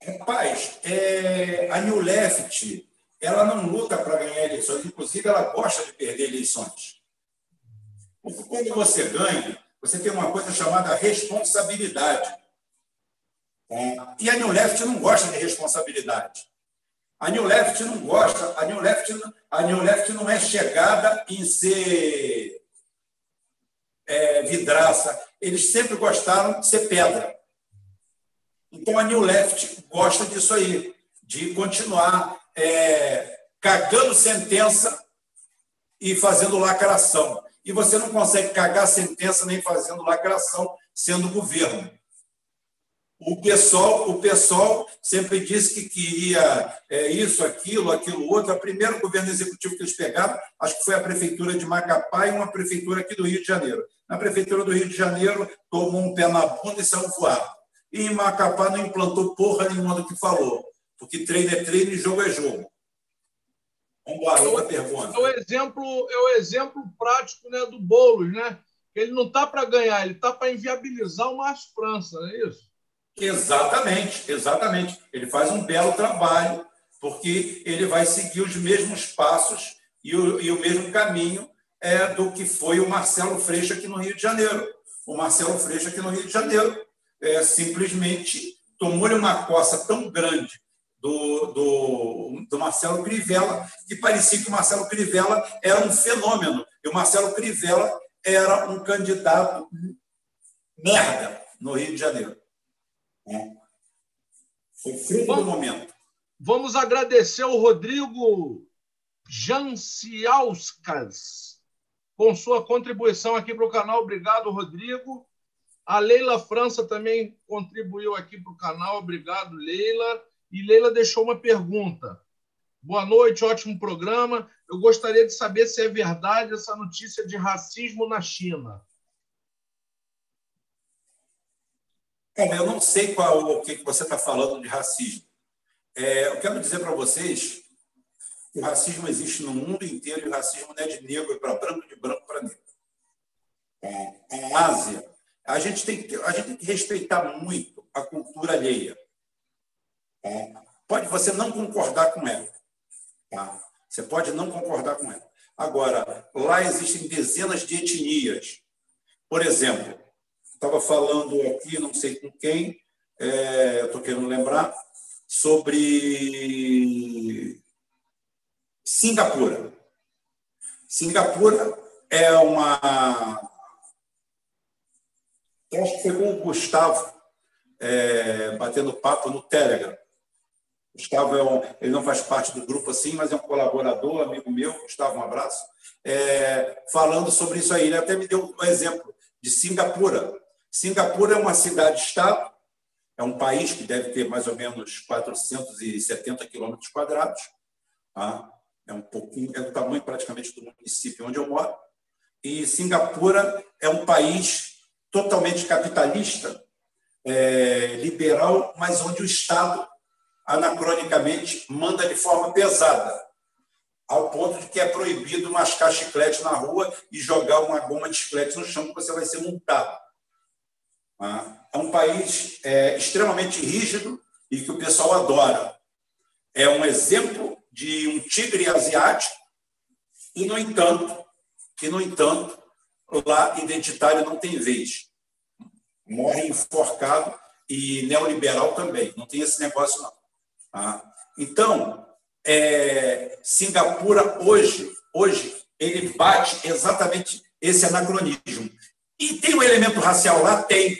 Rapaz, é, a New Left ela não luta para ganhar eleições, inclusive ela gosta de perder eleições. Porque quando você ganha, você tem uma coisa chamada responsabilidade. É, e a New Left não gosta de responsabilidade. A New Left não gosta, a New Left, a New Left não é chegada em ser é, vidraça, eles sempre gostaram de ser pedra. Então a New Left gosta disso aí, de continuar é, cagando sentença e fazendo lacração. e você não consegue cagar sentença nem fazendo lacração sendo governo. O pessoal, o pessoal sempre disse que queria é, isso, aquilo, aquilo outro. O primeiro governo executivo que eles pegaram, acho que foi a prefeitura de Macapá e uma prefeitura aqui do Rio de Janeiro. Na prefeitura do Rio de Janeiro, tomou um pé na bunda e saiu voado. E em Macapá não implantou porra nenhuma do que falou, porque treino é treino e jogo é jogo. Vamos embora, outra pergunta. É o exemplo, é o exemplo prático né, do Boulos, né? Ele não está para ganhar, ele está para inviabilizar o Márcio França, não é isso? Exatamente, exatamente. Ele faz um belo trabalho, porque ele vai seguir os mesmos passos e o, e o mesmo caminho é, do que foi o Marcelo Freixo aqui no Rio de Janeiro. O Marcelo Freixo aqui no Rio de Janeiro é, simplesmente tomou-lhe uma coça tão grande do, do, do, Marcelo Crivella, que parecia que o Marcelo Crivella era um fenômeno. E o Marcelo Crivella era um candidato merda no Rio de Janeiro. É. Foi fruto do momento. Vamos agradecer ao Rodrigo Janciauskas com sua contribuição aqui para o canal. Obrigado, Rodrigo. A Leila França também contribuiu aqui para o canal. Obrigado, Leila. E Leila deixou uma pergunta. Boa noite, ótimo programa. Eu gostaria de saber se é verdade essa notícia de racismo na China. É, eu não sei qual o que você está falando de racismo. É, eu quero dizer para vocês o racismo existe no mundo inteiro e o racismo não é de negro para branco, de branco para negro. É, a Ásia, a gente, tem que, a gente tem que respeitar muito a cultura alheia. É, pode você não concordar com ela. Tá? Você pode não concordar com ela. Agora, lá existem dezenas de etnias. Por exemplo, estava falando aqui, não sei com quem, é, estou querendo lembrar, sobre Singapura. Singapura é uma. Eu acho que foi com o Gustavo é, batendo papo no Telegram. Gustavo é um, ele não faz parte do grupo assim, mas é um colaborador, amigo meu. Gustavo, um abraço. É, falando sobre isso aí. Ele até me deu um exemplo de Singapura. Singapura é uma cidade-estado, é um país que deve ter mais ou menos 470 quilômetros quadrados, tá? É um pouquinho, é do tamanho praticamente do município onde eu moro. E Singapura é um país totalmente capitalista, é, liberal, mas onde o Estado, anacronicamente, manda de forma pesada, ao ponto de que é proibido mascar chiclete na rua e jogar uma goma de chiclete no chão, que você vai ser multado. É um país é, extremamente rígido e que o pessoal adora. É um exemplo de um tigre asiático e, no entanto, que no entanto, lá identitário não tem vez. Morre enforcado e neoliberal também. Não tem esse negócio, não. Tá? Então, é, Singapura hoje, hoje, ele bate exatamente esse anacronismo. E tem um elemento racial lá? Tem.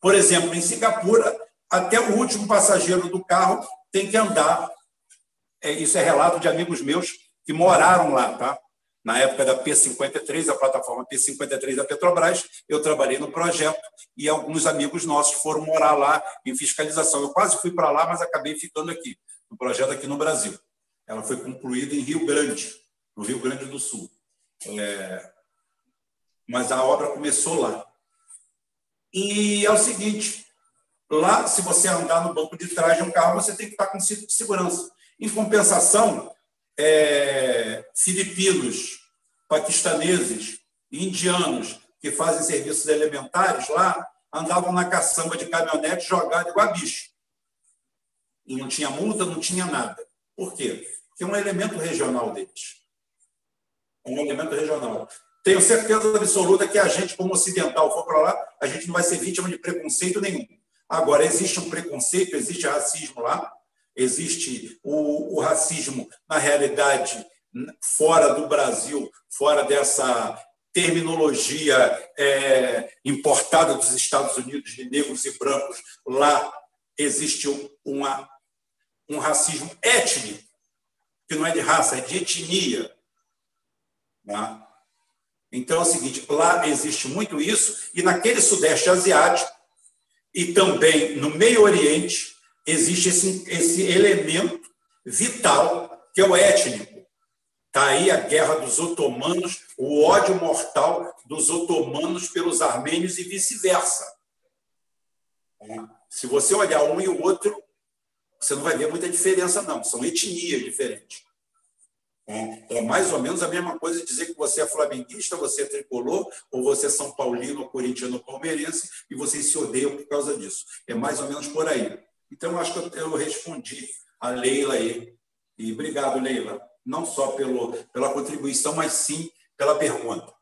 Por exemplo, em Singapura, até o último passageiro do carro tem que andar. É, isso é relato de amigos meus que moraram lá, tá? Na época da P53, a plataforma P53 da Petrobras, eu trabalhei no projeto e alguns amigos nossos foram morar lá em fiscalização. Eu quase fui para lá, mas acabei ficando aqui, no projeto aqui no Brasil. Ela foi concluída em Rio Grande, no Rio Grande do Sul. É... Mas a obra começou lá. E é o seguinte: lá, se você andar no banco de trás de um carro, você tem que estar com cinto de segurança. Em compensação, é, filipinos, paquistaneses, indianos que fazem serviços elementares lá andavam na caçamba de caminhonete jogado igual bicho. E não tinha multa, não tinha nada. Por quê? Porque é um elemento regional deles. É um elemento regional. Tenho certeza absoluta que a gente, como ocidental, for para lá, a gente não vai ser vítima de preconceito nenhum. Agora, existe um preconceito, existe racismo lá, existe o, o racismo, na realidade, fora do Brasil, fora dessa terminologia é, importada dos Estados Unidos de negros e brancos. Lá existe uma, um racismo étnico, que não é de raça, é de etnia. Tá? Então é o seguinte: lá existe muito isso, e naquele Sudeste Asiático e também no Meio Oriente existe esse, esse elemento vital que é o étnico. Está aí a guerra dos otomanos, o ódio mortal dos otomanos pelos armênios e vice-versa. Se você olhar um e o outro, você não vai ver muita diferença, não. São etnias diferentes. É, é mais ou menos a mesma coisa dizer que você é flamenguista, você é tricolor, ou você é São Paulino, corintiano, palmeirense, e vocês se odeiam por causa disso. É mais ou menos por aí. Então, acho que eu respondi a Leila aí. E obrigado, Leila, não só pelo, pela contribuição, mas sim pela pergunta.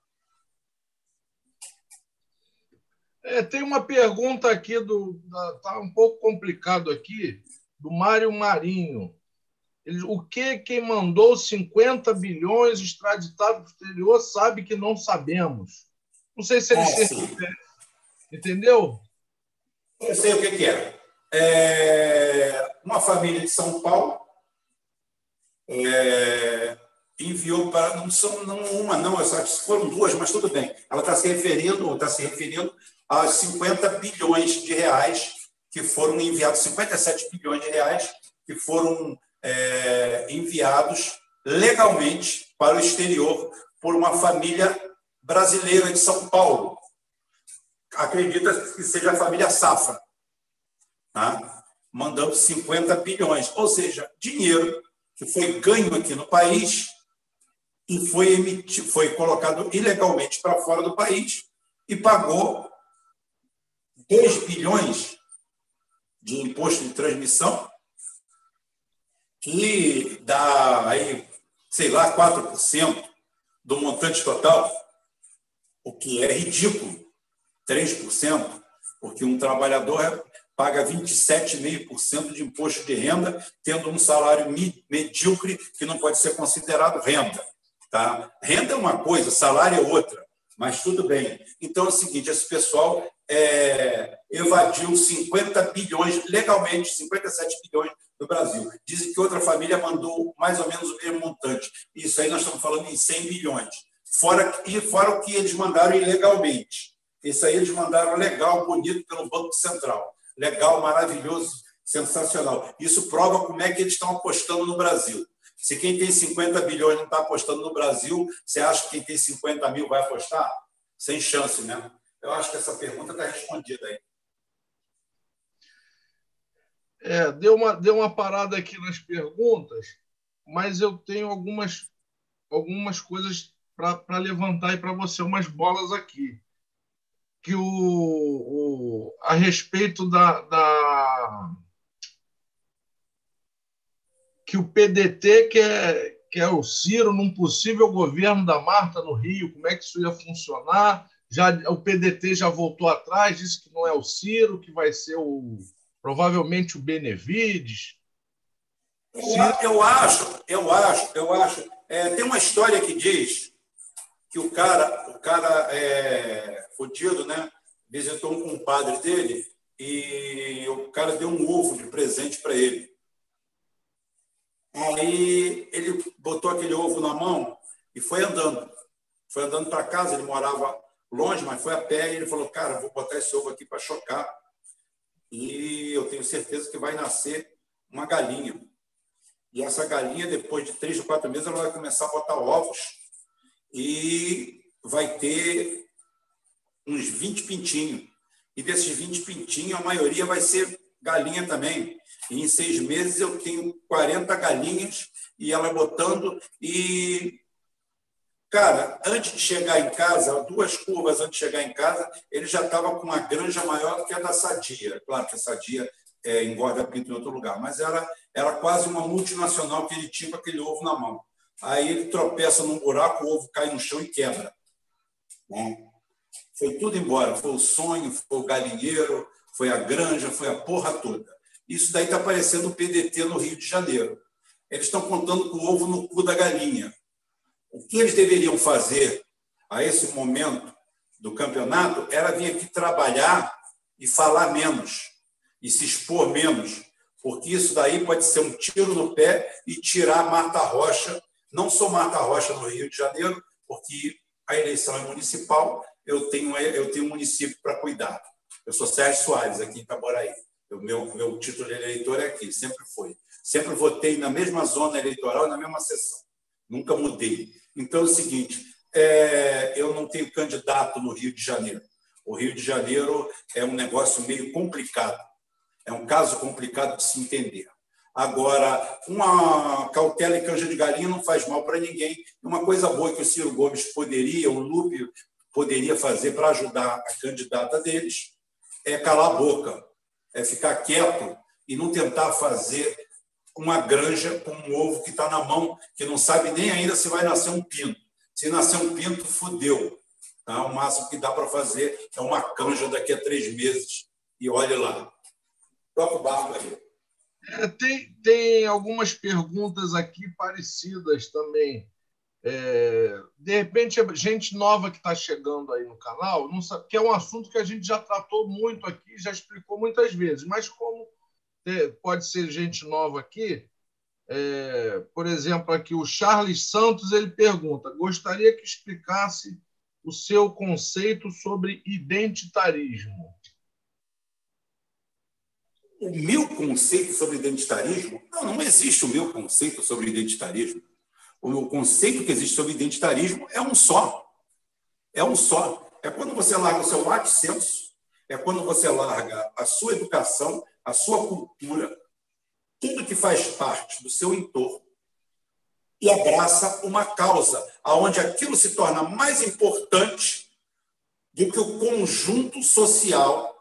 É, tem uma pergunta aqui do. Está um pouco complicado aqui, do Mário Marinho. Ele, o que quem mandou 50 bilhões extraditado para o exterior sabe que não sabemos. Não sei se ele é, se Entendeu? Eu sei o que, que é. É. Uma família de São Paulo é, enviou para. Não são não uma, não, foram duas, mas tudo bem. Ela está se referindo, está se referindo a 50 bilhões de reais que foram enviados, 57 bilhões de reais que foram é, enviados legalmente para o exterior por uma família brasileira de São Paulo. Acredita que seja a família Safra, tá? mandando 50 bilhões, ou seja, dinheiro que foi ganho aqui no país e foi emitido, foi colocado ilegalmente para fora do país e pagou 2 bilhões de imposto de transmissão, que dá aí, sei lá, 4% do montante total, o que é ridículo, 3%, porque um trabalhador paga 27,5% de imposto de renda, tendo um salário medíocre que não pode ser considerado renda. Tá? Renda é uma coisa, salário é outra, mas tudo bem. Então é o seguinte: esse pessoal é, evadiu 50 bilhões, legalmente, 57 bilhões do Brasil. Dizem que outra família mandou mais ou menos o mesmo montante. Isso aí nós estamos falando em 100 bilhões. Fora, e fora o que eles mandaram ilegalmente. Isso aí eles mandaram legal, bonito, pelo Banco Central. Legal, maravilhoso, sensacional. Isso prova como é que eles estão apostando no Brasil. Se quem tem 50 bilhões não está apostando no Brasil, você acha que quem tem 50 mil vai apostar? Sem chance, né? Eu acho que essa pergunta está respondida aí. É, deu uma, deu uma parada aqui nas perguntas, mas eu tenho algumas, algumas coisas para levantar aí para você, umas bolas aqui. Que o, o a respeito da, da que o PDT quer, quer o Ciro num possível governo da Marta no Rio, como é que isso ia funcionar? Já, o PDT já voltou atrás, disse que não é o Ciro, que vai ser o provavelmente o Benevides. Eu, eu acho, eu acho, eu acho. É, tem uma história que diz que o cara, o cara é, fodido, né? Visitou um compadre dele e o cara deu um ovo de presente para ele. Aí ele botou aquele ovo na mão e foi andando. Foi andando para casa, ele morava longe, mas foi a pé, e ele falou: Cara, vou botar esse ovo aqui para chocar. E eu tenho certeza que vai nascer uma galinha. E essa galinha, depois de três ou quatro meses, ela vai começar a botar ovos e vai ter uns 20 pintinhos. E desses 20 pintinhos, a maioria vai ser galinha também. E em seis meses eu tenho 40 galinhas e ela botando. E Cara, antes de chegar em casa, duas curvas antes de chegar em casa, ele já estava com uma granja maior que a da Sadia. Claro que a Sadia é, engorda pinto em outro lugar, mas era, era quase uma multinacional que ele tinha com aquele ovo na mão. Aí ele tropeça num buraco, o ovo cai no chão e quebra. Bom, foi tudo embora. Foi o sonho, foi o galinheiro, foi a granja, foi a porra toda. Isso daí está parecendo o PDT no Rio de Janeiro. Eles estão contando com o ovo no cu da galinha. O que eles deveriam fazer a esse momento do campeonato era vir aqui trabalhar e falar menos, e se expor menos, porque isso daí pode ser um tiro no pé e tirar Marta Rocha. Não sou Marta Rocha no Rio de Janeiro, porque a eleição é municipal, eu tenho, eu tenho um município para cuidar. Eu sou Sérgio Soares, aqui em Itaboraí. O meu, meu título de eleitor é aqui, sempre foi. Sempre votei na mesma zona eleitoral, na mesma sessão. Nunca mudei. Então é o seguinte: é, eu não tenho candidato no Rio de Janeiro. O Rio de Janeiro é um negócio meio complicado. É um caso complicado de se entender. Agora, uma cautela e canja de galinha não faz mal para ninguém. Uma coisa boa que o Ciro Gomes poderia, o Lupe poderia fazer para ajudar a candidata deles é calar a boca, é ficar quieto e não tentar fazer uma granja com um ovo que está na mão, que não sabe nem ainda se vai nascer um pinto. Se nascer um pinto, fodeu. Tá? O máximo que dá para fazer é uma canja daqui a três meses. E olhe lá. Toca o barco aí. É, tem, tem algumas perguntas aqui parecidas também. É, de repente, gente nova que está chegando aí no canal, não sabe, que é um assunto que a gente já tratou muito aqui, já explicou muitas vezes, mas como pode ser gente nova aqui, é, por exemplo, aqui o Charles Santos ele pergunta: gostaria que explicasse o seu conceito sobre identitarismo. O meu conceito sobre identitarismo? Não, não existe o meu conceito sobre identitarismo. O meu conceito que existe sobre identitarismo é um só. É um só. É quando você larga o seu lato senso, é quando você larga a sua educação, a sua cultura, tudo que faz parte do seu entorno e abraça uma causa, aonde aquilo se torna mais importante do que o conjunto social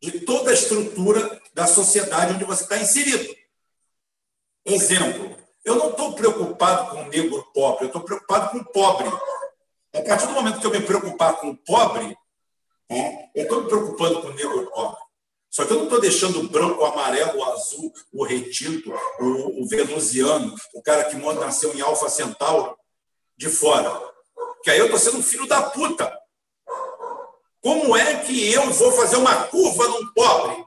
de toda a estrutura da sociedade onde você está inserido. Exemplo, eu não estou preocupado com o negro pobre, eu estou preocupado com o pobre. A partir do momento que eu me preocupar com o pobre, né, eu estou me preocupando com o negro pobre. Só que eu não estou deixando o branco, o amarelo, o azul, o retinto, o, o venusiano, o cara que nasceu em Alfa Centauro, de fora. Que aí eu estou sendo um filho da puta. Como é que eu vou fazer uma curva num pobre?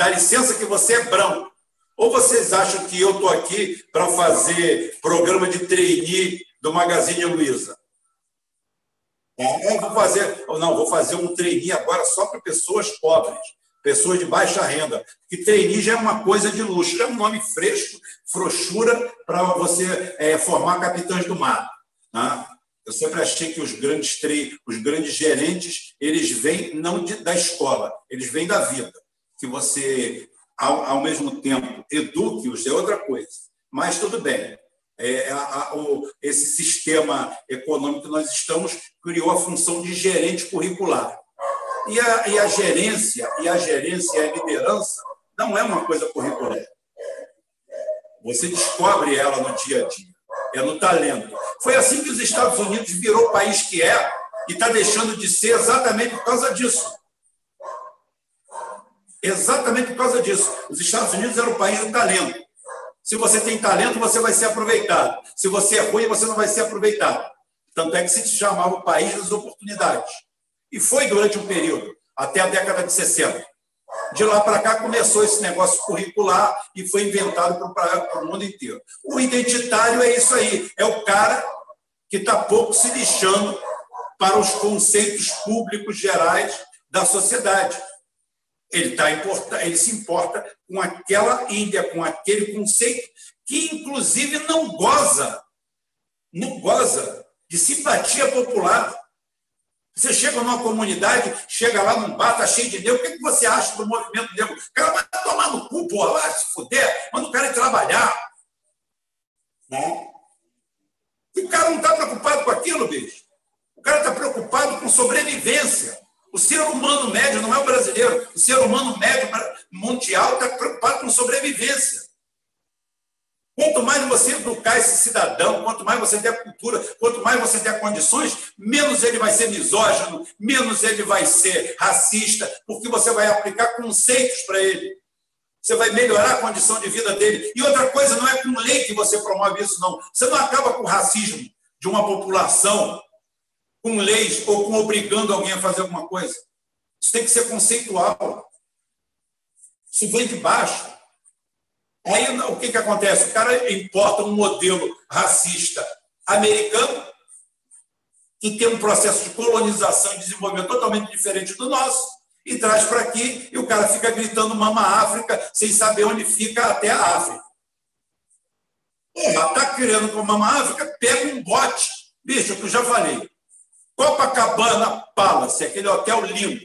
Dá licença que você é branco. Ou vocês acham que eu estou aqui para fazer programa de trainee do Magazine Luiza? É, vou fazer, não, vou fazer um trainee agora só para pessoas pobres, pessoas de baixa renda. Que trainee já é uma coisa de luxo, já é um nome fresco, frouxura para você é, formar capitães do mar. Né? Eu sempre achei que os grandes os grandes gerentes, eles vêm não de, da escola, eles vêm da vida. Que você ao, ao mesmo tempo eduque-os é outra coisa. Mas tudo bem. É, a, a, o, esse sistema econômico que nós estamos criou a função de gerente curricular. E a, e a gerência, e a gerência e a liderança não é uma coisa curricular. Você descobre ela no dia a dia, é no talento. Foi assim que os Estados Unidos virou o país que é e está deixando de ser exatamente por causa disso. Exatamente por causa disso. Os Estados Unidos eram o país do talento. Se você tem talento, você vai ser aproveitado. Se você é ruim, você não vai ser aproveitado. Tanto é que se chamava o país das oportunidades. E foi durante um período, até a década de 60. De lá para cá começou esse negócio curricular e foi inventado para o mundo inteiro. O identitário é isso aí, é o cara que está pouco se lixando para os conceitos públicos gerais da sociedade. Ele, tá ele se importa com aquela Índia, com aquele conceito que, inclusive, não goza, não goza de simpatia popular. Você chega numa comunidade, chega lá num bar, tá cheio de negro, o que, que você acha do movimento negro? O cara vai tomar no cu, porra, vai se fuder, manda o cara ir trabalhar. Né? E o cara não está preocupado com aquilo, bicho. O cara está preocupado com sobrevivência. O ser humano médio não é o brasileiro. O ser humano médio mundial está preocupado com sobrevivência. Quanto mais você educar esse cidadão, quanto mais você der cultura, quanto mais você der condições, menos ele vai ser misógino, menos ele vai ser racista, porque você vai aplicar conceitos para ele. Você vai melhorar a condição de vida dele. E outra coisa, não é com lei que você promove isso, não. Você não acaba com o racismo de uma população com leis ou com obrigando alguém a fazer alguma coisa. Isso tem que ser conceitual. Isso vem de baixo. Aí o que, que acontece? O cara importa um modelo racista americano que tem um processo de colonização e desenvolvimento totalmente diferente do nosso, e traz para aqui, e o cara fica gritando Mama África, sem saber onde fica até a África. Está querendo com Mama África, pega um bote. Bicho, que eu já falei. Copacabana Palace, aquele hotel lindo.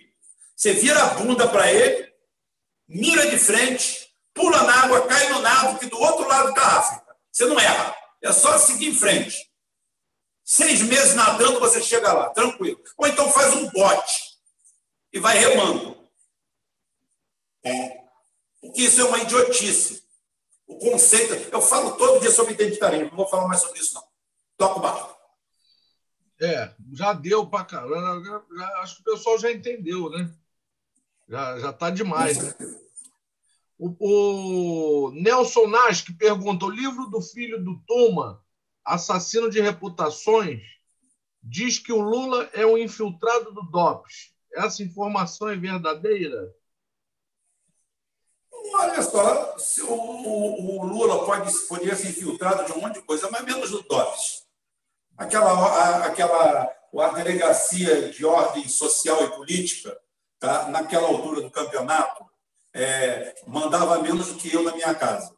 Você vira a bunda para ele, mira de frente, pula na água, cai no nado, que do outro lado da África. Você não erra. É só seguir em frente. Seis meses nadando, você chega lá, tranquilo. Ou então faz um bote e vai remando. É. Porque isso é uma idiotice. O conceito. Eu falo todo dia sobre identitarismo, não vou falar mais sobre isso, não. O barco. É, já deu para caramba. Acho que o pessoal já entendeu, né? Já, já tá demais. Né? O, o Nelson Nash que pergunta: o livro do filho do Tuma, Assassino de Reputações, diz que o Lula é um infiltrado do DOPS. Essa informação é verdadeira? Olha só, o, o, o, Lula pode, poderia ser infiltrado de um monte de coisa, mas menos do DOPS. Aquela, a, aquela a delegacia de ordem social e política, tá? naquela altura do campeonato, é, mandava menos do que eu na minha casa.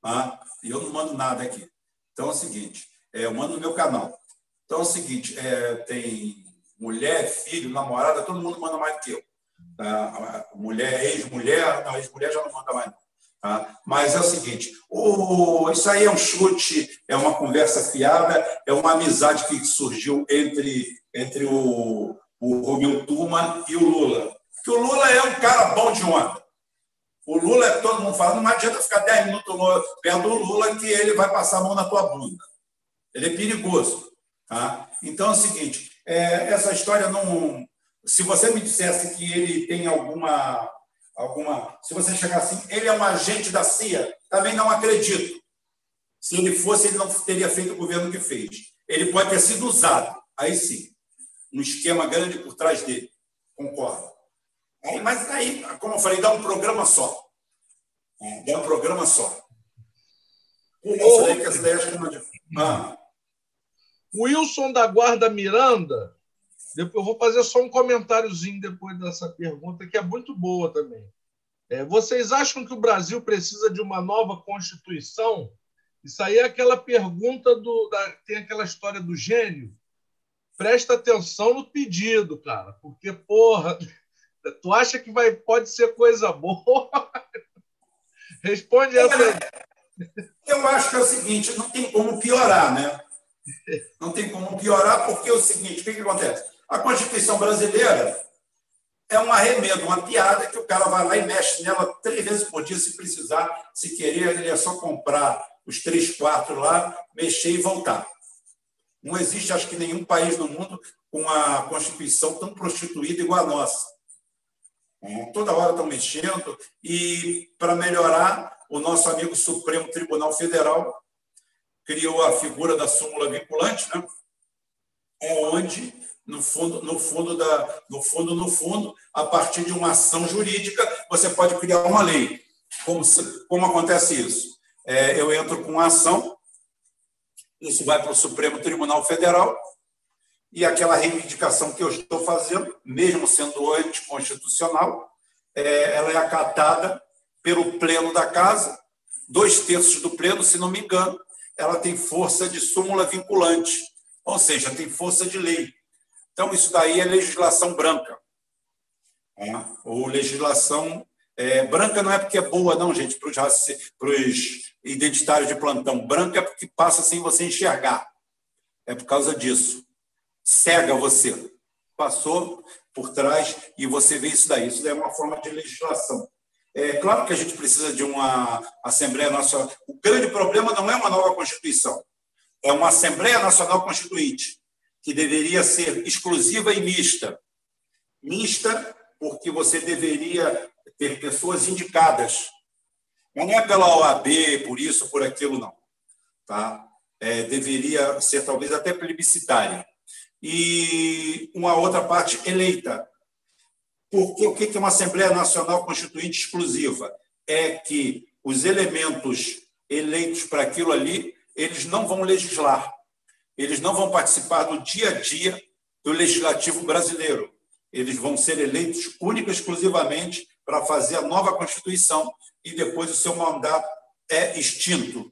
Tá? E eu não mando nada aqui. Então é o seguinte, é, eu mando no meu canal. Então é o seguinte, é, tem mulher, filho, namorada, todo mundo manda mais do que eu. Tá? Mulher, ex-mulher, não, ex-mulher já não manda mais. Tá? Mas é o seguinte: o, isso aí é um chute, é uma conversa fiada, é uma amizade que surgiu entre, entre o, o Romeu Tuma e o Lula. Que o Lula é um cara bom de onda. O Lula, é todo mundo falando, não adianta ficar 10 minutos perto do Lula que ele vai passar a mão na tua bunda. Ele é perigoso. Tá? Então é o seguinte: é, essa história não, se você me dissesse que ele tem alguma, alguma. Se você chegar assim, ele é um agente da CIA, também não acredito. Se ele fosse, ele não teria feito o governo que fez. Ele pode ter sido usado, aí sim. Um esquema grande por trás dele. Concordo. Aí, mas aí, como eu falei, dá um programa só. É, dá um programa só. Não é ah. Wilson da Guarda Miranda eu vou fazer só um comentáriozinho depois dessa pergunta, que é muito boa também. É, vocês acham que o Brasil precisa de uma nova Constituição? Isso aí é aquela pergunta do. Da, tem aquela história do gênio. Presta atenção no pedido, cara, porque, porra, *laughs* tu acha que vai, pode ser coisa boa? *laughs* Responde essa aí. Eu acho que é o seguinte: não tem como piorar, né? Não tem como piorar, porque é o seguinte: o que, que acontece? A Constituição brasileira é um arremedo, uma piada que o cara vai lá e mexe nela três vezes por dia, se precisar, se querer, ele é só comprar os três, quatro lá, mexer e voltar. Não existe, acho que, nenhum país no mundo com uma Constituição tão prostituída igual a nossa. Toda hora estão mexendo, e para melhorar, o nosso amigo Supremo Tribunal Federal criou a figura da súmula vinculante, né? onde no fundo, no fundo da, no fundo, no fundo, a partir de uma ação jurídica, você pode criar uma lei. Como, como acontece isso? É, eu entro com uma ação, isso vai para o Supremo Tribunal Federal, e aquela reivindicação que eu estou fazendo, mesmo sendo anticonstitucional, é, ela é acatada pelo pleno da casa, dois terços do pleno, se não me engano, ela tem força de súmula vinculante, ou seja, tem força de lei. Então, isso daí é legislação branca. É, ou legislação é, branca não é porque é boa, não, gente, para os identitários de plantão. Branca é porque passa sem você enxergar. É por causa disso. Cega você. Passou por trás e você vê isso daí. Isso daí é uma forma de legislação. É claro que a gente precisa de uma Assembleia Nacional. O grande problema não é uma nova Constituição, é uma Assembleia Nacional Constituinte que deveria ser exclusiva e mista. Mista, porque você deveria ter pessoas indicadas. Não é pela OAB, por isso, por aquilo, não. Tá? É, deveria ser talvez até plebiscitária. E uma outra parte eleita. Porque o que é uma Assembleia Nacional Constituinte exclusiva? É que os elementos eleitos para aquilo ali, eles não vão legislar eles não vão participar do dia a dia do legislativo brasileiro. Eles vão ser eleitos única e exclusivamente para fazer a nova Constituição e depois o seu mandato é extinto.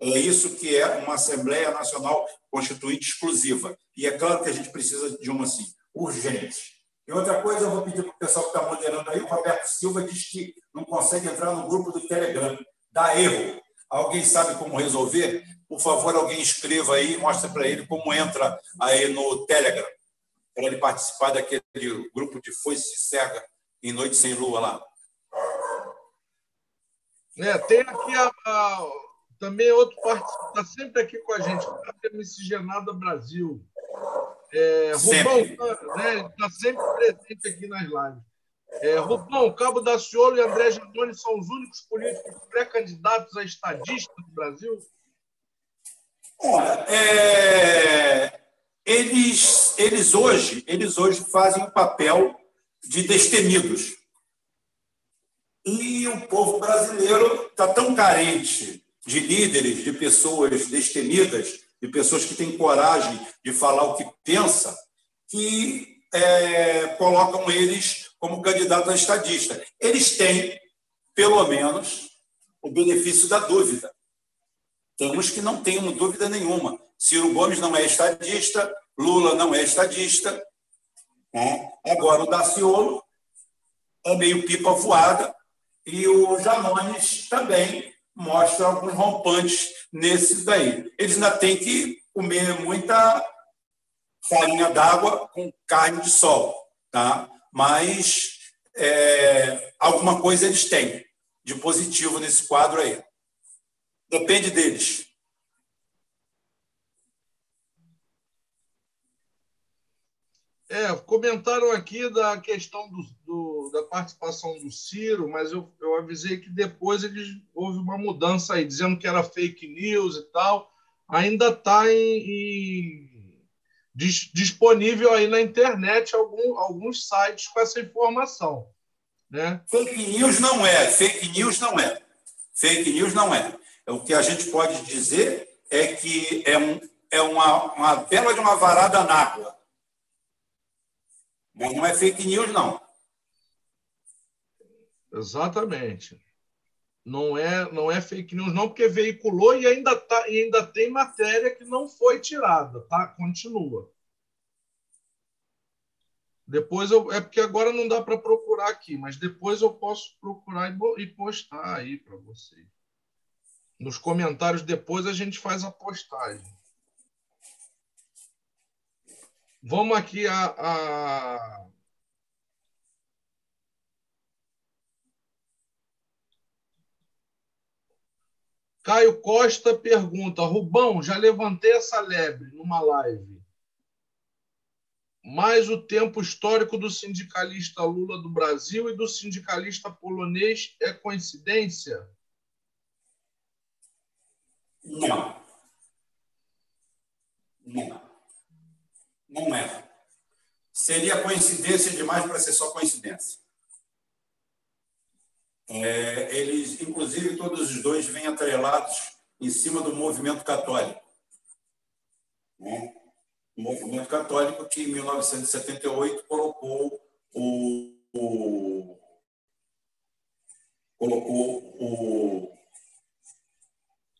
É isso que é uma Assembleia Nacional Constituinte exclusiva. E é claro que a gente precisa de uma assim, urgente. E outra coisa, eu vou pedir para o pessoal que está moderando aí, o Roberto Silva diz que não consegue entrar no grupo do Telegram. Dá erro. Alguém sabe como resolver? Por favor, alguém escreva aí e mostre para ele como entra aí no Telegram, para ele participar daquele grupo de foice cega em Noite Sem Lua lá. É, tem aqui a, a, também outro participante, está sempre aqui com a gente, a Miscigenada Brasil. É, Rubão está né, tá sempre presente aqui nas lives. É, Rubão, Cabo Daciolo e André Jandoni são os únicos políticos pré-candidatos a estadista do Brasil? Olha, é, eles, eles, hoje, eles hoje fazem o papel de destemidos. E o povo brasileiro está tão carente de líderes, de pessoas destemidas, de pessoas que têm coragem de falar o que pensa, que é, colocam eles como candidato a estadista. Eles têm, pelo menos, o benefício da dúvida. Temos que não tenham dúvida nenhuma. Ciro Gomes não é estadista, Lula não é estadista. Né? Agora, o Daciolo é meio pipa voada, e o Janones também mostra alguns rompantes nesse daí. Eles ainda têm que comer muita farinha d'água com carne de sol, tá? mas é, alguma coisa eles têm de positivo nesse quadro aí. Depende deles. É, comentaram aqui da questão do, do, da participação do Ciro, mas eu, eu avisei que depois eles, houve uma mudança aí, dizendo que era fake news e tal. Ainda está em, em, disponível aí na internet algum, alguns sites com essa informação. Né? Fake news não é, fake news não é. Fake news não é. O que a gente pode dizer é que é, um, é uma, uma bela de uma varada na água mas não é fake news, não. Exatamente. Não é, não é fake news, não, porque veiculou e ainda, tá, e ainda tem matéria que não foi tirada, tá? Continua. Depois eu. É porque agora não dá para procurar aqui, mas depois eu posso procurar e, e postar aí para vocês. Nos comentários depois a gente faz a postagem. Vamos aqui a, a... Caio Costa pergunta: Rubão, já levantei essa lebre numa live. Mas o tempo histórico do sindicalista Lula do Brasil e do sindicalista polonês é coincidência? Não. Não. Não é. Seria coincidência demais para ser só coincidência. É, eles, inclusive, todos os dois vêm atrelados em cima do movimento católico. Né? O movimento católico que, em 1978, colocou o, o colocou o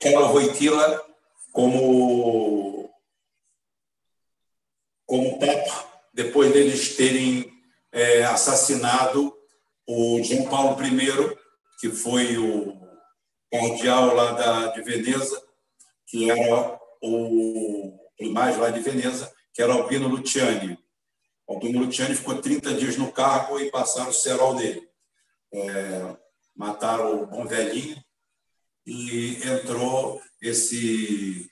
Carol Wojtyla como como Papa, depois deles terem é, assassinado o João Paulo I, que foi o cardeal lá da, de Veneza, que era o primaz lá de Veneza, que era Albino Luciani. Albino Luciani ficou 30 dias no cargo e passaram o cerol dele. É, mataram o bom velhinho e entrou esse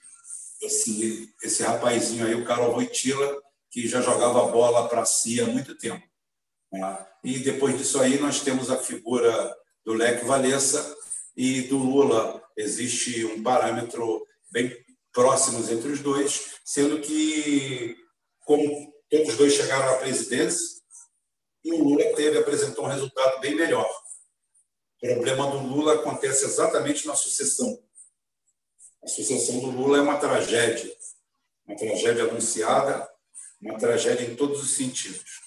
esse esse rapazinho aí, o Carol Voitila, que já jogava bola para si há muito tempo. Né? E depois disso aí nós temos a figura do Leque Valença e do Lula. Existe um parâmetro bem próximos entre os dois, sendo que, como todos os dois chegaram à presidência, e o Lula teve, apresentou um resultado bem melhor. O problema do Lula acontece exatamente na sucessão. A sucessão do Lula é uma tragédia, uma tragédia anunciada, Uma tragédia em todos os sentidos.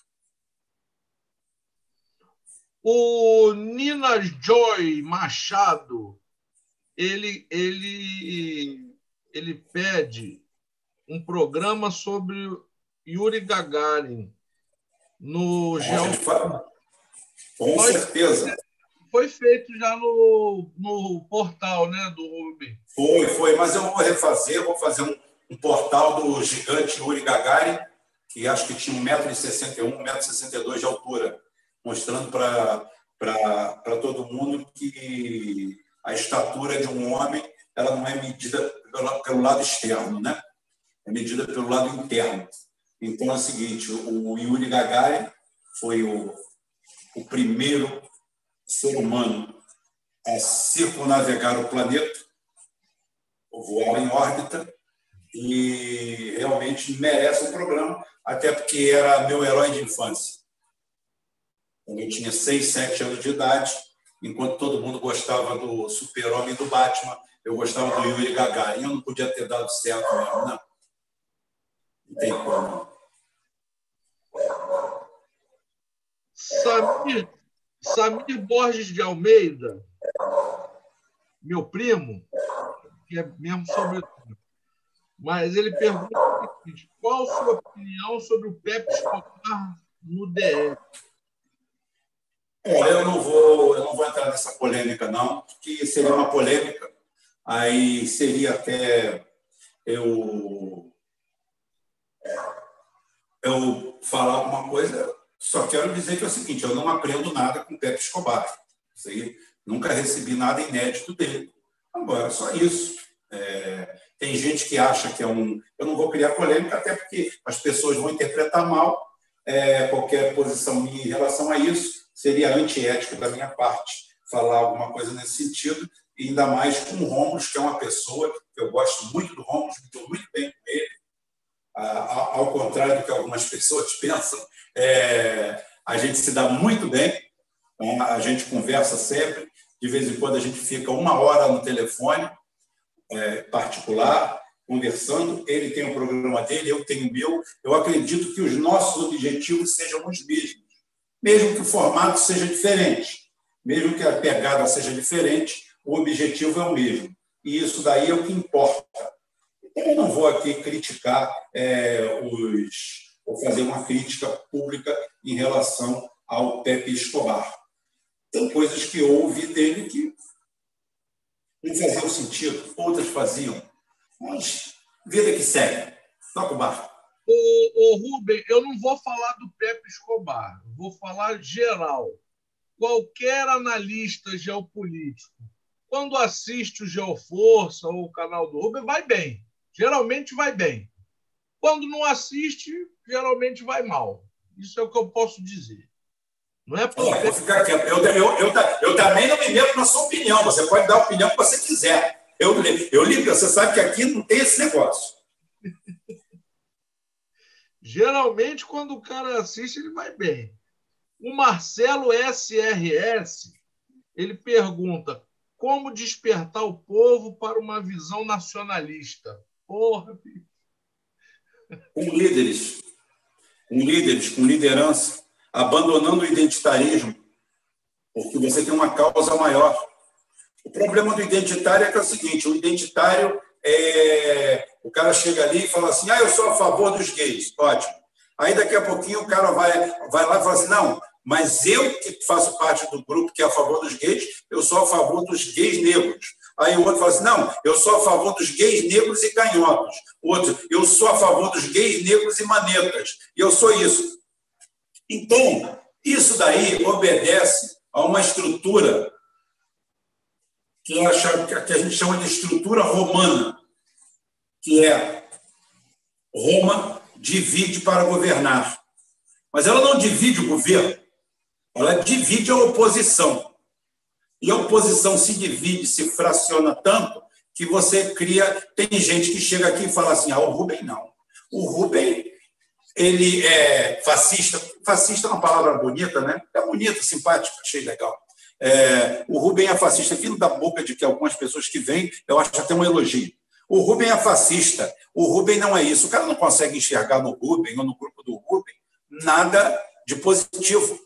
O Nina Joy Machado, ele, ele, ele pede um programa sobre Yuri Gagarin no Geo... Com certeza. Foi feito já no, no portal né, do Rubem. Foi, foi, mas eu vou refazer, vou fazer um, um portal do gigante Yuri Gagarin, que acho que tinha 1,61m, 1,62m de altura mostrando para todo mundo que a estatura de um homem ela não é medida pelo, pelo lado externo, né? é medida pelo lado interno. Então é o seguinte: o Yuri Gagarin foi o, o primeiro ser humano a circunnavegar o planeta, voar em órbita, e realmente merece um programa, até porque era meu herói de infância. Quando eu tinha 6, 7 anos de idade, enquanto todo mundo gostava do Super-Homem do Batman, eu gostava do Yuri Gagarin. Eu não podia ter dado certo mesmo, não. Não tem como. Samir, Samir Borges de Almeida, meu primo, que é mesmo sobrenome, mas ele pergunta qual a sua opinião sobre o Pepe Escobar no DF? Olha, eu não vou, eu não vou entrar nessa polêmica, não, porque seria uma polêmica, aí seria até eu, eu falar alguma coisa. Só quero dizer que é o seguinte: eu não aprendo nada com Pepe Escobar. Aí, nunca recebi nada inédito dele. Agora, só isso. É, tem gente que acha que é um. Eu não vou criar polêmica, até porque as pessoas vão interpretar mal é, qualquer posição minha em relação a isso seria antiético da minha parte falar alguma coisa nesse sentido, ainda mais com o Romulus, que é uma pessoa que eu gosto muito do Romulus, me dou muito bem com ele, ao contrário do que algumas pessoas *laughs* pensam, é, a gente se dá muito bem, então, a gente conversa sempre, de vez em quando a gente fica uma hora no telefone é, particular, conversando, ele tem o programa dele, eu tenho o meu, eu acredito que os nossos objetivos sejam os mesmos mesmo que o formato seja diferente, mesmo que a pegada seja diferente, o objetivo é o mesmo. E isso daí é o que importa. Eu não vou aqui criticar é, os. ou fazer uma crítica pública em relação ao Pepe Escobar. Tem coisas que eu ouvi dele que não faziam sentido, outras faziam. Mas vida que segue. Toca o barco. O, o Rubem, eu não vou falar do Pepe Escobar, vou falar geral. Qualquer analista geopolítico, quando assiste o Geoforça ou o canal do Rubem, vai bem. Geralmente vai bem. Quando não assiste, geralmente vai mal. Isso é o que eu posso dizer. Não é porque... ficar quieto. Eu, eu, eu, eu, também não me meto na sua opinião. Você pode dar a opinião que você quiser. Eu, eu ligo, você sabe que aqui não tem esse negócio. *laughs* Geralmente, quando o cara assiste, ele vai bem. O Marcelo SRS, ele pergunta como despertar o povo para uma visão nacionalista. Porra, Com líderes, com líderes, com liderança, abandonando o identitarismo, porque você tem uma causa maior. O problema do identitário é que é o seguinte: o identitário é, o cara chega ali e fala assim: ah, eu sou a favor dos gays. Ótimo. Aí daqui a pouquinho o cara vai, vai lá e fala assim: não, mas eu que faço parte do grupo que é a favor dos gays, eu sou a favor dos gays negros. Aí o outro fala assim: não, eu sou a favor dos gays negros e canhotos. Outro, eu sou a favor dos gays negros e manetas. E eu sou isso. Então, isso daí obedece a uma estrutura que, que a gente chama de estrutura romana, que é Roma divide para governar. Mas ela não divide o governo, ela divide a oposição. E a oposição se divide, se fraciona tanto, que você cria. Tem gente que chega aqui e fala assim: ah, o Rubem não. O Rubem, ele é fascista. Fascista é uma palavra bonita, né? É bonita, simpática, achei legal. É, o Rubem é fascista, vindo da boca de que algumas pessoas que vêm, eu acho até um elogio. O Rubem é fascista. O Rubem não é isso. O cara não consegue enxergar no Rubem ou no grupo do Rubem nada de positivo.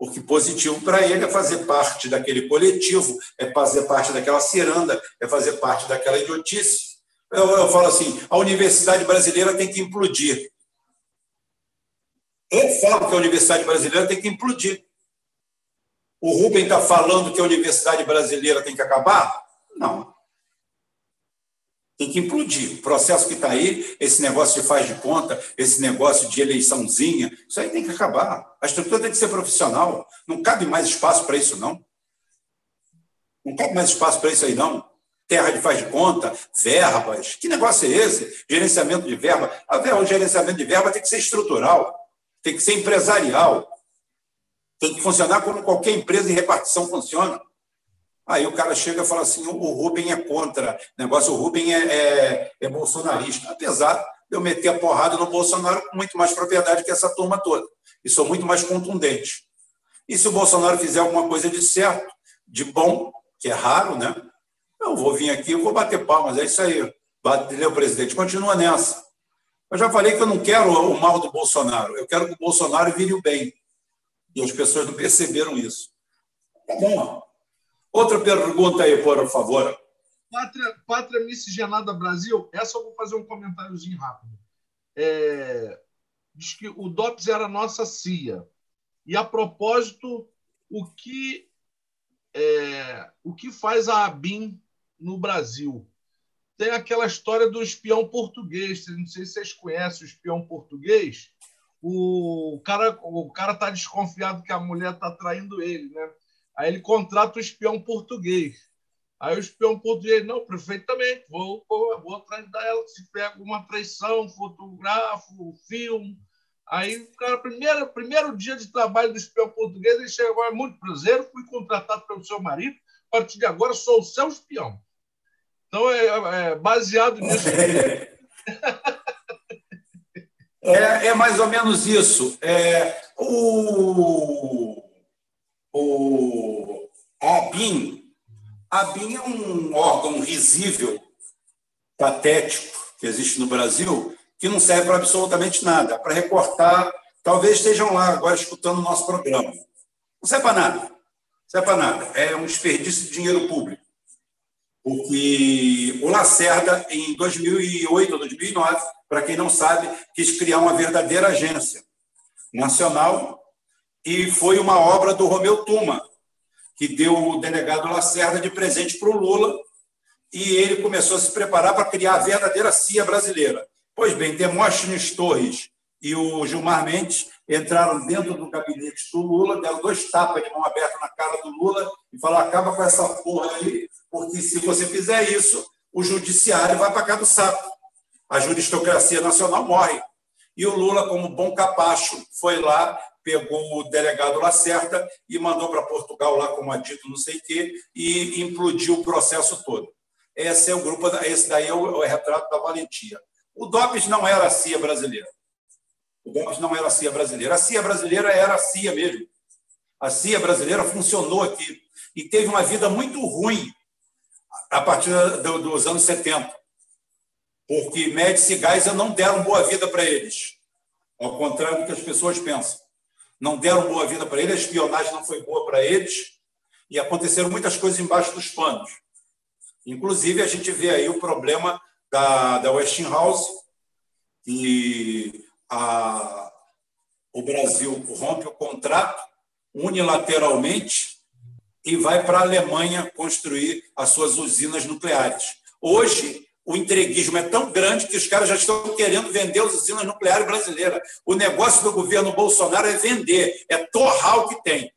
Porque positivo para ele é fazer parte daquele coletivo, é fazer parte daquela ciranda, é fazer parte daquela idiotice. Eu, eu falo assim: a universidade brasileira tem que implodir. Eu falo que a universidade brasileira tem que implodir. O Rubem está falando que a universidade brasileira tem que acabar? Não. Tem que implodir. O processo que está aí, esse negócio de faz de conta, esse negócio de eleiçãozinha, isso aí tem que acabar. A estrutura tem que ser profissional. Não cabe mais espaço para isso, não. Não cabe mais espaço para isso aí, não. Terra de faz de conta, verbas. Que negócio é esse? Gerenciamento de verba. O gerenciamento de verba tem que ser estrutural, tem que ser empresarial. Tem que funcionar como qualquer empresa de repartição funciona. Aí o cara chega e fala assim: o Rubem é contra. O negócio, o Rubem é, é, é bolsonarista. Apesar de eu meter a porrada no Bolsonaro com muito mais propriedade que essa turma toda. E sou muito mais contundente. E se o Bolsonaro fizer alguma coisa de certo, de bom, que é raro, né? Eu vou vir aqui, eu vou bater palmas, é isso aí. Entendeu, presidente? Continua nessa. Eu já falei que eu não quero o mal do Bolsonaro, eu quero que o Bolsonaro vire o bem. E as pessoas não perceberam isso. Tá bom. Outra pergunta aí, por favor. Pátria, Pátria Miscigenada Brasil, essa eu vou fazer um comentáriozinho rápido. É, diz que o DOPS era nossa CIA. E, a propósito, o que, é, o que faz a ABIN no Brasil? Tem aquela história do espião português. Não sei se vocês conhecem o espião português o cara o cara tá desconfiado que a mulher tá traindo ele, né? Aí ele contrata o espião português. Aí o espião português, não, perfeitamente, vou, vou, vou atrás dela, se pega uma traição, fotografo, filme. Aí o cara, primeiro, primeiro dia de trabalho do espião português, ele chega agora, muito prazer, fui contratado pelo seu marido, a partir de agora sou o seu espião. Então, é, é baseado *laughs* nisso. É, é mais ou menos isso. É, o, o, ABIN, ABIN é um órgão risível, patético, que existe no Brasil, que não serve para absolutamente nada, para recortar. Talvez estejam lá agora escutando o nosso programa. Não serve para nada. Não serve para nada. É um desperdício de dinheiro público. Porque o Lacerda, em 2008 ou 2009, para quem não sabe, quis criar uma verdadeira agência nacional e foi uma obra do Romeu Tuma, que deu o delegado Lacerda de presente para o Lula e ele começou a se preparar para criar a verdadeira CIA brasileira. Pois bem, Demóstenes Torres e o Gilmar Mendes entraram dentro do gabinete do Lula, deram dois tapas de mão aberta na cara do Lula e falaram: acaba com essa porra aí, porque se você fizer isso, o judiciário vai para cá do sapo a juristocracia nacional morre. E o Lula, como bom capacho, foi lá, pegou o delegado Lacerda e mandou para Portugal lá como adito não sei o quê e implodiu o processo todo. Esse é o grupo, esse daí é o, é o retrato da valentia. O DOPS não era a CIA brasileira. O DOPS não era a CIA brasileira. A CIA brasileira era a CIA mesmo. A CIA brasileira funcionou aqui e teve uma vida muito ruim a partir dos anos 70 porque Médici e Geisel não deram boa vida para eles, ao contrário do que as pessoas pensam. Não deram boa vida para eles, a espionagem não foi boa para eles, e aconteceram muitas coisas embaixo dos panos. Inclusive, a gente vê aí o problema da, da Westinghouse, que a, o Brasil rompe o contrato unilateralmente e vai para a Alemanha construir as suas usinas nucleares. Hoje, o entreguismo é tão grande que os caras já estão querendo vender as usinas nucleares brasileiras. O negócio do governo Bolsonaro é vender, é torrar o que tem.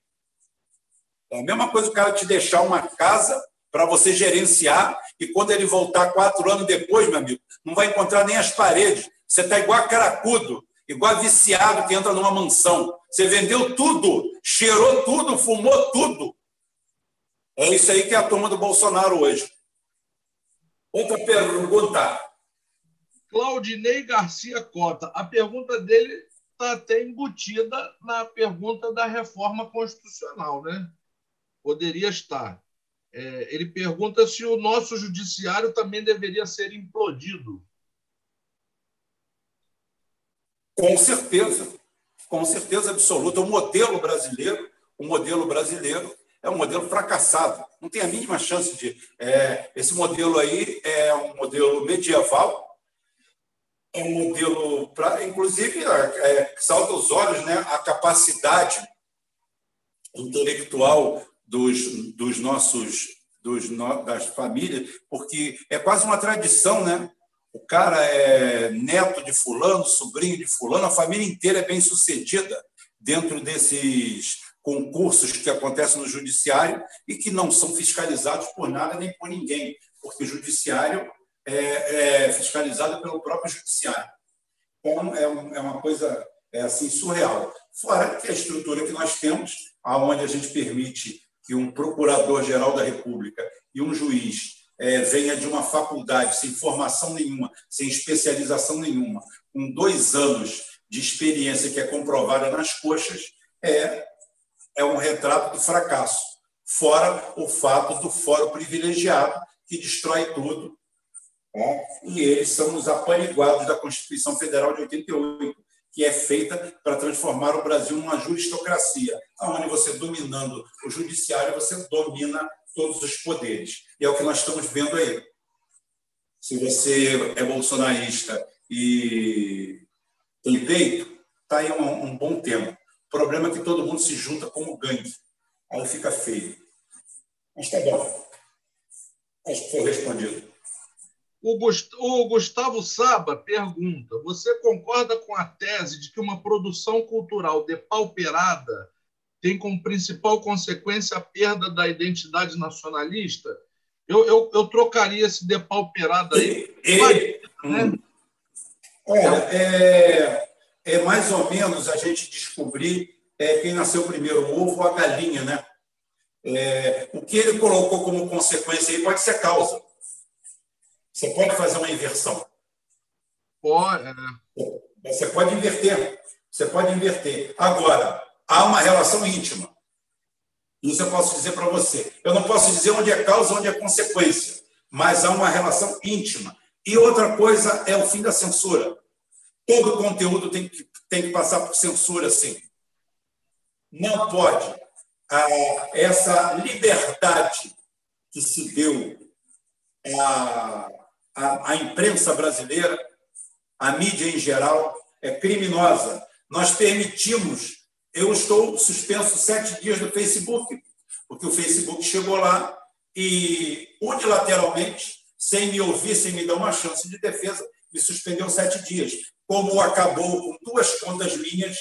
É a mesma coisa o cara te deixar uma casa para você gerenciar e quando ele voltar quatro anos depois, meu amigo, não vai encontrar nem as paredes. Você está igual a caracudo, igual a viciado que entra numa mansão. Você vendeu tudo, cheirou tudo, fumou tudo. É isso aí que é a turma do Bolsonaro hoje. Outra pergunta. Claudinei Garcia Cota. A pergunta dele está até embutida na pergunta da reforma constitucional, né? Poderia estar. É, ele pergunta se o nosso judiciário também deveria ser implodido. Com certeza, com certeza absoluta. O modelo brasileiro, o modelo brasileiro é um modelo fracassado. Não tem a mínima chance de. É, esse modelo aí é um modelo medieval, é um modelo para, inclusive, é, salta os olhos, né, a capacidade intelectual dos, dos nossos dos, das famílias, porque é quase uma tradição, né? O cara é neto de fulano, sobrinho de fulano, a família inteira é bem sucedida dentro desses concursos que acontecem no judiciário e que não são fiscalizados por nada nem por ninguém, porque o judiciário é, é fiscalizado pelo próprio judiciário. Então, é, um, é uma coisa é assim surreal. Fora que a estrutura que nós temos, aonde a gente permite que um procurador-geral da República e um juiz é, venha de uma faculdade sem formação nenhuma, sem especialização nenhuma, com dois anos de experiência que é comprovada nas coxas, é, é um retrato do fracasso. Fora o fato do fórum privilegiado, que destrói tudo. Né? E eles são os apaniguados da Constituição Federal de 88 que é feita para transformar o Brasil numa juristocracia, onde você, dominando o judiciário, você domina todos os poderes. E é o que nós estamos vendo aí. Se você é bolsonarista e tem peito, está aí um, um bom tempo. Problema é que todo mundo se junta como gangue. Aí fica feio. Mas está bom. Acho que foi respondido. O Gustavo Saba pergunta: Você concorda com a tese de que uma produção cultural depauperada tem como principal consequência a perda da identidade nacionalista? Eu, eu, eu trocaria esse depauperado aí. E, e, né? Hum. Olha, é, é mais ou menos a gente descobrir é, quem nasceu primeiro, o ovo ou a galinha, né? É, o que ele colocou como consequência aí pode ser causa. Você pode fazer uma inversão. Pode. É. Você pode inverter. Você pode inverter. Agora, há uma relação íntima. Isso eu posso dizer para você. Eu não posso dizer onde é causa, onde é consequência, mas há uma relação íntima. E outra coisa é o fim da censura. Todo conteúdo tem que, tem que passar por censura, sim. Não pode. Ah, essa liberdade que se deu a a, a imprensa brasileira, a mídia em geral, é criminosa. Nós permitimos. Eu estou suspenso sete dias do Facebook, porque o Facebook chegou lá e, unilateralmente, sem me ouvir, sem me dar uma chance de defesa, me suspendeu sete dias. Como acabou com duas contas minhas,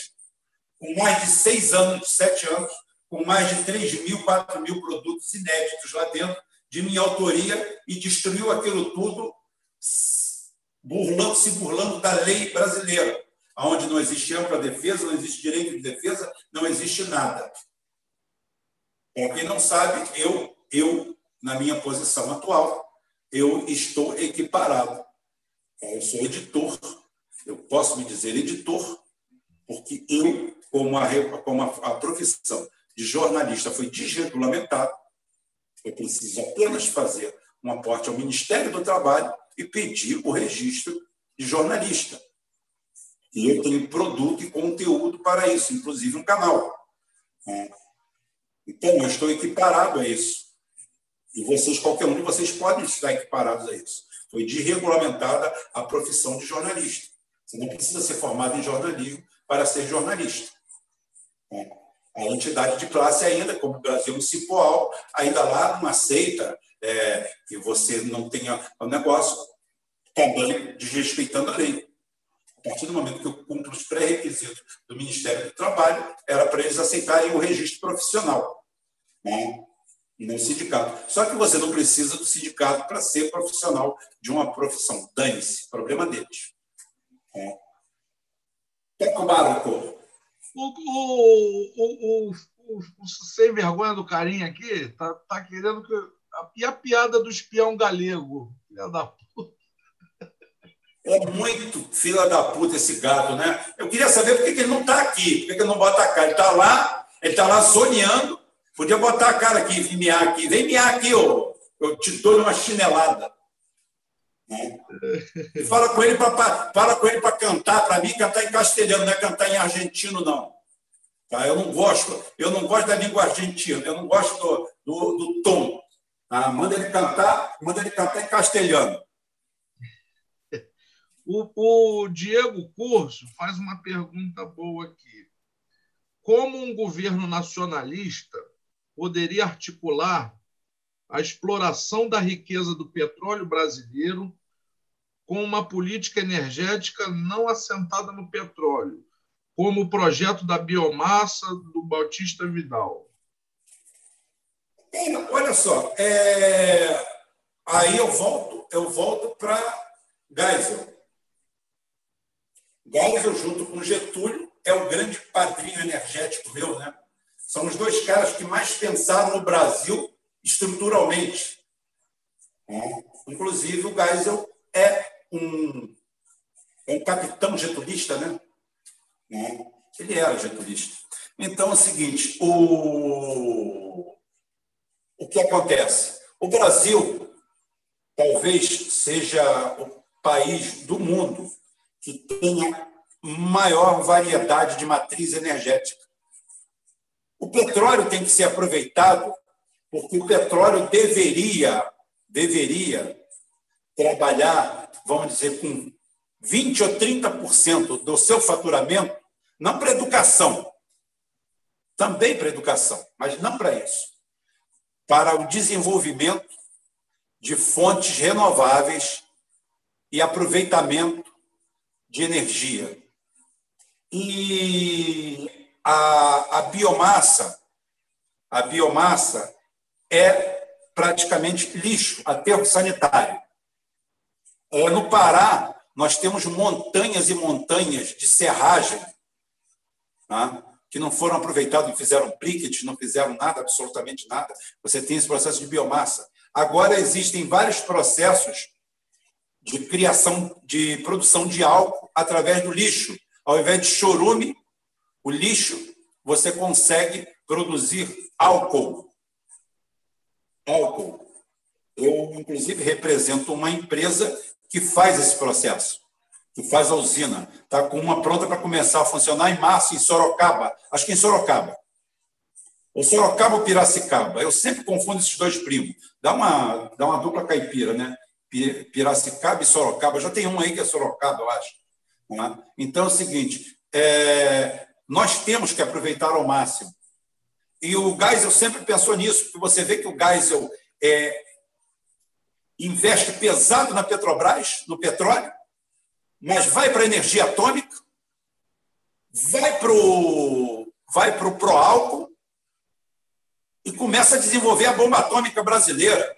com mais de seis anos, sete anos, com mais de 3 mil, 4 mil produtos inéditos lá dentro, de minha autoria, e destruiu aquilo tudo burlando, se burlando da lei brasileira, onde não existe ampla defesa, não existe direito de defesa, não existe nada. Para quem não sabe, eu, eu, na minha posição atual, eu estou equiparado. Eu sou editor, eu posso me dizer editor, porque eu, como a, como a profissão de jornalista foi desregulamentada, eu preciso apenas fazer um aporte ao Ministério do Trabalho e pedir o registro de jornalista. E eu tenho produto e conteúdo para isso, inclusive um canal. Né? Então, eu estou equiparado a isso. E vocês, qualquer um de vocês, podem estar equiparados a isso. Foi desregulamentada a profissão de jornalista. Você não precisa ser formado em jornalismo para ser jornalista. A entidade de classe ainda, como o Brasil Municipal, ainda lá não aceita é, que você não tenha o negócio, também desrespeitando a lei. A partir do momento que eu cumpro os pré-requisitos do Ministério do Trabalho, era para eles aceitarem o registro profissional, né? E o sindicato. Só que você não precisa do sindicato para ser profissional de uma profissão. Dane-se, problema deles. É. Toca o barco. O, o, o, o, sem vergonha do carinha aqui tá, tá querendo que e a piada do espião galego? Filha da puta. É muito fila da puta esse gato, né? Eu queria saber por que ele não está aqui, por que ele não bota a cara. Ele está lá, ele está lá zoneando, Podia botar a cara aqui, vir miar aqui. Vem miar aqui, ô. eu te dou uma chinelada. Né? *laughs* E fala com ele para fala com ele para cantar, para mim cantar em castelhano, não é cantar em argentino não. Tá? Eu não gosto, eu não gosto da língua argentina, eu não gosto do, do, do tom. Tá? Manda ele cantar, manda ele cantar em castelhano. O, o Diego Curso faz uma pergunta boa aqui. Como um governo nacionalista poderia articular a exploração da riqueza do petróleo brasileiro com uma política energética não assentada no petróleo, como o projeto da biomassa do Bautista Vidal? Olha só, é... aí eu volto, eu volto para Geisel. Geisel, junto com Getúlio, é o grande padrinho energético meu, né? São os dois caras que mais pensaram no Brasil estruturalmente. Inclusive, o Geisel é um, é um capitão getulista, né? Ele era getulista. Então, é o seguinte, o, o que acontece? O Brasil talvez seja o país do mundo que tenha maior variedade de matriz energética. O petróleo tem que ser aproveitado porque o petróleo deveria deveria trabalhar, vamos dizer, com 20 ou 30% do seu faturamento não para educação, também para educação, mas não para isso, para o desenvolvimento de fontes renováveis e aproveitamento de energia. E a, a biomassa, a biomassa é praticamente lixo, aterro sanitário. É, no Pará, nós temos montanhas e montanhas de serragem tá? que não foram aproveitados, não fizeram briquet, não fizeram nada, absolutamente nada. Você tem esse processo de biomassa. Agora existem vários processos de criação, de produção de álcool através do lixo. Ao invés de chorume, o lixo, você consegue produzir álcool. Álcool. Eu, inclusive, represento uma empresa que faz esse processo, que faz a usina. Está com uma pronta para começar a funcionar em março, em Sorocaba. Acho que em Sorocaba. O Sorocaba ou Piracicaba? Eu sempre confundo esses dois primos. Dá uma, dá uma dupla caipira, né? Piracicaba e Sorocaba. Já tem um aí que é Sorocaba, eu acho. É? Então é o seguinte: é, nós temos que aproveitar ao máximo. E o Geisel sempre pensou nisso, porque você vê que o Geisel é, investe pesado na Petrobras, no petróleo, mas vai para a energia atômica, vai para o vai pro, pro álcool e começa a desenvolver a bomba atômica brasileira.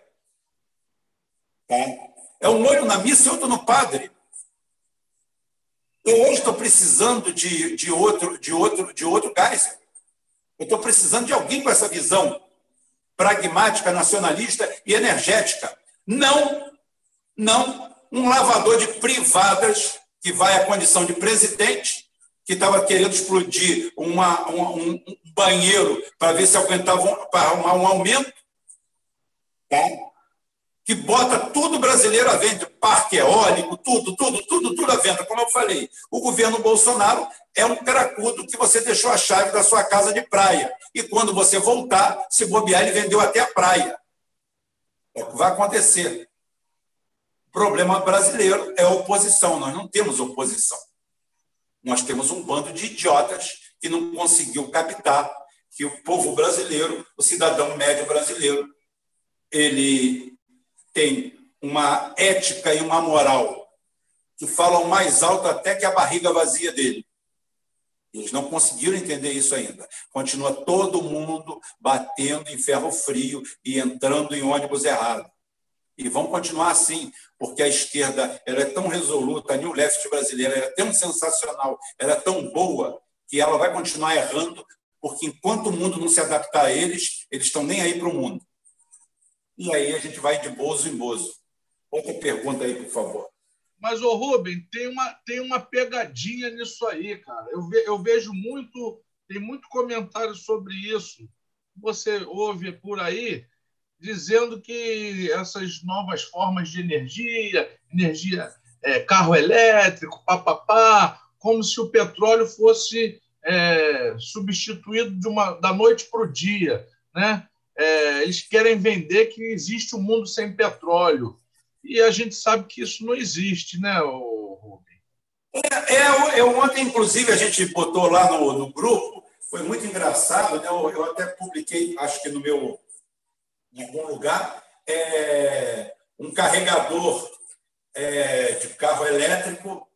É um olho na missa e outro no padre. Eu hoje estou precisando de, de, outro, de, outro, de outro gás. Eu estou precisando de alguém com essa visão pragmática, nacionalista e energética. Não, não um lavador de privadas que vai à condição de presidente, que estava querendo explodir uma, um banheiro para ver se aguentava um, um aumento. Tá? Que bota tudo brasileiro à venda, parque eólico, tudo, tudo, tudo, tudo à venda. Como eu falei, o governo Bolsonaro é um cracudo que você deixou a chave da sua casa de praia. E quando você voltar, se bobear, ele vendeu até a praia. É o que vai acontecer. O problema brasileiro é a oposição. Nós não temos oposição. Nós temos um bando de idiotas que não conseguiu captar que o povo brasileiro, o cidadão médio brasileiro, ele tem uma ética e uma moral que falam mais alto até que a barriga vazia dele. Eles não conseguiram entender isso ainda. Continua todo mundo batendo em ferro frio e entrando em ônibus errado. E vão continuar assim, porque a esquerda ela é tão resoluta, a New Left brasileira é tão sensacional, ela é tão boa, que ela vai continuar errando, porque enquanto o mundo não se adaptar a eles, eles estão nem aí para o mundo. E aí a gente vai de bozo em bozo. Outra pergunta aí, por favor. Mas, ô Rubem, tem uma, tem uma pegadinha nisso aí, cara. Eu, ve, eu vejo muito, tem muito comentário sobre isso. você ouve por aí dizendo que essas novas formas de energia, energia é, carro elétrico, papapá, como se o petróleo fosse é, substituído de uma, da noite para o dia. Né? É, eles querem vender que existe um mundo sem petróleo. E a gente sabe que isso não existe, né, Rubem? É, é, eu, ontem, inclusive, a gente botou lá no, no grupo, foi muito engraçado, né? eu, eu, até publiquei, acho que no meu, em algum lugar, é, um carregador é, de carro elétrico,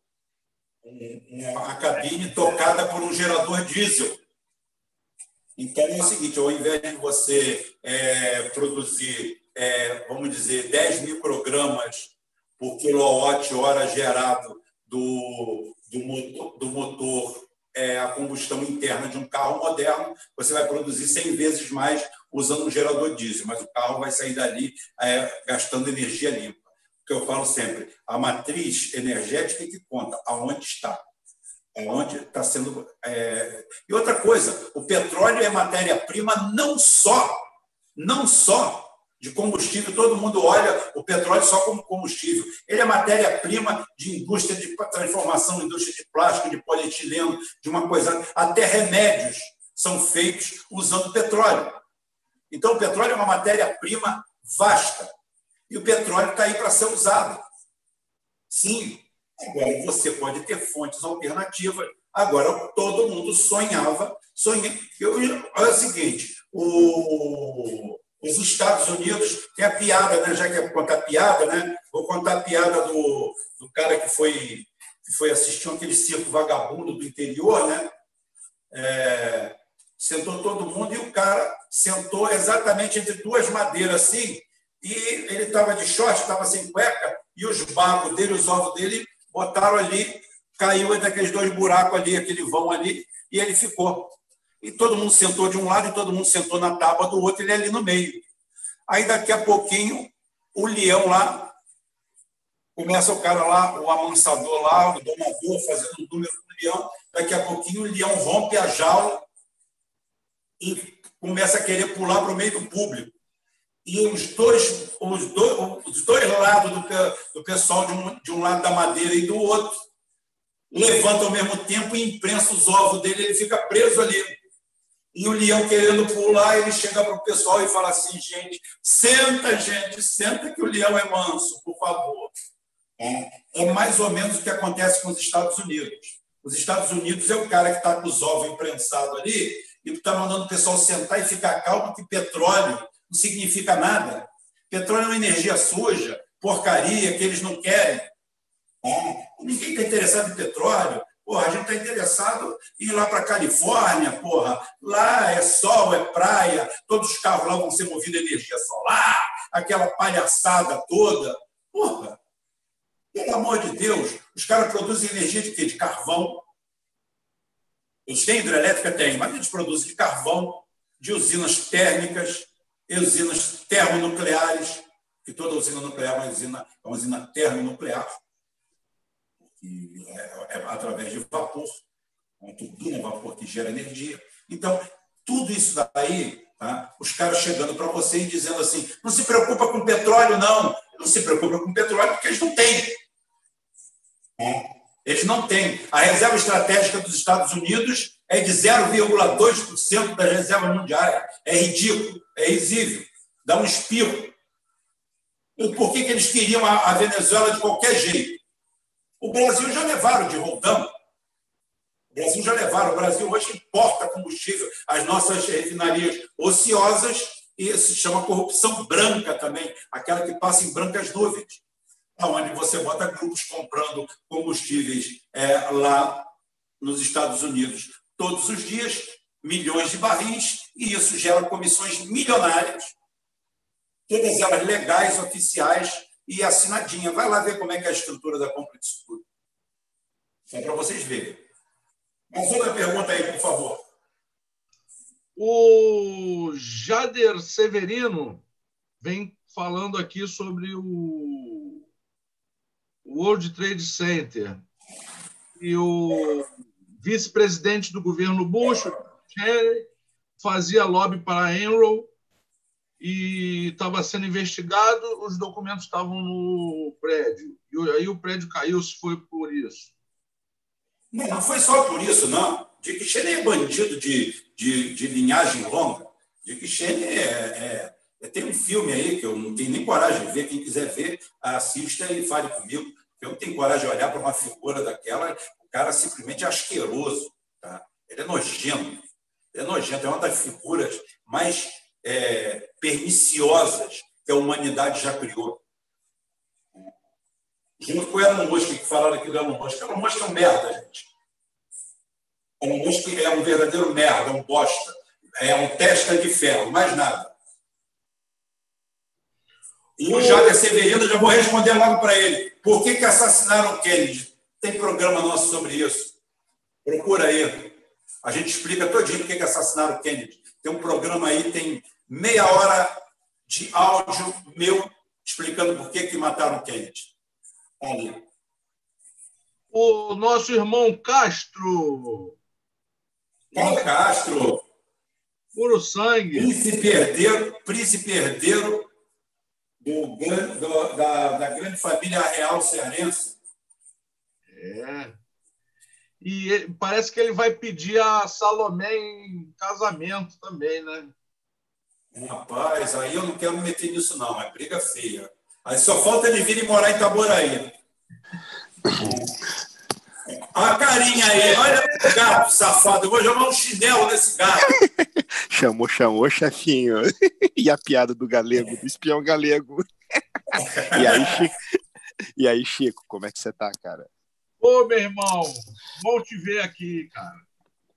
um, uma cabine tocada por um gerador diesel. Então é o seguinte: ao invés de você é, produzir, é, vamos dizer, 10 microgramas por quilowatt-hora gerado do, do motor, do motor é, a combustão interna de um carro moderno, você vai produzir 100 vezes mais usando um gerador diesel, mas o carro vai sair dali é, gastando energia limpa. O que eu falo sempre, a matriz energética é que conta, aonde está onde está sendo. É... E outra coisa, o petróleo é matéria-prima não só, não só de combustível, todo mundo olha o petróleo só como combustível. Ele é matéria-prima de indústria de transformação, indústria de plástico, de polietileno, de uma coisa. Até remédios são feitos usando petróleo. Então, o petróleo é uma matéria-prima vasta. E o petróleo está aí para ser usado. Sim, Agora, você pode ter fontes alternativas. Agora, todo mundo sonhava. Sonha... Eu, olha o seguinte: o, os Estados Unidos tem a piada, né? já que é contar piada, né? vou contar a piada do, do cara que foi, que foi assistir aquele circo vagabundo do interior, né? É, sentou todo mundo e o cara sentou exatamente entre duas madeiras assim, e ele estava de short, estava sem cueca, e os bagos dele, os ovos dele botaram ali, caiu entre aqueles dois buracos ali, aquele vão ali, e ele ficou. E todo mundo sentou de um lado e todo mundo sentou na tábua do outro, ele ali no meio. Aí daqui a pouquinho, o leão lá, começa o cara lá, o amansador lá, o domador, fazendo um número com o leão. Daqui a pouquinho, o leão rompe a jaula e começa a querer pular para o meio do público e os dois, os dois, os dois lados do, do pessoal, de um, de um lado da madeira e do outro, levanta ao mesmo tempo e imprensa os ovos dele, ele fica preso ali. E o leão querendo pular, ele chega para o pessoal e fala assim: gente, senta, gente, senta que o leão é manso, por favor. É, é mais ou menos o que acontece com os Estados Unidos. Os Estados Unidos é o cara que está com os ovos imprensados ali e está mandando o pessoal sentar e ficar calmo que petróleo não significa nada. Petróleo é uma energia suja, porcaria, que eles não querem. É. Ninguém está interessado em petróleo. Porra, a gente está interessado em ir lá para a Califórnia, porra. Lá é sol, é praia, todos os carros lá vão ser movidos a energia solar, aquela palhaçada toda. Porra, pelo amor de Deus, os caras produzem energia de quê? De carvão. Eles têm hidrelétrica? Tem, mas eles produzem de carvão, de usinas térmicas, usinas termonucleares, que toda usina nuclear é uma usina, é uma usina termonuclear, é, é através de vapor, uma turbina vapor que gera energia. Então, tudo isso daí, tá? os caras chegando para você e dizendo assim: não se preocupa com petróleo, não. Não se preocupa com petróleo porque eles não têm. Eles não têm. A reserva estratégica dos Estados Unidos é de 0,2% das reservas mundiais. É ridículo, é risível, dá um espirro. E por que, que eles queriam a, Venezuela de qualquer jeito? O Brasil já levaram de roldão. O Brasil já levaram. O Brasil hoje importa combustível. As nossas refinarias ociosas, e isso se chama corrupção branca também, aquela que passa em brancas nuvens, onde você bota grupos comprando combustíveis é, lá nos Estados Unidos todos os dias, milhões de barris, e isso gera comissões milionárias, todas elas legais, oficiais e assinadinha. Vai lá ver como é que é a estrutura da compra disso tudo. Só para vocês verem. Mais outra pergunta aí, por favor. O Jader Severino vem falando aqui sobre o World Trade Center. E o vice-presidente do governo Bush, fazia lobby para a Enron e estava sendo investigado, os documentos estavam no prédio. E aí o prédio caiu, se foi por isso. Não, não foi só por isso, não. Dick Cheney é bandido de, de, de linhagem longa. Dick Cheney é, é, é, tem um filme aí que eu não tenho nem coragem de ver. Quem quiser ver, assista e fale comigo. Eu não tenho coragem de olhar para uma figura daquela. Cara simplesmente asqueroso. Tá? Ele é nojento. Ele é nojento. É uma das figuras mais é, perniciosas que a humanidade já criou. Junto com o Elon Musk, que falaram aqui do Elon Musk. Elon Musk é um merda, gente. Elon Musk é um verdadeiro merda, um bosta. É um testa de ferro, mais nada. E o Jader Severino, já vou responder logo para ele. Por que, que assassinaram Kennedy? Tem programa nosso sobre isso. Procura aí. A gente explica todinho por que, assassinaram o Kennedy. Tem um programa aí, tem meia hora de áudio meu explicando por que, que mataram o Kennedy. Ali. O nosso irmão Castro. Paulo Castro. Puro sangue. Príncipe herdeiro, príncipe herdeiro do, do, da, da grande família real cearense. É. E ele, parece que ele vai pedir a Salomé em casamento também, né? Rapaz, aí eu não quero me meter nisso, não. É briga feia. Aí só falta ele vir e morar em Itaboraí. Olha a carinha aí, olha o gato safado. Eu vou jogar um chinelo nesse gato. *laughs* chamou, chamou, chefinho. *laughs* e a piada do galego, do espião galego. *laughs* e, aí, Chico, e aí, Chico, como é que você tá, cara? Ô, meu irmão, bom te ver aqui, cara.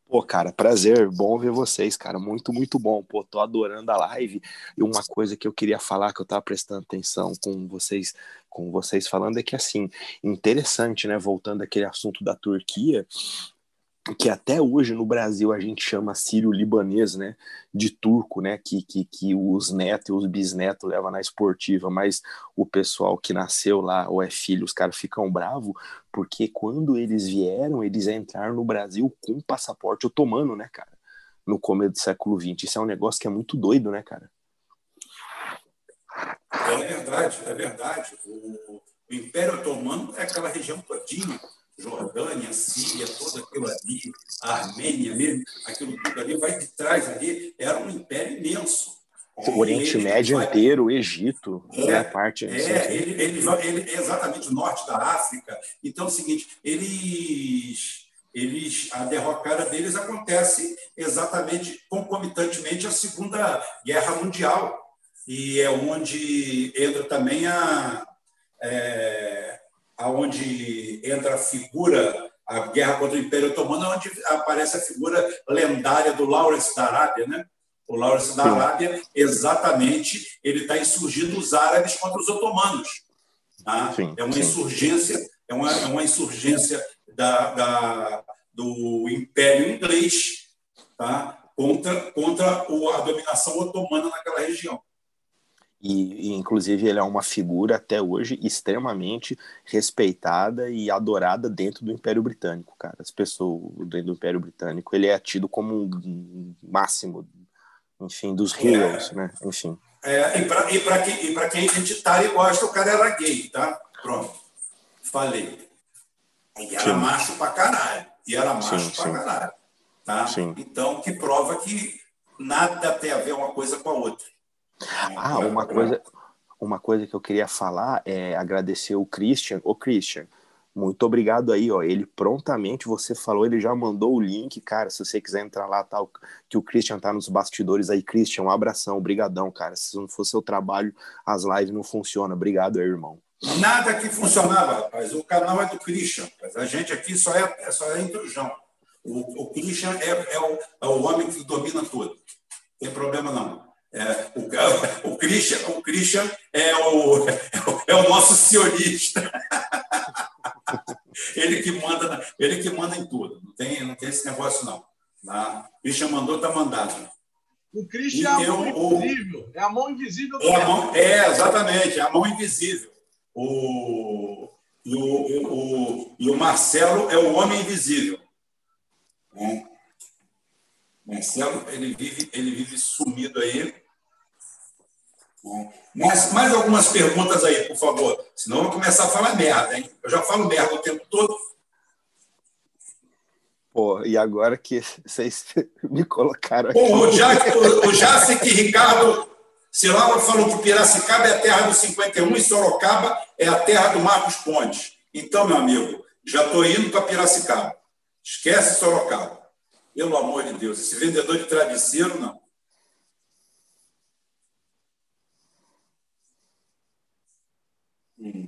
Pô, cara, prazer, bom ver vocês, cara, muito, muito bom. Pô, tô adorando a live. E uma coisa que eu queria falar, que eu tava prestando atenção com vocês, com vocês falando, é que, assim, interessante, né, voltando àquele assunto da Turquia, que até hoje no Brasil a gente chama sírio-libanês, né, de turco, né, que, que, que os netos e os bisnetos levam na esportiva, mas o pessoal que nasceu lá ou é filho, os caras ficam bravos, porque quando eles vieram, eles entraram no Brasil com passaporte otomano, né, cara, no começo do século XX. Isso é um negócio que é muito doido, né, cara? É verdade, é verdade. O, o Império Otomano é aquela região todinha Jordânia, Síria, todo aquilo ali, a Armênia mesmo, aquilo tudo ali, vai de trás ali, era um império imenso. O Oriente ele, Médio vai, inteiro, o Egito, é, né, parte. É, ele, ele, ele, exatamente o norte da África. Então é o seguinte, eles, eles, a derrocada deles acontece exatamente concomitantemente à Segunda Guerra Mundial. E é onde entra também a. É, aonde entra a figura, a guerra contra o Império Otomano, onde aparece a figura lendária do Lawrence da Arábia, né? O Lawrence da Arábia, exatamente, ele está insurgindo os árabes contra os otomanos. Tá? Sim, é uma sim. insurgência, é uma, é uma insurgência da, da, do Império Inglês tá? contra, contra a dominação otomana naquela região. E, e, inclusive ele é uma figura até hoje extremamente respeitada e adorada dentro do Império Britânico, cara. As pessoas dentro do Império Britânico, ele é tido como um máximo, enfim, dos heroes, é, né? Enfim. É, e para quem, e quem é identitário e gosta, o cara era gay, tá? Pronto. Falei. E era sim. macho pra caralho. E era macho sim, pra sim. caralho. Tá? Sim. Então, que prova que nada tem a ver uma coisa com a outra. Ah, uma coisa, uma coisa que eu queria falar é agradecer o Christian. Ô, Christian, muito obrigado aí, ó. Ele prontamente, você falou, ele já mandou o link, cara. Se você quiser entrar lá, tal, tá, que o Christian tá nos bastidores aí. Christian, um abração, brigadão, cara. Se não for seu trabalho, as lives não funcionam. Obrigado aí, irmão. Nada que funcionava, rapaz. O canal é do Christian. A gente aqui só é, é só é intrusão. O, o Christian é, é, o, é o homem que domina tudo. Não tem problema não. É, o, o, Christian, o Christian é o, *laughs* é o nosso sionista. *laughs* ele, que manda, ele que manda em tudo. Não tem, não tem esse negócio, não. Tá? O Christian mandou, está mandado. O Christian é a mão o, invisível. É a mão invisível do é, mão, é, exatamente, é a mão invisível. O, e, o, o, e o Marcelo é o homem invisível. Marcelo, ele vive, ele vive sumido aí. Mais, mais algumas perguntas aí, por favor. Senão eu vou começar a falar merda, hein? Eu já falo merda o tempo todo. Pô, e agora que vocês *laughs* me colocaram aqui. Pô, o, Jack, o, o Jacic Ricardo Silava falou que Piracicaba é a terra do 51 e Sorocaba é a terra do Marcos Pontes. Então, meu amigo, já estou indo para Piracicaba. Esquece Sorocaba. Pelo amor de Deus, esse vendedor de travesseiro, não. Hum.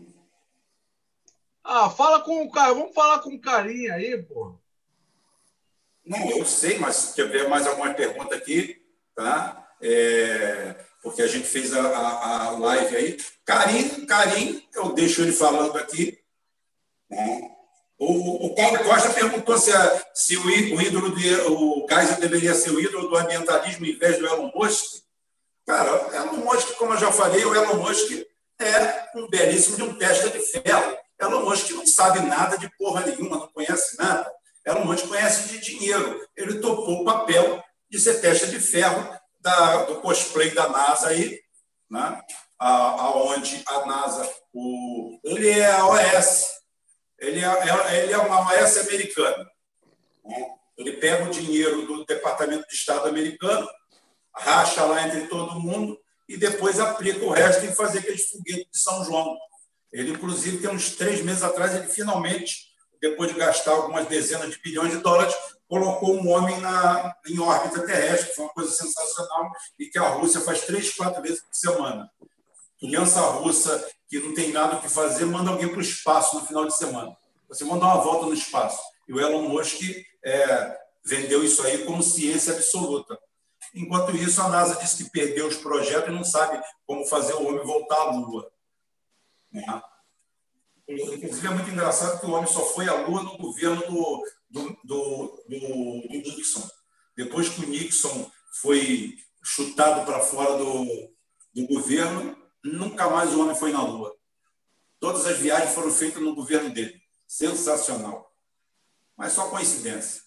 Ah, fala com o cara, vamos falar com carinha aí, pô. Não, eu sei, mas se tiver mais alguma pergunta aqui, tá? É, porque a gente fez a, a, a live aí. Carim, Carim, eu deixo ele falando aqui. Né? O, o Paulo Costa perguntou se, a, se o, o ídolo de, o Kaiser deveria ser o ídolo do ambientalismo em vez do Elon Musk. Cara, Elon Musk, como eu já falei, o Elon Musk é um belíssimo de um teste de ferro. Elon Musk não sabe nada de porra nenhuma, não conhece nada. Elon Musk conhece de dinheiro. Ele topou o papel de ser testa de ferro da, do cosplay da NASA aí, né? aonde a NASA, o, ele é a OS, ele é, é, ele é uma OS americana. Né? Ele pega o dinheiro do Departamento de Estado americano, racha lá entre todo mundo e depois aplica o resto em fazer aqueles foguetes de São João. Ele, inclusive, tem uns três meses atrás, ele finalmente, depois de gastar algumas dezenas de bilhões de dólares, colocou um homem na, em órbita terrestre, que foi uma coisa sensacional, e que a Rússia faz três, quatro vezes por semana. Criança russa que não tem nada o que fazer, manda alguém para o espaço no final de semana. Você manda uma volta no espaço. E o Elon Musk é, vendeu isso aí como ciência absoluta. Enquanto isso, a NASA disse que perdeu os projetos e não sabe como fazer o homem voltar à Lua. Inclusive, é muito engraçado que o homem só foi à Lua no governo do, do, do, do, do Nixon. Depois que o Nixon foi chutado para fora do, do governo, nunca mais o homem foi na Lua. Todas as viagens foram feitas no governo dele. Sensacional. Mas só coincidência.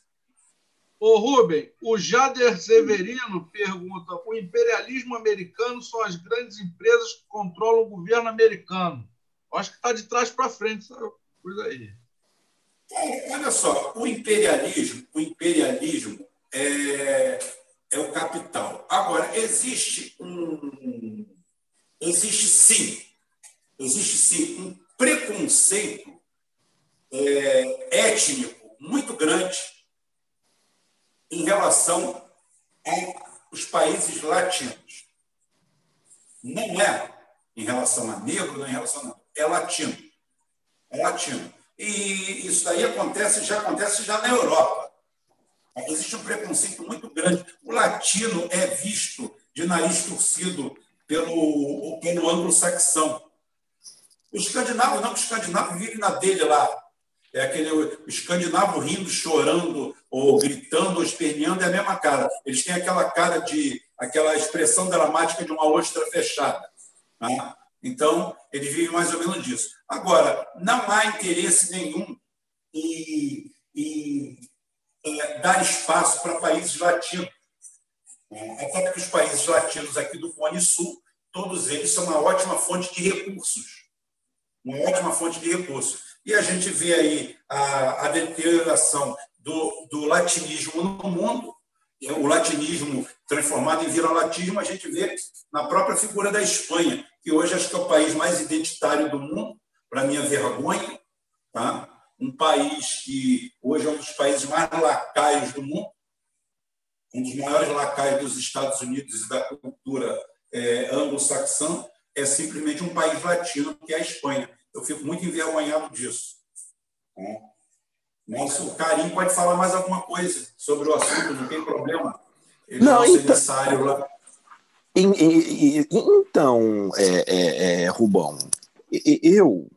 Ô, Rubem, o Jader Severino pergunta: o imperialismo americano são as grandes empresas que controlam o governo americano. Acho que está de trás para frente essa coisa aí. Bom, olha só, o imperialismo, o imperialismo é, é o capital. Agora, existe um. Existe sim, existe sim um preconceito é, étnico muito grande em relação aos países latinos. Não é em relação a negro, não é em relação a. É latino. É latino. E isso daí acontece, já acontece já na Europa. Existe um preconceito muito grande. O latino é visto de nariz torcido pelo, pelo anglo-saxão. O escandinavo não, o escandinavo vive na dele lá. É aquele o escandinavo rindo, chorando, ou gritando, ou esperneando, é a mesma cara. Eles têm aquela cara de, aquela expressão dramática de uma ostra fechada. Né? Então, ele vive mais ou menos disso. Agora, não há interesse nenhum em, em, em é, dar espaço para países latinos. Até porque os países latinos aqui do Cone Sul, todos eles são uma ótima fonte de recursos. Uma ótima fonte de recursos. E a gente vê aí a, a deterioração do, do latinismo no mundo, o latinismo transformado em viralatismo, a gente vê na própria figura da Espanha, que hoje acho que é o país mais identitário do mundo, para minha vergonha, tá? um país que hoje é um dos países mais lacaios do mundo, um dos maiores lacaios dos Estados Unidos e da cultura é, anglo-saxã, é simplesmente um país latino, que é a Espanha. Eu fico muito envergonhado disso. Tá? Mas o Carim pode falar mais alguma coisa sobre o assunto, não tem problema. Ele não, é então... lá. Então, é, é, é, Rubão, eu,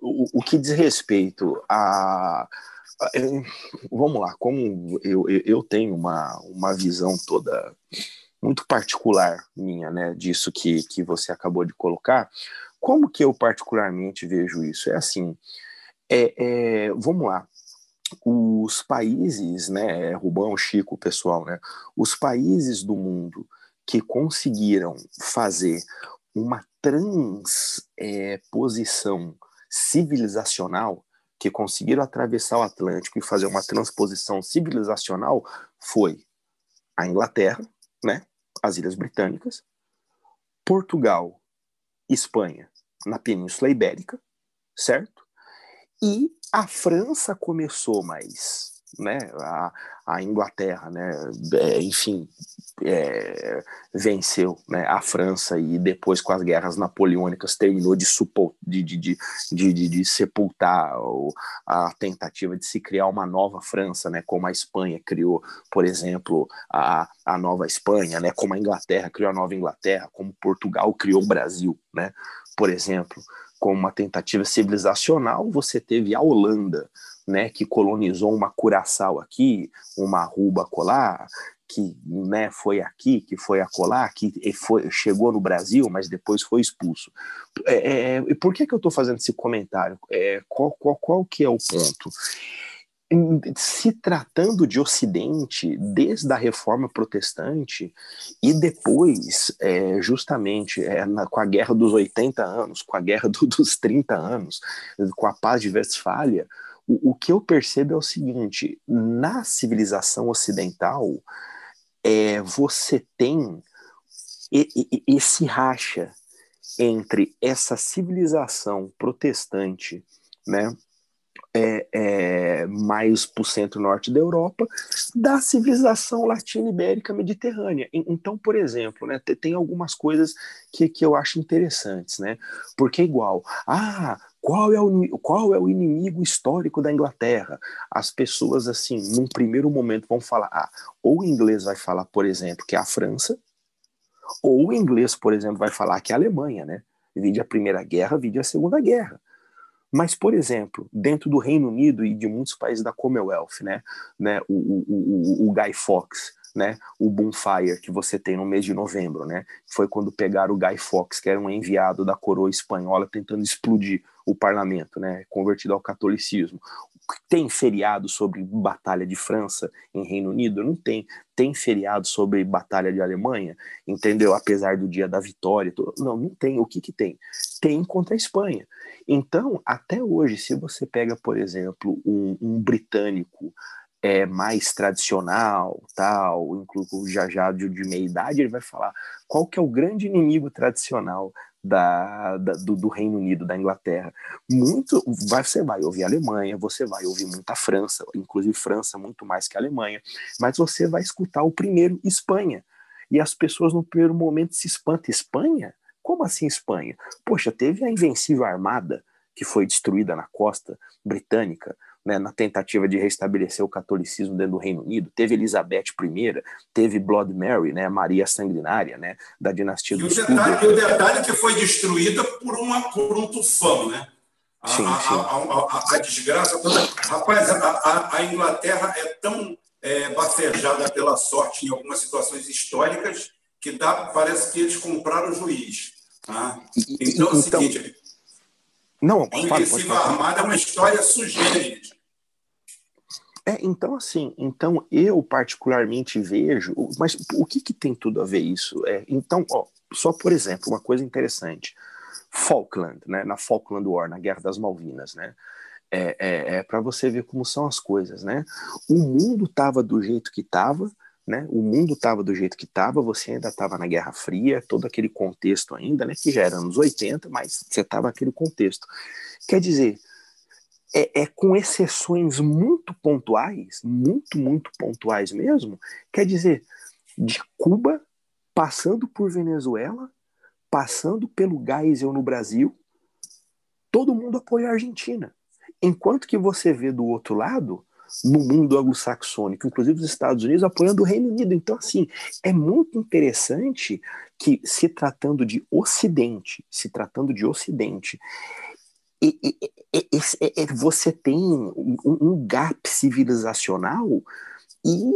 o, o, que diz respeito a, a. Vamos lá, como eu, eu tenho uma, uma visão toda muito particular minha, né, disso que, que você acabou de colocar, como que eu particularmente vejo isso? É assim, é, é, vamos lá, os países, né, Rubão, Chico, pessoal, né, os países do mundo que conseguiram fazer uma transposição é, civilizacional, que conseguiram atravessar o Atlântico e fazer uma transposição civilizacional, foi a Inglaterra, né, as Ilhas Britânicas, Portugal, Espanha, na Península Ibérica, certo? E a França começou mais né, a, a Inglaterra, né, é, enfim, é, venceu né, a França e depois com as guerras napoleônicas terminou de, supor, de, de, de, de, sepultar a tentativa de se criar uma nova França, né, como a Espanha criou, por exemplo, a, a nova Espanha, né, como a Inglaterra criou a nova Inglaterra, como Portugal criou o Brasil, né, por exemplo, como uma tentativa civilizacional, você teve a Holanda, né, que colonizou uma Curaçao aqui, uma Aruba colar, que né, foi aqui, que foi acolá, que foi, chegou no Brasil, mas depois foi expulso. É, é, por que, que eu estou fazendo esse comentário? É, qual, qual, qual que é o ponto? Se tratando de Ocidente, desde a Reforma Protestante e depois, é, justamente, é, na, com a Guerra dos 80 anos, com a Guerra do, *laughs* dos 30 anos, com a Paz de Westfália, o, o que eu percebo é o seguinte: na civilização ocidental, é, você tem esse racha entre essa civilização protestante, né, é, é, mais para o centro-norte da Europa, da civilização latino-ibérica mediterrânea. Então, por exemplo, né, tem algumas coisas que, que eu acho interessantes, né? Porque é igual, ah, qual é, o, qual é o inimigo histórico da Inglaterra? As pessoas, assim, num primeiro momento vão falar, ah, ou o inglês vai falar, por exemplo, que é a França, ou o inglês, por exemplo, vai falar que é a Alemanha, né? Vide a Primeira Guerra, vide a Segunda Guerra. Mas, por exemplo, dentro do Reino Unido e de muitos países da Commonwealth, né, né, o, o, o, o Guy Fawkes, né, o Bonfire que você tem no mês de novembro, né, foi quando pegaram o Guy Fawkes, que era um enviado da coroa espanhola tentando explodir o parlamento, né, convertido ao catolicismo. Tem feriado sobre Batalha de França em Reino Unido? Não tem. Tem feriado sobre Batalha de Alemanha? Entendeu? Apesar do dia da vitória. Não, não tem. O que, que tem? Tem contra a Espanha. Então, até hoje, se você pega, por exemplo, um, um britânico é, mais tradicional, tal, inclusive já já de, de meia idade, ele vai falar qual que é o grande inimigo tradicional da, da do, do, Reino Unido, da Inglaterra. Muito, você vai ouvir Alemanha, você vai ouvir muita França, inclusive França muito mais que a Alemanha, mas você vai escutar o primeiro Espanha. E as pessoas no primeiro momento se espantam. Espanha? Como assim Espanha? Poxa, teve a Invencível Armada, que foi destruída na costa britânica, né, na tentativa de restabelecer o catolicismo dentro do Reino Unido. Teve Elizabeth I, teve Blood Mary, né, Maria Sanguinária, né, da dinastia e dos o detalhe, E o detalhe é que foi destruída por, uma, por um tufão, né? A, sim, sim. A, a, a, desgraça toda. Rapaz, a, Inglaterra é tão é, bafejada pela sorte em algumas situações históricas que dá, parece que eles compraram o juiz. Tá? Então, é o então, seguinte: não, a Invencível Armada é uma história sugênita. É, então assim, então eu particularmente vejo, mas o que, que tem tudo a ver isso? É, então, ó, só por exemplo, uma coisa interessante, Falkland, né, na Falkland War, na Guerra das Malvinas, né, é, é, é para você ver como são as coisas, né? O mundo estava do jeito que estava, né? O mundo estava do jeito que estava, você ainda estava na Guerra Fria, todo aquele contexto ainda, né? Que já era anos 80, mas você estava naquele contexto. Quer dizer, é, é, com exceções muito pontuais, muito, muito pontuais mesmo, quer dizer, de Cuba, passando por Venezuela, passando pelo Geisel no Brasil, todo mundo apoia a Argentina. Enquanto que você vê do outro lado no mundo anglo-saxônico, inclusive os Estados Unidos apoiando o Reino Unido. Então, assim, é muito interessante que, se tratando de Ocidente, se tratando de Ocidente, e, e, e, você tem um, um gap civilizacional e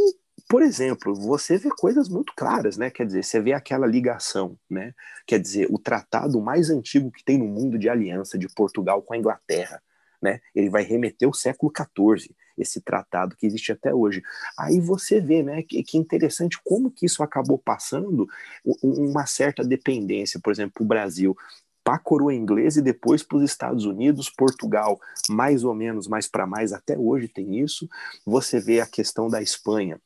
por exemplo, você vê coisas muito claras, né? Quer dizer, você vê aquela ligação, né? Quer dizer, o tratado mais antigo que tem no mundo de aliança de Portugal com a Inglaterra, né? Ele vai remeter ao século XIV, esse tratado que existe até hoje. Aí você vê, né, que, que interessante como que isso acabou passando uma certa dependência, por exemplo, o Brasil para a coroa inglesa e depois para os Estados Unidos, Portugal, mais ou menos, mais para mais, até hoje tem isso. Você vê a questão da Espanha,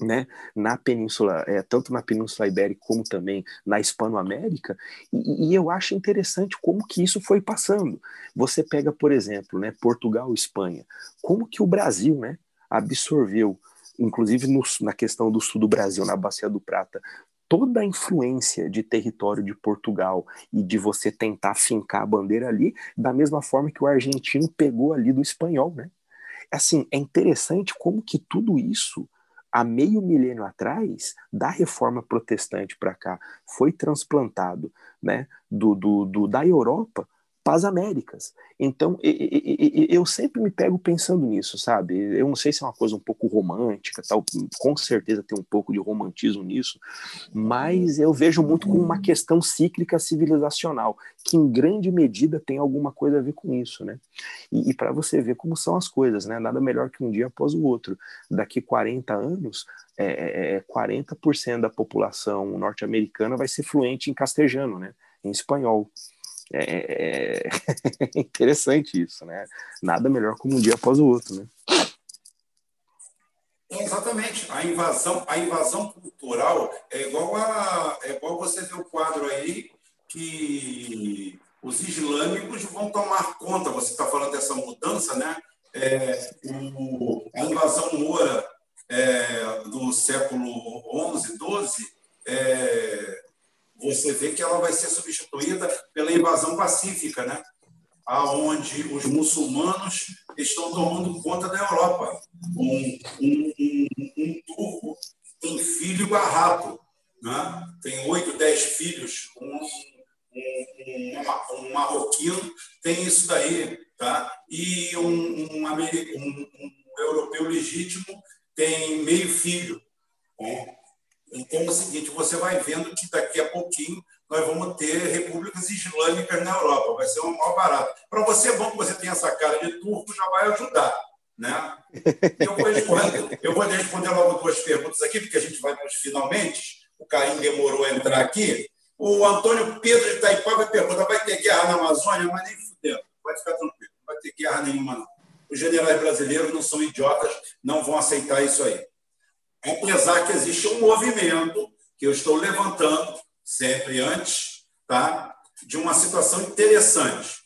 né, na península, é, tanto na Península Ibérica como também na Hispanoamérica, e, e, eu acho interessante como que isso foi passando. Você pega, por exemplo, né, Portugal Espanha, como que o Brasil, né, absorveu, inclusive no, na questão do sul do Brasil, na Bacia do Prata, toda a influência de território de Portugal e de você tentar fincar a bandeira ali, da mesma forma que o argentino pegou ali do espanhol, né? Assim, é interessante como que tudo isso há meio milênio atrás, da reforma protestante para cá, foi transplantado né, do, do, do, da Europa as Américas. Então, eu sempre me pego pensando nisso, sabe? Eu não sei se é uma coisa um pouco romântica, tal, com certeza tem um pouco de romantismo nisso, mas eu vejo muito como uma questão cíclica civilizacional, que em grande medida tem alguma coisa a ver com isso, né? E, e para você ver como são as coisas, né? Nada melhor que um dia após o outro. Daqui 40 anos, é, é, 40% da população norte-americana vai ser fluente em castelhano, né? Em espanhol. É, é *laughs* interessante isso, né? Nada melhor como um dia após o outro, né? É, exatamente. A invasão, a invasão cultural é igual a é igual você ver o quadro aí que os islâmicos vão tomar conta. Você está falando dessa mudança, né? É, o, a invasão moura é, do século XI, XII, é, você vê que ela vai ser substituída pela invasão pacífica, né? aonde os muçulmanos estão tomando conta da Europa. Um, um, um, um turco tem filho barrato, né? tem oito, dez filhos, um, um, marroquino tem isso daí, tá? e um, um, um europeu legítimo tem meio filho. Né? Então é o seguinte, você vai vendo que daqui a pouquinho nós vamos ter repúblicas islâmicas na Europa, vai ser um maior barato. Para você é bom que você tenha essa cara de turco, já vai ajudar. Né? Eu, vou responder, eu vou responder logo duas perguntas aqui, porque a gente vai para os finalmente. O Caim demorou a entrar aqui. O Antônio Pedro de Itaipá vai perguntar: vai ter guerra na Amazônia? Mas nem fudendo, pode ficar tranquilo, não vai ter guerra nenhuma, não. Os generais brasileiros não são idiotas, não vão aceitar isso aí apesar que existe um movimento que eu estou levantando sempre antes, tá? de uma situação interessante.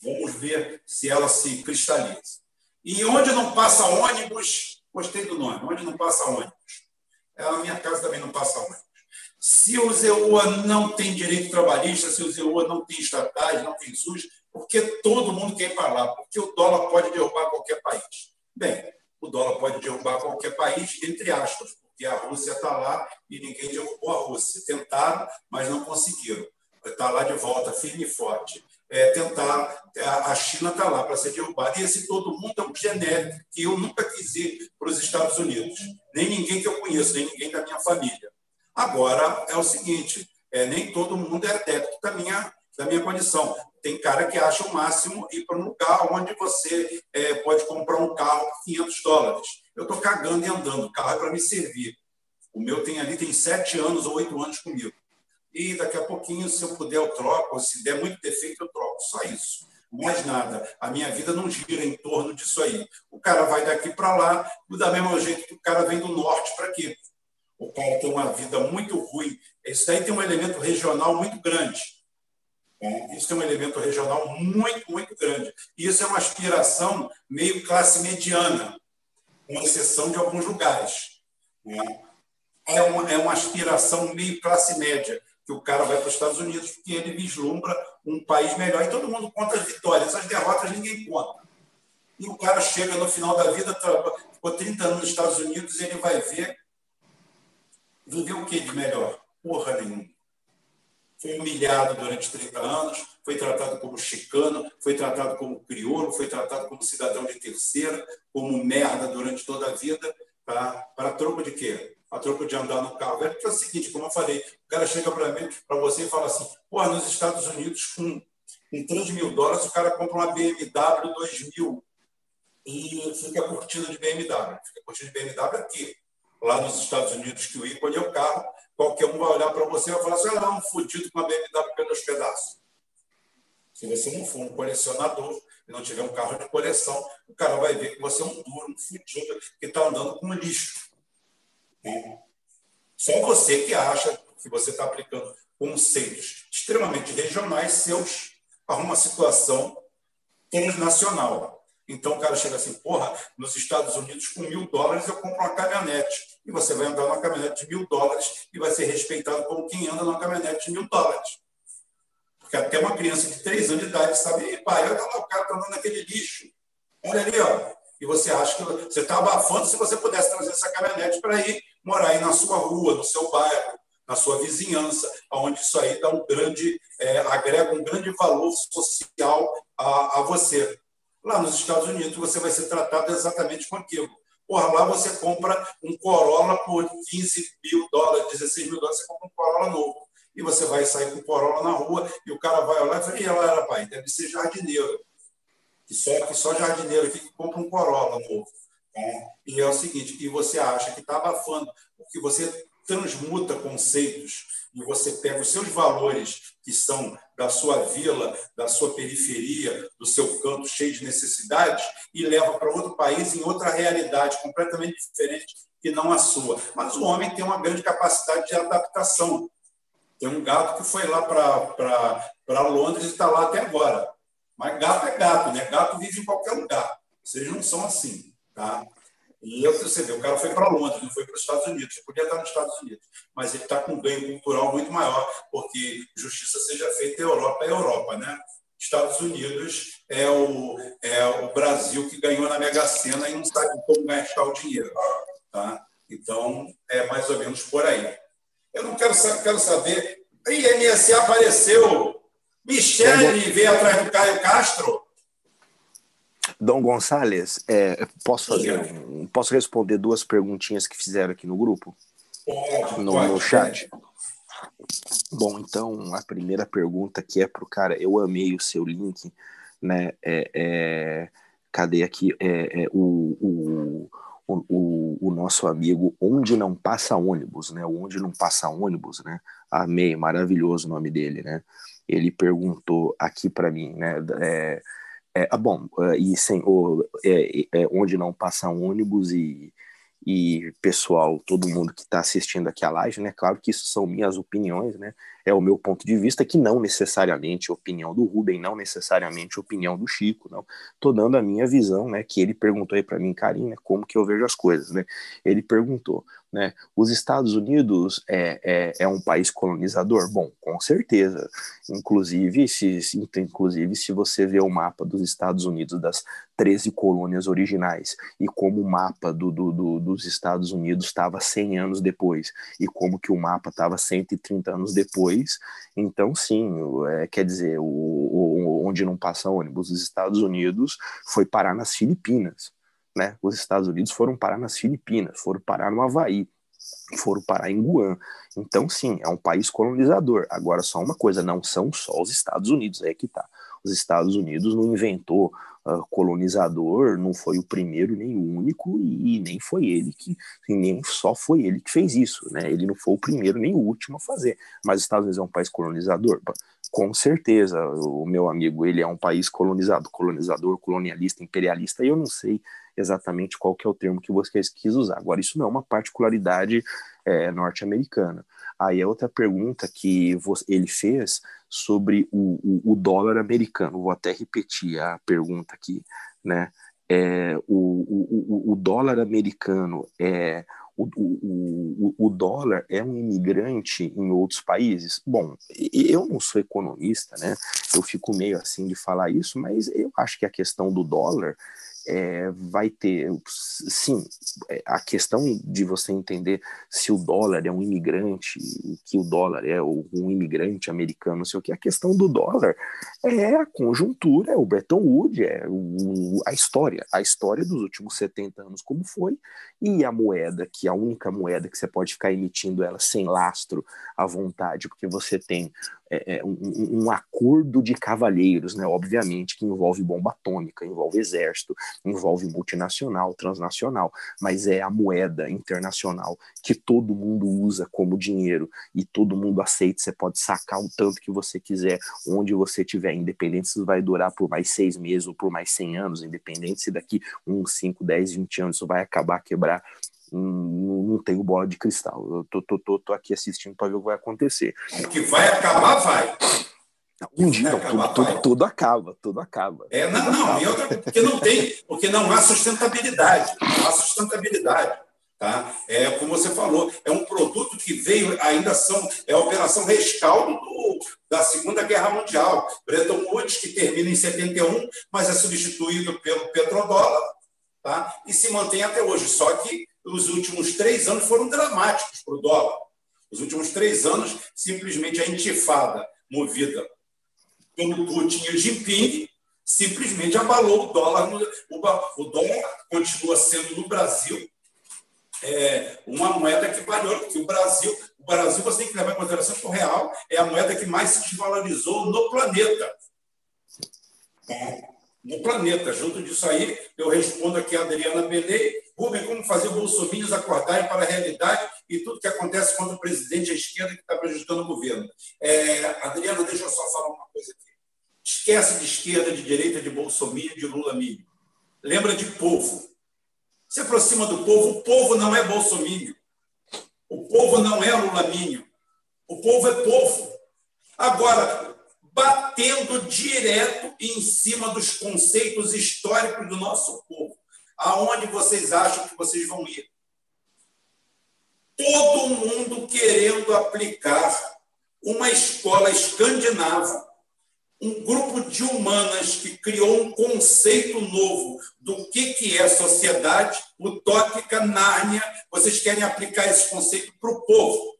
Vamos ver se ela se cristaliza. E onde não passa ônibus, gostei do nome, onde não passa ônibus. É, a minha casa também não passa ônibus. Se o ZEUA não tem direito trabalhista, se o ZEUA não tem estatais, não tem SUS, porque todo mundo quer ir para lá? Porque o dólar pode derrubar qualquer país. Bem, o dólar pode derrubar qualquer país, entre aspas, porque a Rússia está lá e ninguém derrubou a Rússia. Tentaram, mas não conseguiram. Está lá de volta, firme e forte. É, tentar, a China está lá para ser derrubada. E esse todo mundo é um genérico que eu nunca quis ir para os Estados Unidos. Nem ninguém que eu conheço, nem ninguém da minha família. Agora, é o seguinte, é, nem todo mundo é adepto da minha, da minha condição. Tem cara que acha o máximo ir para um lugar onde você é, pode comprar um carro por 500 dólares. Eu estou cagando e andando, o carro é para me servir. O meu tem ali, tem sete anos ou oito anos comigo. E daqui a pouquinho, se eu puder, eu troco. Se der muito defeito, eu troco. Só isso. Mais nada. A minha vida não gira em torno disso aí. O cara vai daqui para lá, do mesmo jeito que o cara vem do norte para aqui. O cara tem uma vida muito ruim. Isso daí tem um elemento regional muito grande. Isso é um elemento regional muito, muito grande. Isso é uma aspiração meio classe mediana, com exceção de alguns lugares. É uma, é uma aspiração meio classe média, que o cara vai para os Estados Unidos porque ele vislumbra um país melhor. E todo mundo conta as vitórias, as derrotas ninguém conta. E o cara chega no final da vida, ficou 30 anos nos Estados Unidos, ele vai ver. Viver o que de melhor? Porra nenhuma foi humilhado durante 30 anos, foi tratado como chicano, foi tratado como crioulo, foi tratado como cidadão de terceira, como merda durante toda a vida, tá? para troco de quê? A troco de andar no carro. É, é o seguinte, como eu falei, o cara chega para mim, para você e fala assim, pô, nos Estados Unidos, com Com 3 mil dólares, o cara compra uma BMW 2000 e fica curtindo de BMW. Fica curtindo de BMW aqui. Lá nos Estados Unidos, que o ícone é o carro, qualquer um vai olhar para você e vai falar assim: ah, um fudido com uma BMW pelos pedaços. Se você não for um colecionador e não tiver um carro de coleção, o cara vai ver que você é um duro, um fudido, que está andando com lixo. Só você que acha que você está aplicando conceitos extremamente regionais seus a uma situação transnacional. Então o cara chega assim, porra, nos Estados Unidos com mil dólares eu compro uma caminhonete. E você vai andar numa caminhonete de mil dólares e vai ser respeitado como quem anda numa caminhonete de mil dólares. Porque até uma criança de três anos de idade sabe, pai, olha lá, o cara está andando naquele lixo. Olha ali, ó. E você acha que você está abafando se você pudesse trazer essa caminhonete para ir morar aí na sua rua, no seu bairro, na sua vizinhança, onde isso aí dá um grande, é, agrega um grande valor social a, a você. Lá nos Estados Unidos, você vai ser tratado exatamente com aquilo. Porra, lá você compra um Corolla por 15 mil dólares, 16 mil dólares, você compra um Corolla novo. E você vai sair com o Corolla na rua e o cara vai olhar e fala, e ela era, pai, deve ser jardineiro. Que só, que só jardineiro aqui que compra um Corolla novo. Né? E é o seguinte, e você acha que está abafando, porque você transmuta conceitos e você pega os seus valores que são da sua vila, da sua periferia, do seu canto cheio de necessidades e leva para outro país em outra realidade completamente diferente que não a sua. Mas o homem tem uma grande capacidade de adaptação. Tem um gato que foi lá para Londres e está lá até agora. Mas gato é gato, né? Gato vive em qualquer lugar. Vocês não são assim, tá? E você vê, o cara foi para Londres, não foi para os Estados Unidos. Ele podia estar nos Estados Unidos, mas ele está com um ganho cultural muito maior, porque justiça seja feita, Europa é Europa, né? Estados Unidos é o, é o Brasil que ganhou na Mega Sena e não sabe como gastar o dinheiro. Tá? Então, é mais ou menos por aí. Eu não quero, quero saber. A IMSA apareceu. Michele veio atrás do Caio Castro. Dom Gonçalves, é, posso fazer, posso responder duas perguntinhas que fizeram aqui no grupo, no, no chat. Bom, então a primeira pergunta que é pro cara, eu amei o seu link, né? É, é cadê aqui? É, é o, o, o, o, nosso amigo Onde Não Passa Ônibus, né? Onde Não Passa Ônibus, né? Amei, maravilhoso o nome dele, né? Ele perguntou aqui para mim, né? É, é, ah, bom, uh, e sem, o, é, é, onde não passa ônibus e, e pessoal, todo mundo que está assistindo aqui a live, né? Claro que isso são minhas opiniões, né? É o meu ponto de vista, que não necessariamente a opinião do Rubem, não necessariamente opinião do Chico, não. Tô dando a minha visão, né? Que ele perguntou aí para mim, Karim, né? Como que eu vejo as coisas, né? Ele perguntou, né? Os Estados Unidos é, é, é, um país colonizador? Bom, com certeza. Inclusive se, inclusive, se você vê o mapa dos Estados Unidos, das 13 colônias originais, e como o mapa do, do, do dos Estados Unidos estava 100 anos depois, e como que o mapa estava 130 anos depois, então sim, é, quer dizer, o, o, onde não passa ônibus, os Estados Unidos foi parar nas Filipinas né? Os Estados Unidos foram parar nas Filipinas, foram parar no Havaí, foram parar em Guam. Então, sim, é um país colonizador. Agora, só uma coisa, não são só os Estados Unidos, é que tá. Os Estados Unidos não inventou uh, colonizador, não foi o primeiro nem o único, e, nem foi ele que, nem só foi ele que fez isso, né? Ele não foi o primeiro nem o último a fazer. Mas os Estados Unidos é um país colonizador? Com certeza, o meu amigo, ele é um país colonizado, colonizador, colonialista, imperialista, e eu não sei exatamente qual que é o termo que você quis usar. Agora, isso não é uma particularidade é, norte-americana. Aí a outra pergunta que ele fez sobre o, o, o, dólar americano, vou até repetir a pergunta aqui, né? É, o, o, o dólar americano é o, o, o, dólar é um imigrante em outros países? Bom, eu não sou economista, né? Eu fico meio assim de falar isso, mas eu acho que a questão do dólar é, vai ter, sim, é, a questão de você entender se o dólar é um imigrante, que o dólar é um imigrante americano, não sei o que, a questão do dólar é a conjuntura, é o Bretton Woods, é o, a história, a história dos últimos 70 anos como foi, e a moeda, que é a única moeda que você pode ficar emitindo ela sem lastro à vontade, porque você tem é, é um, um, acordo de cavalheiros, né? Obviamente que envolve bomba atômica, envolve exército, envolve multinacional, transnacional, mas é a moeda internacional que todo mundo usa como dinheiro e todo mundo aceita. Você pode sacar o tanto que você quiser, onde você tiver, independente se vai durar por mais seis meses ou por mais cem anos, independente se daqui uns 5, 10, 20 anos vai acabar quebrar não, não tenho bola de cristal. Eu tô, tô, tô, tô aqui assistindo para ver o que vai acontecer. O que vai acabar, vai. Um dia, não, acabar, tudo, tudo, tudo, acaba, tudo acaba. É, não, não, acaba. e outra, porque não tem, porque não há sustentabilidade, não há sustentabilidade. Tá? É como você falou, é um produto que veio, ainda são, é a operação rescaldo do, da Segunda Guerra Mundial. Bretton Woods, que termina em 71, mas é substituído pelo petrodólar, tá? e se mantém até hoje. Só que os últimos três anos foram dramáticos para o dólar. Os últimos três anos, simplesmente a intifada movida pelo Putin e Jinping simplesmente abalou o dólar. O dólar continua sendo no Brasil é, uma moeda que valeu, porque o Brasil, o Brasil você tem que levar em consideração que o real é a moeda que mais se desvalorizou no planeta. No planeta. Junto disso aí, eu respondo aqui a Adriana Belei, Rubem, como fazer bolsominions acordarem para a realidade e tudo que acontece quando o presidente é esquerda que está prejudicando o governo. É, Adriana, deixa eu só falar uma coisa aqui. Esquece de esquerda, de direita, de bolsominion, de Lula milho. Lembra de povo. Se aproxima do povo. O povo não é bolsominion. O povo não é Lula milho. O povo é povo. Agora, batendo direto em cima dos conceitos históricos do nosso povo aonde vocês acham que vocês vão ir? Todo mundo querendo aplicar uma escola escandinava, um grupo de humanas que criou um conceito novo do que, que é sociedade, utópica, Nárnia, vocês querem aplicar esse conceito para o povo.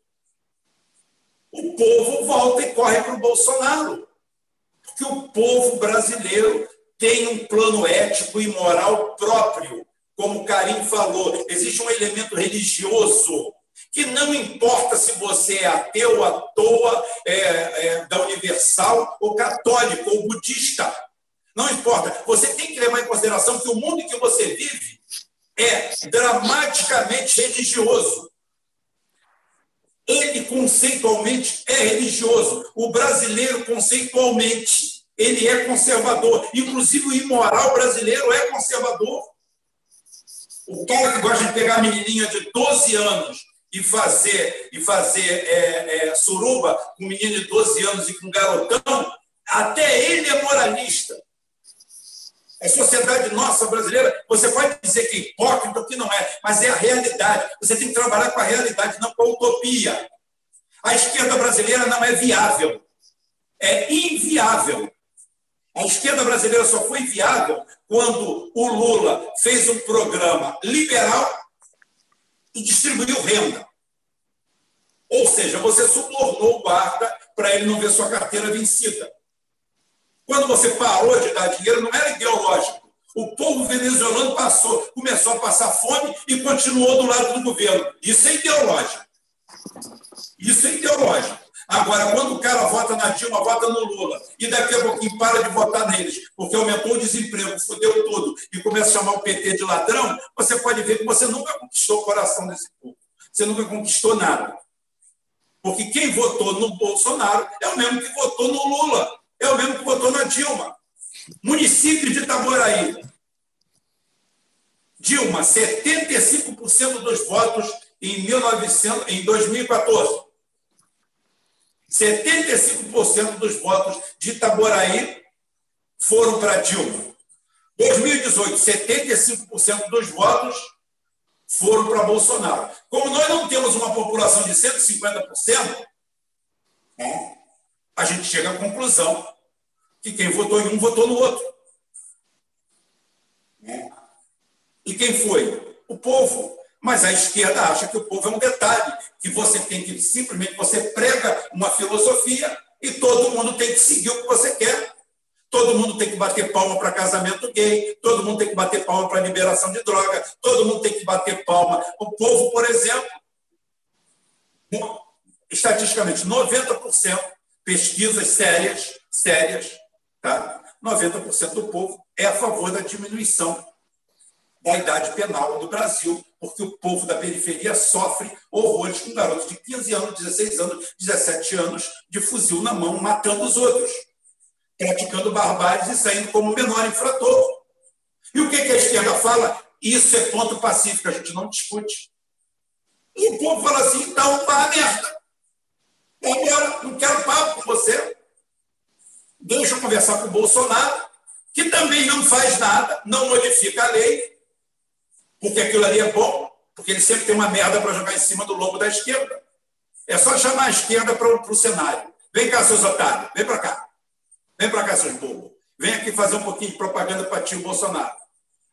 O povo volta e corre para o Bolsonaro. Porque o povo brasileiro tem um plano ético e moral próprio. Como o Karim falou, existe um elemento religioso que não importa se você é ateu, à toa, é, é, da Universal, ou católico, ou budista. Não importa. Você tem que levar em consideração que o mundo em que você vive é dramaticamente religioso. Ele conceitualmente é religioso. O brasileiro conceitualmente ele é conservador. Inclusive, o imoral brasileiro é conservador. O cara que gosta de pegar a menininha de 12 anos e fazer, e fazer é, é, suruba com menino de 12 anos e com garotão, até ele é moralista. A sociedade nossa brasileira, você pode dizer que é hipócrita, que não é, mas é a realidade. Você tem que trabalhar com a realidade, não com a utopia. A esquerda brasileira não é viável. É inviável. A esquerda brasileira só foi viável quando o Lula fez um programa liberal e distribuiu renda. Ou seja, você subornou o guarda para ele não ver sua carteira vencida. Quando você parou de dar dinheiro, não era ideológico. O povo venezuelano passou, começou a passar fome e continuou do lado do governo. Isso é ideológico. Isso é ideológico. Agora, quando o cara vota na Dilma, vota no Lula, e daqui a pouquinho para de votar neles, porque aumentou o desemprego, fudeu tudo, e começa a chamar o PT de ladrão, você pode ver que você nunca conquistou o coração desse povo. Você nunca conquistou nada. Porque quem votou no Bolsonaro é o mesmo que votou no Lula, é o mesmo que votou na Dilma. Município de Itaboraí. Dilma, 75% dos votos em, 1900, em 2014. 75% dos votos de Itaboraí foram para Dilma. 2018, 75% dos votos foram para Bolsonaro. Como nós não temos uma população de 150%, né, a gente chega à conclusão que quem votou em um votou no outro. Né? E quem foi? O povo. Mas a esquerda acha que o povo é um detalhe, que você tem que simplesmente você prega uma filosofia e todo mundo tem que seguir o que você quer. Todo mundo tem que bater palma para casamento gay, todo mundo tem que bater palma para liberação de droga, todo mundo tem que bater palma. O povo, por exemplo, estatisticamente, 90% pesquisas sérias, sérias, tá? 90% do povo é a favor da diminuição da idade penal no Brasil, porque o povo da periferia sofre horrores com garotos de 15 anos, 16 anos, 17 anos, de fuzil na mão, matando os outros, praticando barbáries e saindo como menor infrator. E o que, a esquerda fala? Isso é ponto pacífico, a gente não discute. E o povo fala assim, então vá a merda. Agora, não quero papo com você. Deixa eu conversar com o Bolsonaro, que também não faz nada, não modifica a lei, porque aquilo ali é bom, porque ele sempre tem uma merda para jogar em cima do lobo da esquerda. É só chamar a esquerda para o cenário. Vem cá, seus otários, vem para cá. Vem para cá, seus bobos. Vem aqui fazer um pouquinho de propaganda para tio Bolsonaro.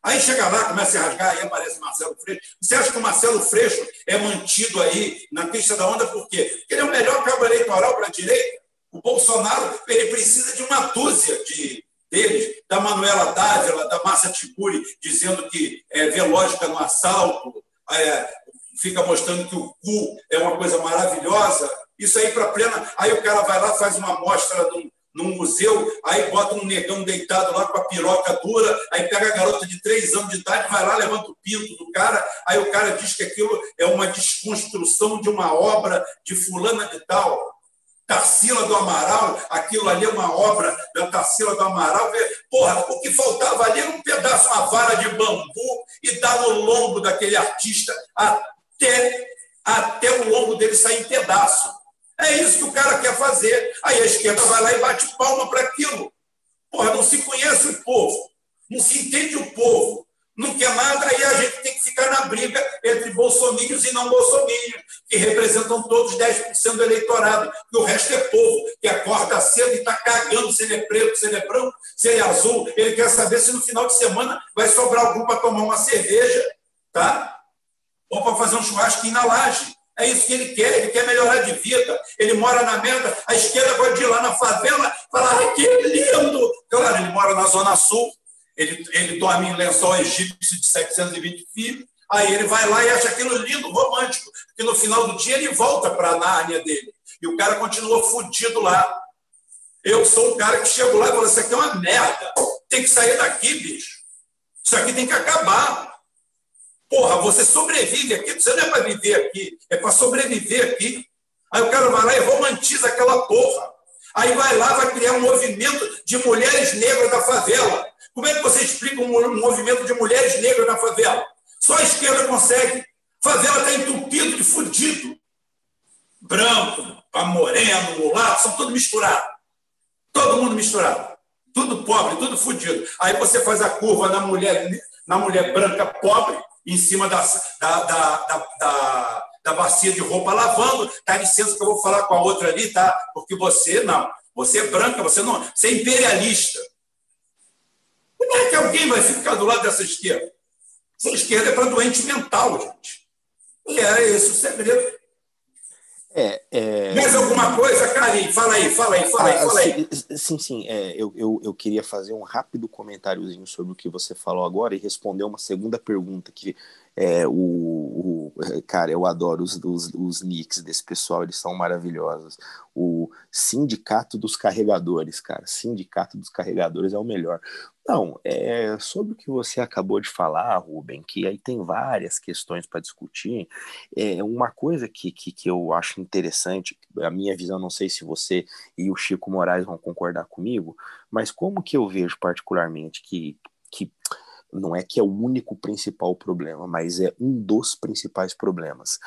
Aí chega lá, começa a rasgar, aí aparece Marcelo Freixo. Você acha que o Marcelo Freixo é mantido aí na pista da onda por quê? Porque ele é o melhor cabo eleitoral para a direita. O Bolsonaro ele precisa de uma dúzia de deles, da Manuela Dávila, da Márcia Tiburi, dizendo que é, vê lógica no assalto, é, fica mostrando que o cu é uma coisa maravilhosa. Isso aí para plena. Aí o cara vai lá, faz uma amostra de um, num museu, aí bota um negão deitado lá com a piroca dura, aí pega a garota de três anos de idade, vai lá, levanta o pinto do cara, aí o cara diz que aquilo é uma desconstrução de uma obra de fulana de tal. Tarsila do Amaral, aquilo ali é uma obra da Tarsila do Amaral. Porra, o que faltava ali era um pedaço, uma vara de bambu e dar no lombo daquele artista até, até o lombo dele sair em pedaço. É isso que o cara quer fazer. Aí a esquerda vai lá e bate palma para aquilo. Porra, não se conhece o povo, não se entende o povo, não quer nada, aí a gente tem que ficar na briga entre bolsomínios e não bolsomínios, que representam todos 10% do eleitorado, e o resto é povo, que acorda cedo e está cagando se ele é preto, se ele é branco, se ele é azul. Ele quer saber se no final de semana vai sobrar algum para tomar uma cerveja, tá? Ou para fazer um churrasquinho na laje. É isso que ele quer, ele quer melhorar de vida. Ele mora na merda, a esquerda pode ir lá na favela falar, ai, que lindo! Claro, ele mora na Zona Sul, ele, ele dorme em lençol egípcio de 720 filhos, aí ele vai lá e acha aquilo lindo, romântico, que no final do dia ele volta para a Nárnia dele. E o cara continua fudido lá. Eu sou o cara que chego lá e falo, isso aqui é uma merda. Tem que sair daqui, bicho. Isso aqui tem que acabar. Porra, você sobrevive aqui, você não é para viver aqui, é para sobreviver aqui. Aí o cara vai lá e romantiza aquela porra. Aí vai lá, vai criar um movimento de mulheres negras da favela. Como é que você explica um movimento de mulheres negras na favela? Só a esquerda consegue. Favela está entupido de fudido. Branco, moreno, mulato, são tudo misturado. Todo mundo misturado. Tudo pobre, tudo fudido. Aí você faz a curva na mulher, na mulher branca pobre, em cima da, da, da, da, da bacia de roupa lavando. Dá licença que eu vou falar com a outra ali, tá? Porque você não. Você é branca, você não. Você é imperialista. Como é que alguém vai ficar do lado dessa esquerda? Essa esquerda é para doente mental, gente. E é esse o segredo. É, é... Mais alguma coisa, Karim? Fala aí, fala aí, fala aí, ah, fala aí. Sim, sim. É, eu, eu, eu queria fazer um rápido comentáriozinho sobre o que você falou agora e responder uma segunda pergunta que é, o, o, cara, eu adoro os, os, os nicks desse pessoal, eles são maravilhosos. O Sindicato dos Carregadores, cara, Sindicato dos Carregadores é o melhor. Não, é, sobre o que você acabou de falar, Ruben, que aí tem várias questões para discutir, é uma coisa que, que, que eu acho interessante, a minha visão, não sei se você e o Chico Moraes vão concordar comigo, mas como que eu vejo particularmente que, que não é que é o único principal problema, mas é um dos principais problemas.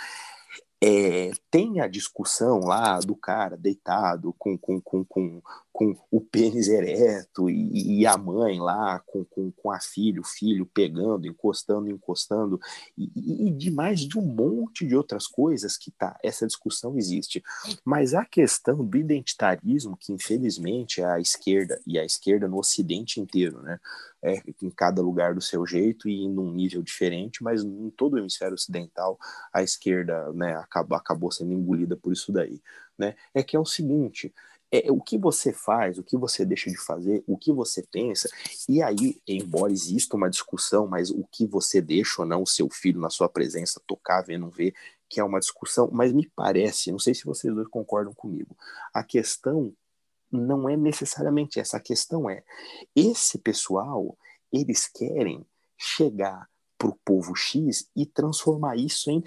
É, tem a discussão lá do cara deitado com, com, com, com, com o pênis ereto e, e, a mãe lá com, com, com a filha, o filho pegando, encostando, encostando, e, e de mais de um monte de outras coisas que tá, essa discussão existe. Mas a questão do identitarismo, que infelizmente a esquerda, e a esquerda no ocidente inteiro, né? é, em cada lugar do seu jeito e num nível diferente, mas em todo o hemisfério ocidental a esquerda né, acabou, acabou sendo engolida por isso daí. Né? É que é o seguinte, é, o que você faz, o que você deixa de fazer, o que você pensa, e aí, embora exista uma discussão, mas o que você deixa ou não o seu filho na sua presença tocar, ver, não ver, que é uma discussão, mas me parece, não sei se vocês dois concordam comigo, a questão não é necessariamente essa, a questão é, esse pessoal, eles querem chegar para o povo X e transformar isso em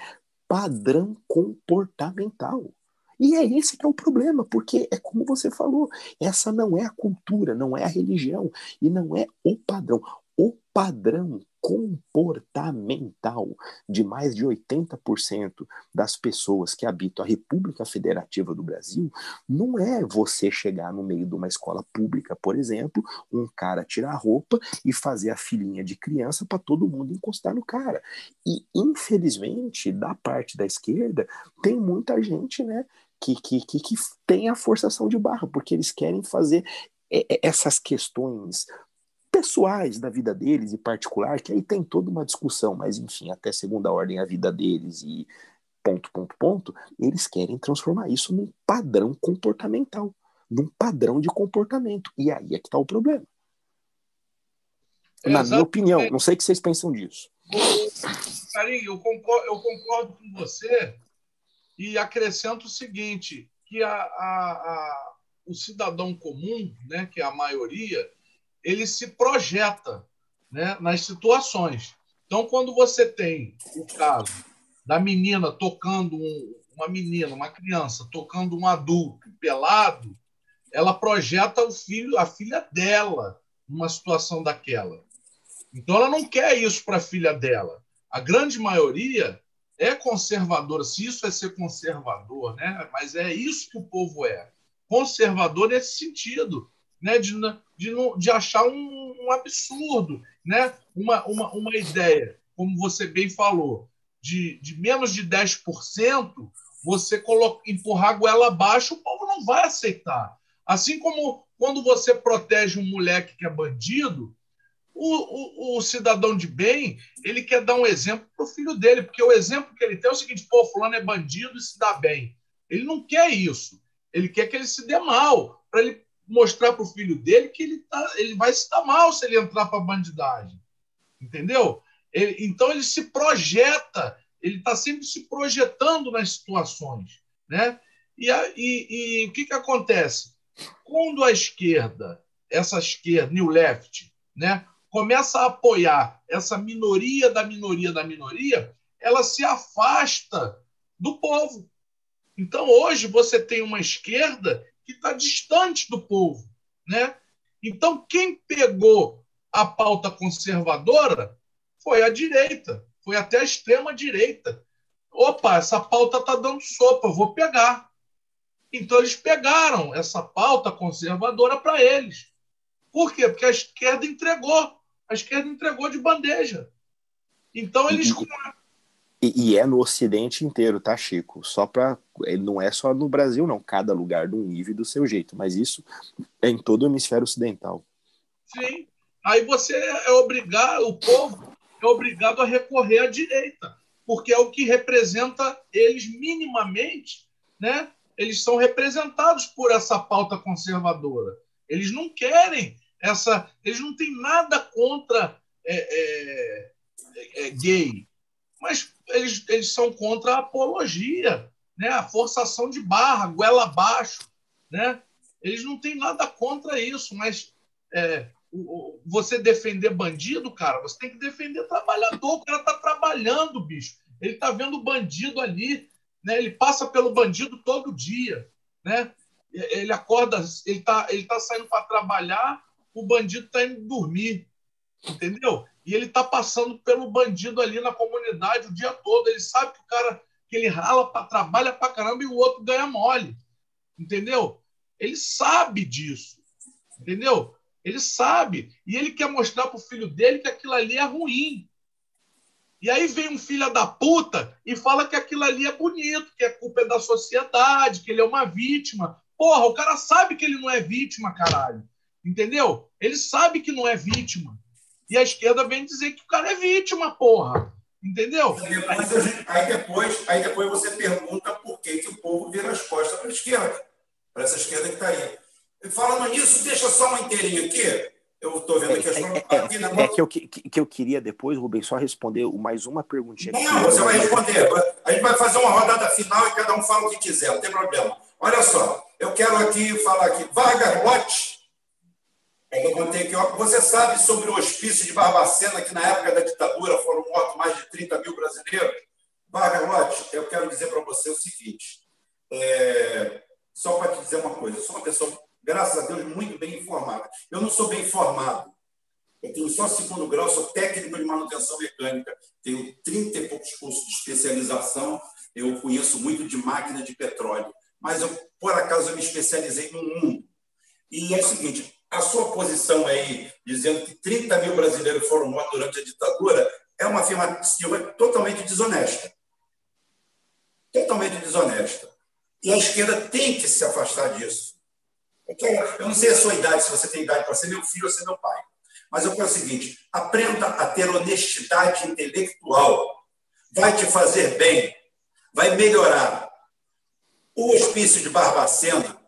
padrão comportamental. E é esse que é o problema, porque é como você falou, essa não é a cultura, não é a religião e não é o padrão. O padrão comportamental de mais de 80% das pessoas que habitam a República Federativa do Brasil não é você chegar no meio de uma escola pública, por exemplo, um cara tirar a roupa e fazer a filhinha de criança para todo mundo encostar no cara. E, infelizmente, da parte da esquerda, tem muita gente, né? Que, que, que, que tem a forçação de barra, porque eles querem fazer essas questões pessoais da vida deles e particular, que aí tem toda uma discussão, mas enfim, até segunda ordem a vida deles e ponto, ponto, ponto, eles querem transformar isso num padrão comportamental, num padrão de comportamento. E aí é que está o problema. Na minha opinião, não sei o que vocês pensam disso. Carinho, eu concordo, eu concordo com você e acrescento o seguinte, que a, a, a, o cidadão comum, né, que é a maioria, ele se projeta né, nas situações. Então, quando você tem o caso da menina tocando um, uma menina, uma criança tocando um adulto pelado, ela projeta o filho, a filha dela numa situação daquela. Então, ela não quer isso para a filha dela. A grande maioria é conservadora. Se isso é ser conservador, né? Mas é isso que o povo é. Conservador nesse sentido né, de, de, de achar um, um, absurdo, né, uma, uma, uma ideia, como você bem falou, de, de menos de 10%, você coloca, empurrar a goela abaixo, o povo não vai aceitar. Assim como quando você protege um moleque que é bandido, o, o, o, cidadão de bem, ele quer dar um exemplo para o filho dele, porque o exemplo que ele tem é o seguinte: pô, fulano é bandido e se dá bem. Ele não quer isso. Ele quer que ele se dê mal, para ele mostrar para o filho dele que ele, tá, ele vai se dar mal se ele entrar para a bandidagem. Entendeu? Ele, então ele se projeta, ele está sempre se projetando nas situações. Né? E, a, e, e o que, que acontece? Quando a esquerda, essa esquerda, New Left, né, começa a apoiar essa minoria da minoria da minoria, ela se afasta do povo. Então, hoje, você tem uma esquerda que está distante do povo. Né? Então, quem pegou a pauta conservadora foi a direita, foi até a extrema-direita. Opa, essa pauta está dando sopa, vou pegar. Então, eles pegaram essa pauta conservadora para eles. Por quê? Porque a esquerda entregou. A esquerda entregou de bandeja. Então, eles, e, e, é no Ocidente inteiro, tá, Chico? Só para não é só no Brasil, não. Cada lugar de um nível e do seu jeito, mas isso é em todo o hemisfério ocidental. Sim. Aí você é obrigado, o povo é obrigado a recorrer à direita, porque é o que representa eles minimamente, né? Eles são representados por essa pauta conservadora. Eles não querem essa, eles não têm nada contra é, é, é, gay, mas eles, eles são contra a apologia, né? a forçação de barra, goela abaixo. Né? Eles não têm nada contra isso, mas é, o, o, você defender bandido, cara, você tem que defender trabalhador. O cara está trabalhando, bicho. Ele está vendo o bandido ali, né? ele passa pelo bandido todo dia. Né? Ele acorda, ele está ele tá saindo para trabalhar, o bandido está indo dormir. Entendeu? e ele está passando pelo bandido ali na comunidade o dia todo. Ele sabe que o cara que ele rala, pra, trabalha para caramba e o outro ganha mole. Entendeu? Ele sabe disso. Entendeu? Ele sabe. E ele quer mostrar para o filho dele que aquilo ali é ruim. E aí vem um filho da puta e fala que aquilo ali é bonito, que a culpa é da sociedade, que ele é uma vítima. Porra, o cara sabe que ele não é vítima, caralho. Entendeu? Ele sabe que não é vítima. E a esquerda vem dizer que o cara é vítima, porra. Entendeu? Aí depois, aí depois, aí depois você pergunta por que, que o povo vira as costas para a esquerda, para essa esquerda que está aí. E falando nisso, deixa só uma inteirinha aqui. Eu estou vendo aqui as é, é, é, é que, eu, que, que eu queria depois, Rubens, só responder mais uma perguntinha. Não, você vai responder. A gente vai fazer uma rodada final e cada um fala o que quiser, não tem problema. Olha só, eu quero aqui falar aqui. Vargas Lote, é eu contei você sabe sobre o hospício de Barbacena, que na época da ditadura foram mortos mais de 30 mil brasileiros? Vargas Lote, eu quero dizer para você o seguinte, é, só para te dizer uma coisa, eu sou uma pessoa, graças a Deus, muito bem informada. Eu não sou bem informado, eu tenho só segundo grau, sou técnico de manutenção mecânica, tenho 30 e poucos cursos de especialização, eu conheço muito de máquina de petróleo, mas eu, por acaso, eu me especializei no mundo. E é o seguinte, a sua posição aí, dizendo que 30 mil brasileiros foram mortos durante a ditadura, é uma afirmativa totalmente desonesta. Totalmente desonesta. E a esquerda tem que se afastar disso. Eu não sei a sua idade, se você tem idade para ser meu filho ou ser meu pai. Mas eu quero o seguinte: aprenda a ter honestidade intelectual. Vai te fazer bem, vai melhorar. O hospício de Barbacena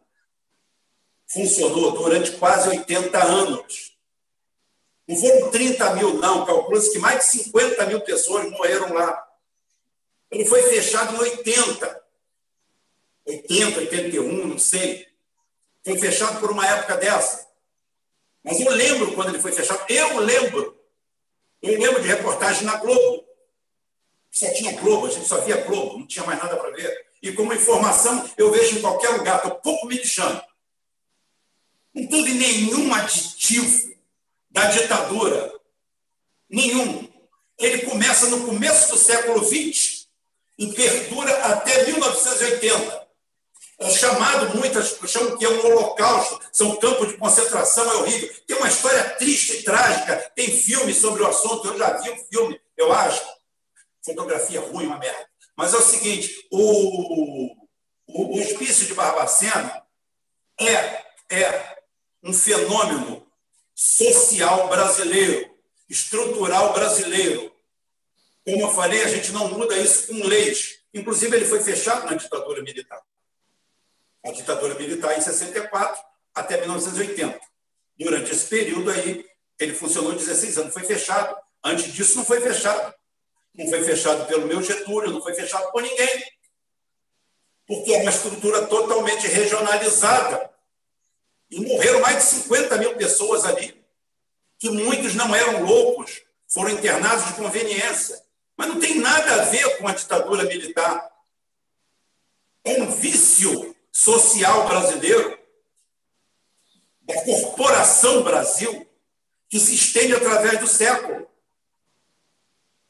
funcionou durante quase 80 anos. Não foram 30 mil, não. Calcula-se que mais de 50 mil pessoas morreram lá. Ele foi fechado em 80. 80, 81, não sei. Foi fechado por uma época dessa. Mas eu lembro quando ele foi fechado. Eu lembro. Eu lembro de reportagem na Globo. Só tinha Globo, a gente só via Globo, não tinha mais nada para ver. E como informação, eu vejo em qualquer lugar, estou pouco me lixando. Teve nenhum aditivo da ditadura. Nenhum. Ele começa no começo do século XX e perdura até 1980. É chamado muitas, chamam que é um holocausto, são campos de concentração, é horrível. Tem uma história triste e trágica, tem filme sobre o assunto, eu já vi um filme, eu acho. Fotografia ruim, uma merda. Mas é o seguinte, o, o, o hospício de Barbacena é, é um fenômeno social brasileiro, estrutural brasileiro. Como eu falei, a gente não muda isso com leis. Inclusive, ele foi fechado na ditadura militar. A ditadura militar em 64 até 1980. Durante esse período aí, ele funcionou 16 anos, foi fechado. Antes disso, não foi fechado. Não foi fechado pelo meu Getúlio, não foi fechado por ninguém. Porque é uma estrutura totalmente regionalizada. E morreram mais de 50 mil pessoas ali, que muitos não eram loucos, foram internados de conveniência. Mas não tem nada a ver com a ditadura militar. É um vício social brasileiro, da corporação Brasil, que se estende através do século.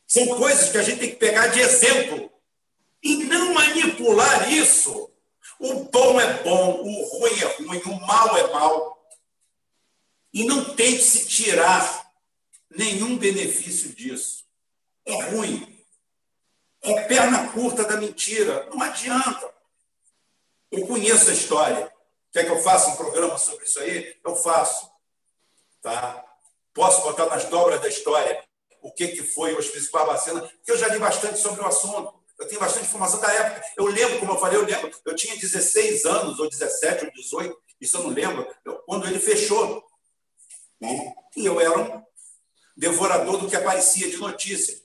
São coisas que a gente tem que pegar de exemplo e não manipular isso o bom é bom, o ruim é ruim, o mal é mal. E não tente se tirar nenhum benefício disso. É ruim. É perna curta da mentira. Não adianta. Eu conheço a história. Quer que eu faça um programa sobre isso aí? Eu faço. Tá? Posso botar nas dobras da história o que, que foi o Hospício Barbacena, porque eu já li bastante sobre o assunto. Eu tenho bastante informação da época. Eu lembro, como eu falei, eu lembro, eu tinha 16 anos, ou 17, ou 18, isso eu não lembro, eu, quando ele fechou. Né? E eu era um devorador do que aparecia de notícia.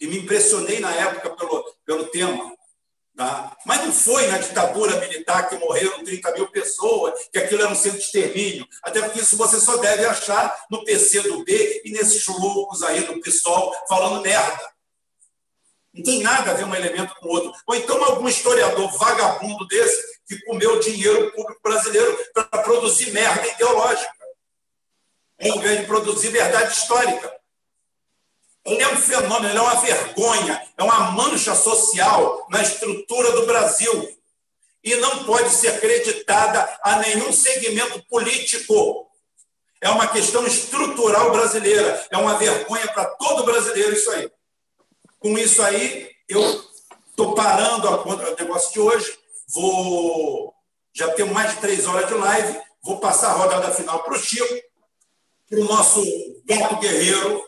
E me impressionei na época pelo, pelo tema. Tá? Mas não foi na ditadura militar que morreram 30 mil pessoas, que aquilo era um centro de extermínio. Até porque isso você só deve achar no PC do B e nesses loucos aí do PSOL falando merda. Não tem nada a ver um elemento com o outro. Ou então algum historiador vagabundo desse que comeu dinheiro público brasileiro para produzir merda ideológica, ao invés de produzir verdade histórica. Ele é um fenômeno, ele é uma vergonha, é uma mancha social na estrutura do Brasil. E não pode ser acreditada a nenhum segmento político. É uma questão estrutural brasileira. É uma vergonha para todo brasileiro isso aí. Com isso aí, eu estou parando o negócio de hoje, vou. Já tenho mais de três horas de live, vou passar a rodada final para o Chico, para o nosso gato guerreiro,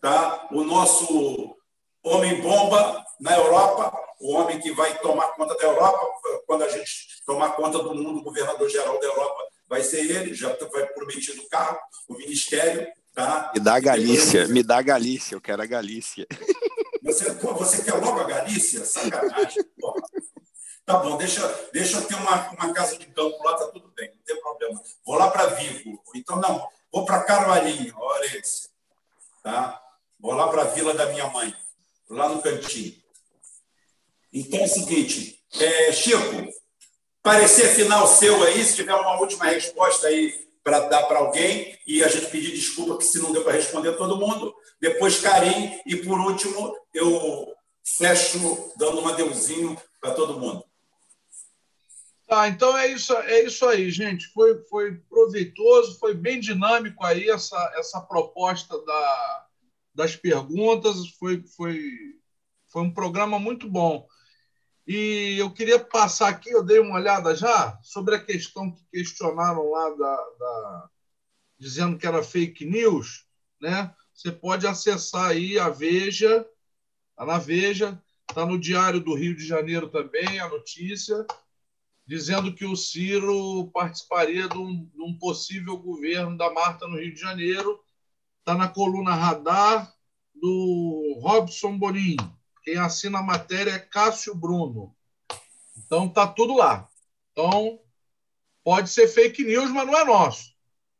tá? o nosso homem-bomba na Europa, o homem que vai tomar conta da Europa, quando a gente tomar conta do mundo, o governador-geral da Europa vai ser ele, já vai prometido o carro, o ministério. Tá? Me dá a Galícia, me dá a Galícia, eu quero a Galícia. *laughs* Você, você quer logo a Galícia? Sacanagem. Porra. Tá bom, deixa, deixa eu ter uma, uma casa de campo lá, tá tudo bem, não tem problema. Vou lá para Vigo. Então, não, vou para Carvalhinho, olha. Tá? Vou lá para a vila da minha mãe, lá no cantinho. Então é o seguinte, é, Chico, parecer final seu aí, se tiver uma última resposta aí para dar para alguém, e a gente pedir desculpa que se não deu para responder todo mundo. Depois, Karim, e por último, eu fecho dando um adeuzinho para todo mundo. Tá, então é isso, é isso aí, gente. Foi, foi proveitoso, foi bem dinâmico aí essa, essa proposta da, das perguntas. Foi, foi, foi um programa muito bom. E eu queria passar aqui, eu dei uma olhada já, sobre a questão que questionaram lá, da, da dizendo que era fake news. Né? Você pode acessar aí a Veja, tá na Veja, está no Diário do Rio de Janeiro também a notícia, dizendo que o Ciro participaria de um, de um possível governo da Marta no Rio de Janeiro Está na coluna Radar do Robson Bonin. Quem assina a matéria é Cássio Bruno. Então tá tudo lá. Então pode ser fake news, mas não é nosso.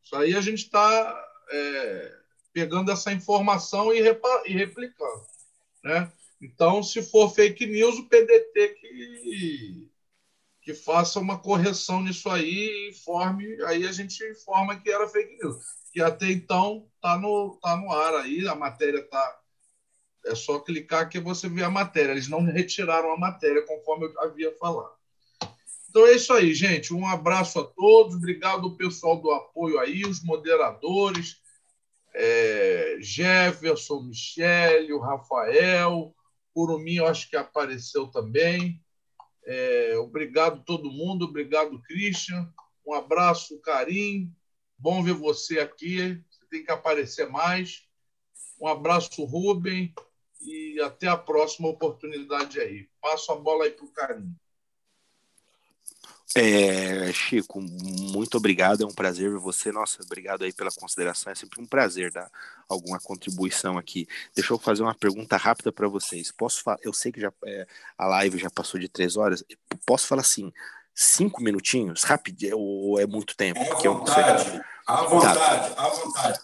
Isso aí a gente está é, pegando essa informação e, e replicando. Né? Então, se for fake news, o PDT que, que faça uma correção nisso aí e informe, aí a gente informa que era fake news que até então está no, tá no ar aí, a matéria está. É só clicar que você vê a matéria. Eles não retiraram a matéria, conforme eu havia falado. Então é isso aí, gente. Um abraço a todos. Obrigado ao pessoal do apoio aí, os moderadores, é, Jefferson, Michele, o Rafael, Curumim, acho que apareceu também. É, obrigado todo mundo, obrigado, Christian. Um abraço, Carim, Bom ver você aqui. Você tem que aparecer mais. Um abraço, Rubem, e até a próxima oportunidade aí. Passo a bola aí para o Carinho. É, Chico, muito obrigado, é um prazer ver você. Nossa, obrigado aí pela consideração. É sempre um prazer dar alguma contribuição aqui. Deixa eu fazer uma pergunta rápida para vocês. Posso falar? Eu sei que já é, a live já passou de três horas. Posso falar assim? cinco minutinhos, rapidinho, ou é muito tempo? À vontade, à vontade, à vontade.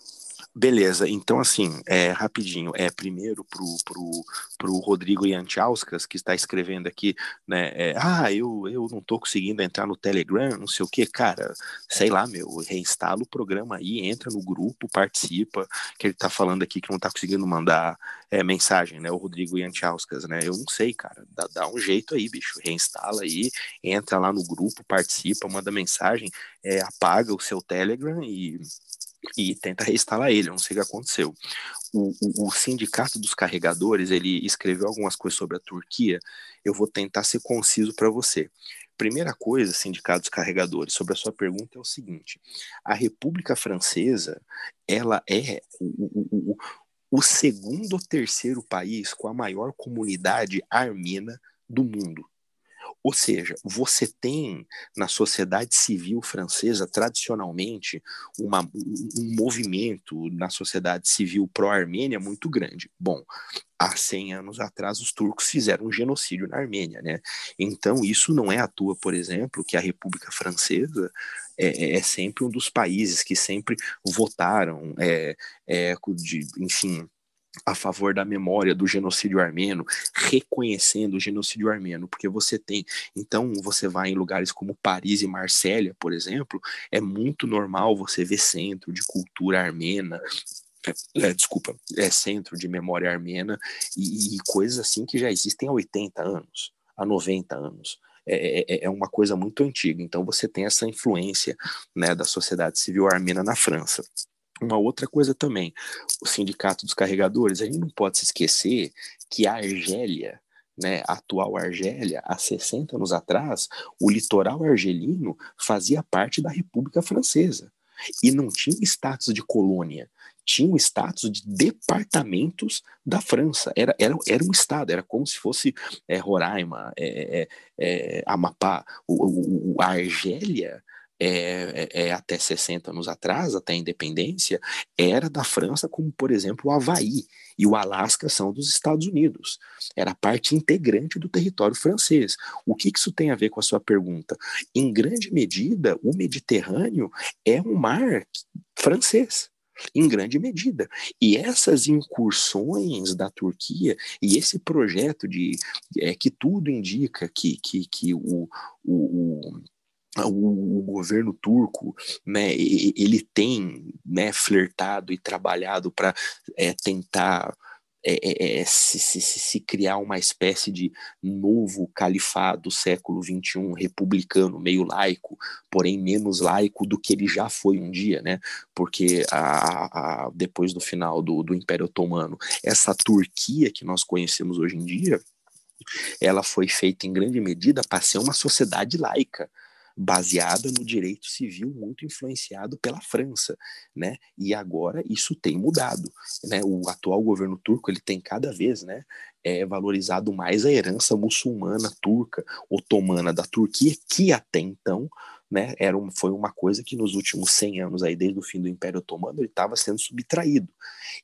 Beleza, então assim, é, rapidinho, é primeiro pro, pro, pro Rodrigo Yanchauskas, que está escrevendo aqui, né, é, ah, eu, eu não tô conseguindo entrar no Telegram, não sei o que, cara, sei lá, meu, reinstala o programa aí, entra no grupo, participa, que ele tá falando aqui que não tá conseguindo mandar é, mensagem, né, o Rodrigo Yanchauskas, né, eu não sei, cara, dá, dá um jeito aí, bicho, reinstala aí, entra lá no grupo, participa, manda mensagem, é, apaga o seu Telegram e e tenta reinstalar ele, não sei o que aconteceu. O, o, o, sindicato dos carregadores, ele escreveu algumas coisas sobre a Turquia, eu vou tentar ser conciso para você. Primeira coisa, sindicato dos carregadores, sobre a sua pergunta é o seguinte, a República Francesa, ela é o, o, segundo ou terceiro país com a maior comunidade armena do mundo. Ou seja, você tem na sociedade civil francesa, tradicionalmente, uma, um movimento na sociedade civil pró-Armênia muito grande. Bom, há 100 anos atrás os turcos fizeram um genocídio na Armênia, né? Então isso não é à toa, por exemplo, que a República Francesa é, é, é sempre um dos países que sempre votaram, é, é, de, enfim, a favor da memória do genocídio armeno, reconhecendo o genocídio armeno, porque você tem, então você vai em lugares como Paris e Marsella, por exemplo, é muito normal você ver centro de cultura armena, é, é, desculpa, é centro de memória armena e, e, coisas assim que já existem há 80 anos, há 90 anos. É, é, é, uma coisa muito antiga. Então você tem essa influência né, da sociedade civil armena na França. Uma outra coisa também, o Sindicato dos Carregadores, a gente não pode se esquecer que a Argélia, né, a atual Argélia, há 60 anos atrás, o litoral argelino fazia parte da República Francesa e não tinha status de colônia, tinha o status de departamentos da França. Era, era, era um estado, era como se fosse é, Roraima, é, é, é Amapá. O, o, a Argélia é, é, é, até 60 anos atrás, até a independência, era da França, como por exemplo o Havaí e o Alasca são dos Estados Unidos. Era parte integrante do território francês. O que isso tem a ver com a sua pergunta? Em grande medida, o Mediterrâneo é um mar francês em grande medida. E essas incursões da Turquia e esse projeto de é, que tudo indica que, que, que o, o, o, o, governo turco, né, ele tem né, flertado e trabalhado para é, tentar é, é, é, se, se, se, criar uma espécie de novo califado século XXI, republicano, meio laico, porém menos laico do que ele já foi um dia, né? Porque a, a, depois do final do, do Império Otomano, essa Turquia que nós conhecemos hoje em dia, ela foi feita em grande medida para ser uma sociedade laica, baseada no direito civil muito influenciado pela França, né? E agora isso tem mudado, né? O atual governo turco ele tem cada vez, né, é, valorizado mais a herança muçulmana turca, otomana da Turquia, que até então né, era um, foi uma coisa que nos últimos 100 anos, aí, desde o fim do Império Otomano, ele estava sendo subtraído.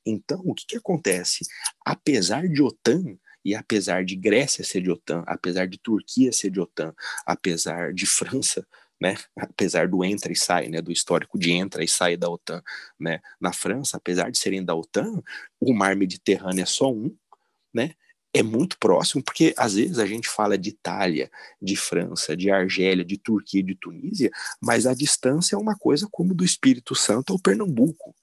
Então, o que, que acontece? Apesar de OTAN, e apesar de Grécia ser de OTAN, apesar de Turquia ser de OTAN, apesar de França, né, apesar do entra e sai, né, do histórico de entra e sai da OTAN, né, na França, apesar de serem da OTAN, o mar Mediterrâneo é só um, né, é muito próximo, porque às vezes a gente fala de Itália, de França, de Argélia, de Turquia, de Tunísia, mas a distância é uma coisa como do Espírito Santo ao Pernambuco,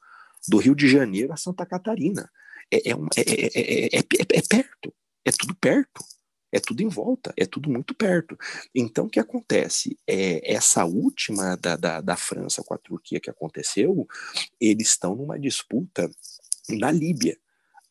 do Rio de Janeiro a Santa Catarina. É, é, é, é, é perto, é tudo perto, é tudo em volta, é tudo muito perto. Então, o que acontece? É, essa última da, da, da França com a Turquia que aconteceu, eles estão numa disputa na Líbia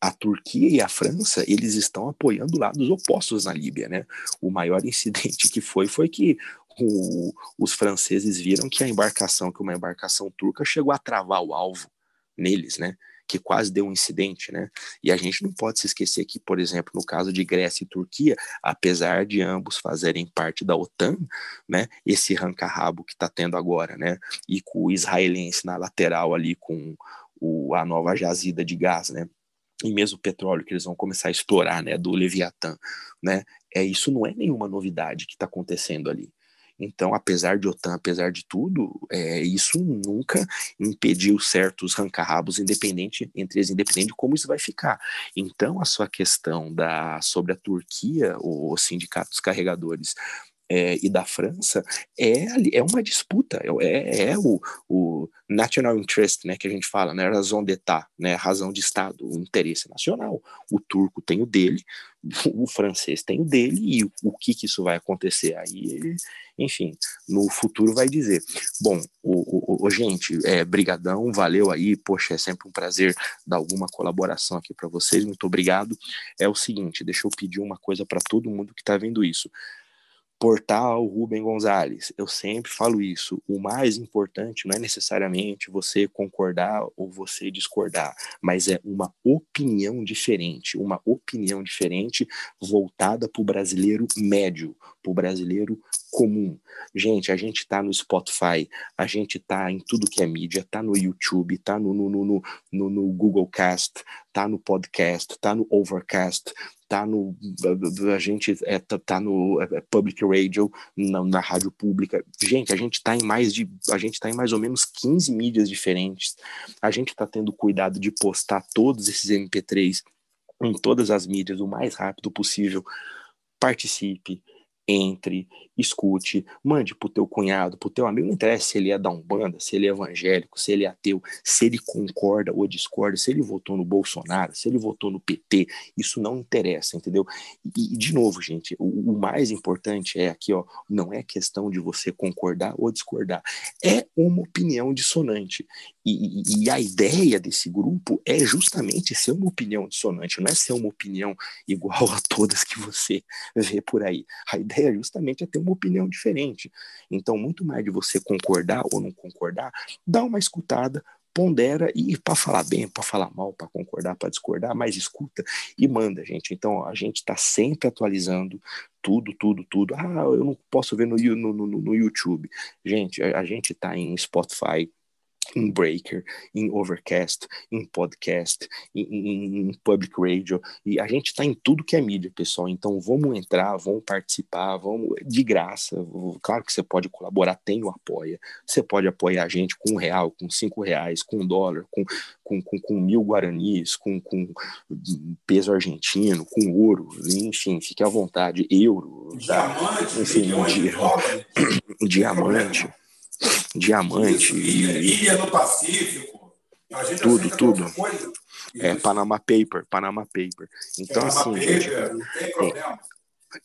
a Turquia e a França, eles estão apoiando lados opostos na Líbia, né? O maior incidente que foi foi que o, os franceses viram que a embarcação, que uma embarcação turca chegou a travar o alvo neles, né? Que quase deu um incidente, né? E a gente não pode se esquecer que, por exemplo, no caso de Grécia e Turquia, apesar de ambos fazerem parte da OTAN, né? Esse ranca-rabo que está tendo agora, né? E com o israelense na lateral ali com o, a nova jazida de gás, né? E mesmo o petróleo que eles vão começar a explorar, né? Do Leviatã, né? É, isso não é nenhuma novidade que está acontecendo ali. Então, apesar de OTAN, apesar de tudo, é, isso nunca impediu certos rancarrabos independente entre eles, independente de como isso vai ficar. Então, a sua questão da sobre a Turquia, o sindicato dos carregadores é, e da França é, é uma disputa, é, é, é o, o, national interest, né, que a gente fala, né, razão d'etat, né, razão de Estado, o interesse nacional. O turco tem o dele, o francês tem o dele, e o, que, que isso vai acontecer aí, enfim, no futuro vai dizer. Bom, o, o, o gente, é, brigadão, valeu aí, poxa, é sempre um prazer dar alguma colaboração aqui para vocês, muito obrigado. É o seguinte, deixa eu pedir uma coisa para todo mundo que está vendo isso portal Rubem Gonzalez. Eu sempre falo isso. O mais importante não é necessariamente você concordar ou você discordar, mas é uma opinião diferente, uma opinião diferente voltada para o brasileiro médio, para o brasileiro comum. Gente, a gente tá no Spotify, a gente tá em tudo que é mídia, tá no YouTube, tá no, no, no, no, no Google Cast, tá no podcast, tá no Overcast, tá no a gente é, tá, tá no é, é, public radio na, na, rádio pública. Gente a gente tá em mais de a gente tá em mais ou menos 15 mídias diferentes. A gente tá tendo cuidado de postar todos esses MP3 em todas as mídias o mais rápido possível. Participe entre, escute, mande pro teu cunhado, pro teu amigo, não interessa se ele é da Umbanda, se ele é evangélico, se ele é ateu, se ele concorda ou discorda, se ele votou no Bolsonaro, se ele votou no PT, isso não interessa, entendeu? E, de novo, gente, o, o mais importante é aqui, ó, não é questão de você concordar ou discordar, é uma opinião dissonante. E, e, e, a ideia desse grupo é justamente ser uma opinião dissonante, não é ser uma opinião igual a todas que você vê por aí. A ideia justamente é ter uma opinião diferente. Então, muito mais de você concordar ou não concordar, dá uma escutada, pondera e para falar bem, para falar mal, para concordar, para discordar, mas escuta e manda, gente. Então a gente está sempre atualizando tudo, tudo, tudo. Ah, eu não posso ver no, no, no, no YouTube. Gente, a, a gente está em Spotify, em Breaker, em Overcast, em podcast, em, em, Public Radio, e a gente está em tudo que é mídia, pessoal. Então vamos entrar, vamos participar, vamos de graça. Claro que você pode colaborar, tem o apoia. Você pode apoiar a gente com um real, com cinco reais, com um dólar, com, com, com, com mil guaranis, com, com peso argentino, com ouro, enfim, fique à vontade, euro, diamante, tá? enfim, um *coughs* diamante diamante. Ilha, ilha no Pacífico. tudo, tudo. É, Panama Paper, Panama Paper. Então, Panama assim, Paper, gente, não tem problema.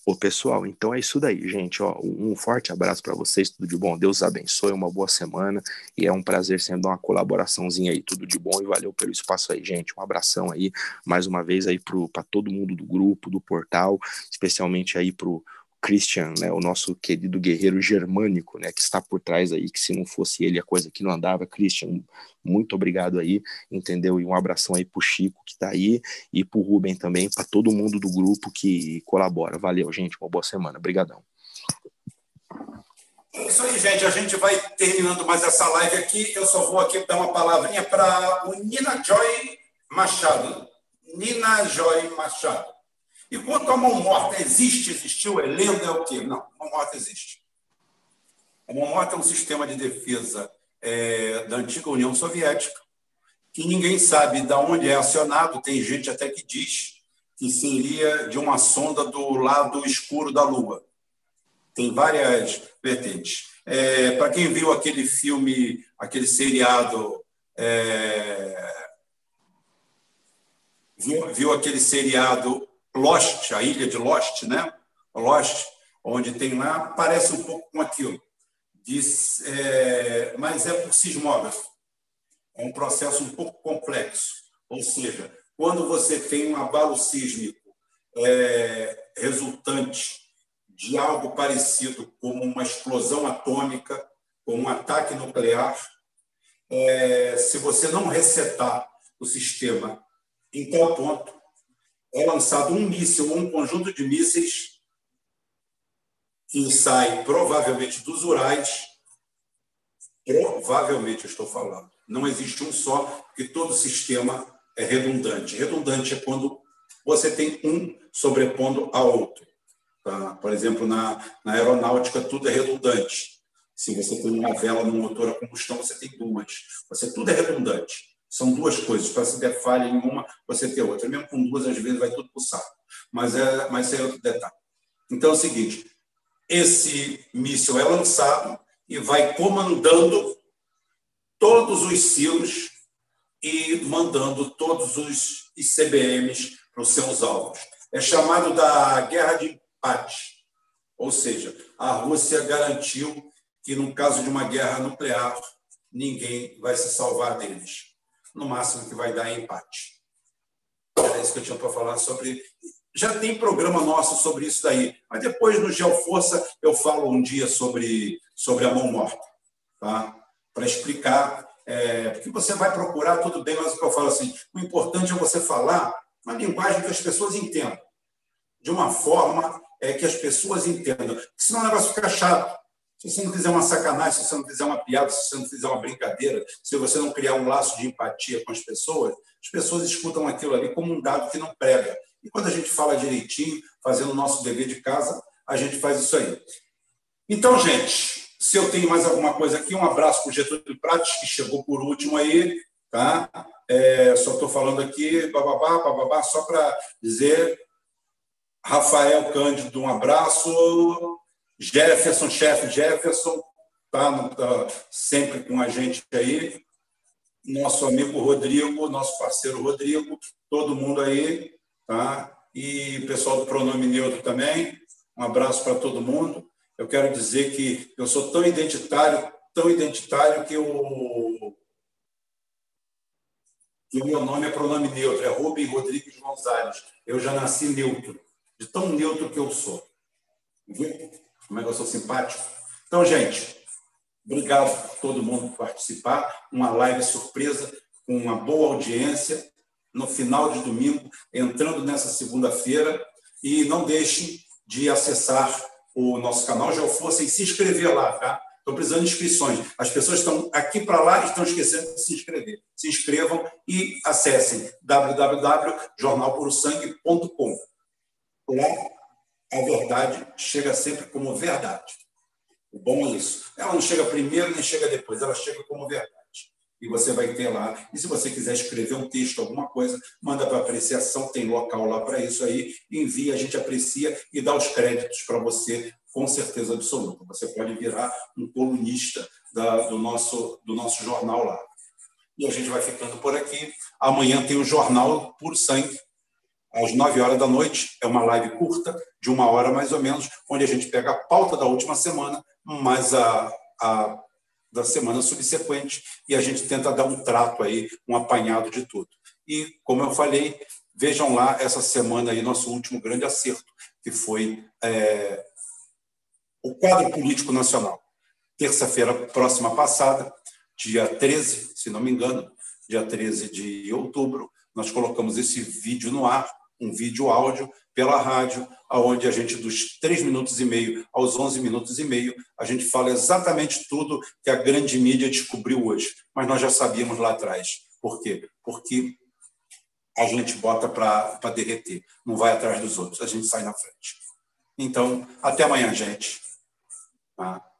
Ô, pessoal, então é isso daí, gente. Ó, um forte abraço para vocês, tudo de bom. Deus abençoe, uma boa semana. E é um prazer dar uma colaboraçãozinha aí, tudo de bom. E valeu pelo espaço aí, gente. Um abração aí, mais uma vez aí para todo mundo do grupo, do portal, especialmente aí pro Christian, né, o nosso querido guerreiro germânico, né, que está por trás aí, que se não fosse ele a coisa que não andava, Christian, muito obrigado aí, entendeu? E um abração aí pro Chico que está aí e pro Ruben também, para todo mundo do grupo que colabora. Valeu, gente, uma boa semana. Obrigadão. É isso aí, gente. A gente vai terminando mais essa live aqui. Eu só vou aqui dar uma palavrinha para o Nina Joy Machado. Nina Joy Machado. E quanto à mão morta, existe, existiu, é lenda, é o quê? Não, mão morta existe. A mão morta é um sistema de defesa é, da antiga União Soviética, que ninguém sabe de onde é acionado, tem gente até que diz que seria de uma sonda do lado escuro da Lua. Tem várias vertentes. É, Para quem viu aquele filme, aquele seriado. É, viu, viu aquele seriado Lost, a ilha de Lost, né? Lost, onde tem lá, parece um pouco com aquilo. Diz, é, mas é por sismógrafo. É um processo um pouco complexo. Ou seja, quando você tem um abalo sísmico é, resultante de algo parecido como uma explosão atômica, como um ataque nuclear, é, se você não resetar o sistema em tal ponto, é lançado um míssil ou um conjunto de mísseis que sai provavelmente dos Urais, provavelmente estou falando. Não existe um só, porque todo sistema é redundante. Redundante é quando você tem um sobrepondo a outro. Tá? Por exemplo, na, na aeronáutica, tudo é redundante. Se você tem uma vela no motor a combustão, você tem duas. Você tudo é redundante. São duas coisas. Para se der falha em uma, você ter outra. Mesmo com duas, às vezes vai tudo para o saco. Mas é, mas é outro detalhe. Então é o seguinte: esse míssil é lançado e vai comandando todos os silos e mandando todos os ICBMs para os seus alvos. É chamado da guerra de empate. Ou seja, a Rússia garantiu que, no caso de uma guerra nuclear, ninguém vai se salvar deles no máximo que vai dar é empate. Era isso que eu tinha para falar sobre. Já tem programa nosso sobre isso daí, mas depois no Geoforça eu falo um dia sobre, sobre a mão morta, tá? para explicar. É, porque você vai procurar, tudo bem, mas o que eu falo assim: o importante é você falar uma linguagem que as pessoas entendam, de uma forma é, que as pessoas entendam, senão o negócio fica chato. Se você não fizer uma sacanagem, se você não fizer uma piada, se você não fizer uma brincadeira, se você não criar um laço de empatia com as pessoas, as pessoas escutam aquilo ali como um dado que não prega. E quando a gente fala direitinho, fazendo o nosso dever de casa, a gente faz isso aí. Então, gente, se eu tenho mais alguma coisa aqui, um abraço para o Getúlio Prates, que chegou por último aí, tá? É, só estou falando aqui, bababá, bababá, só para dizer, Rafael Cândido, um abraço, Jefferson, chefe Jefferson, tá, tá sempre com a gente aí. Nosso amigo Rodrigo, nosso parceiro Rodrigo, todo mundo aí, tá? E o pessoal do Pronome Neutro também. Um abraço para todo mundo. Eu quero dizer que eu sou tão identitário, tão identitário que o que o meu nome é pronome neutro, é Rubem Rodrigues Gonzalez. Eu já nasci neutro, de tão neutro que eu sou. Como é que eu sou simpático? Então, gente, Obrigado a todo mundo por participar. Uma live surpresa, com uma boa audiência, no final de domingo, entrando nessa segunda-feira. E não deixem de acessar o nosso canal Geoforça e se inscrever lá, tá? Estou precisando de inscrições. As pessoas estão aqui para lá e estão esquecendo de se inscrever. Se inscrevam e acessem www.jornalpurosangue.com. a verdade chega sempre como verdade. O bom é isso. Ela não chega primeiro nem chega depois, ela chega como verdade. E você vai ter lá. E se você quiser escrever um texto, alguma coisa, manda para apreciação, tem local lá para isso aí, envia, a gente aprecia e dá os créditos para você com certeza absoluta. Você pode virar um colunista da, do, nosso, do nosso jornal lá. E a gente vai ficando por aqui. Amanhã tem o Jornal Puro Sangue, às 9 horas da noite. É uma live curta, de uma hora mais ou menos, onde a gente pega a pauta da última semana, mais a, a da semana subsequente, e a gente tenta dar um trato aí, um apanhado de tudo. E, como eu falei, vejam lá essa semana aí, nosso último grande acerto, que foi é, o quadro político nacional. Terça-feira próxima passada, dia 13, se não me engano, dia 13 de outubro, nós colocamos esse vídeo no ar, um vídeo áudio pela rádio, aonde a gente dos 3 minutos e meio aos 11 minutos e meio, a gente fala exatamente tudo que a grande mídia descobriu hoje, mas nós já sabíamos lá atrás. Por quê? Porque a gente bota para derreter, não vai atrás dos outros, a gente sai na frente. Então, até amanhã, gente. 啊。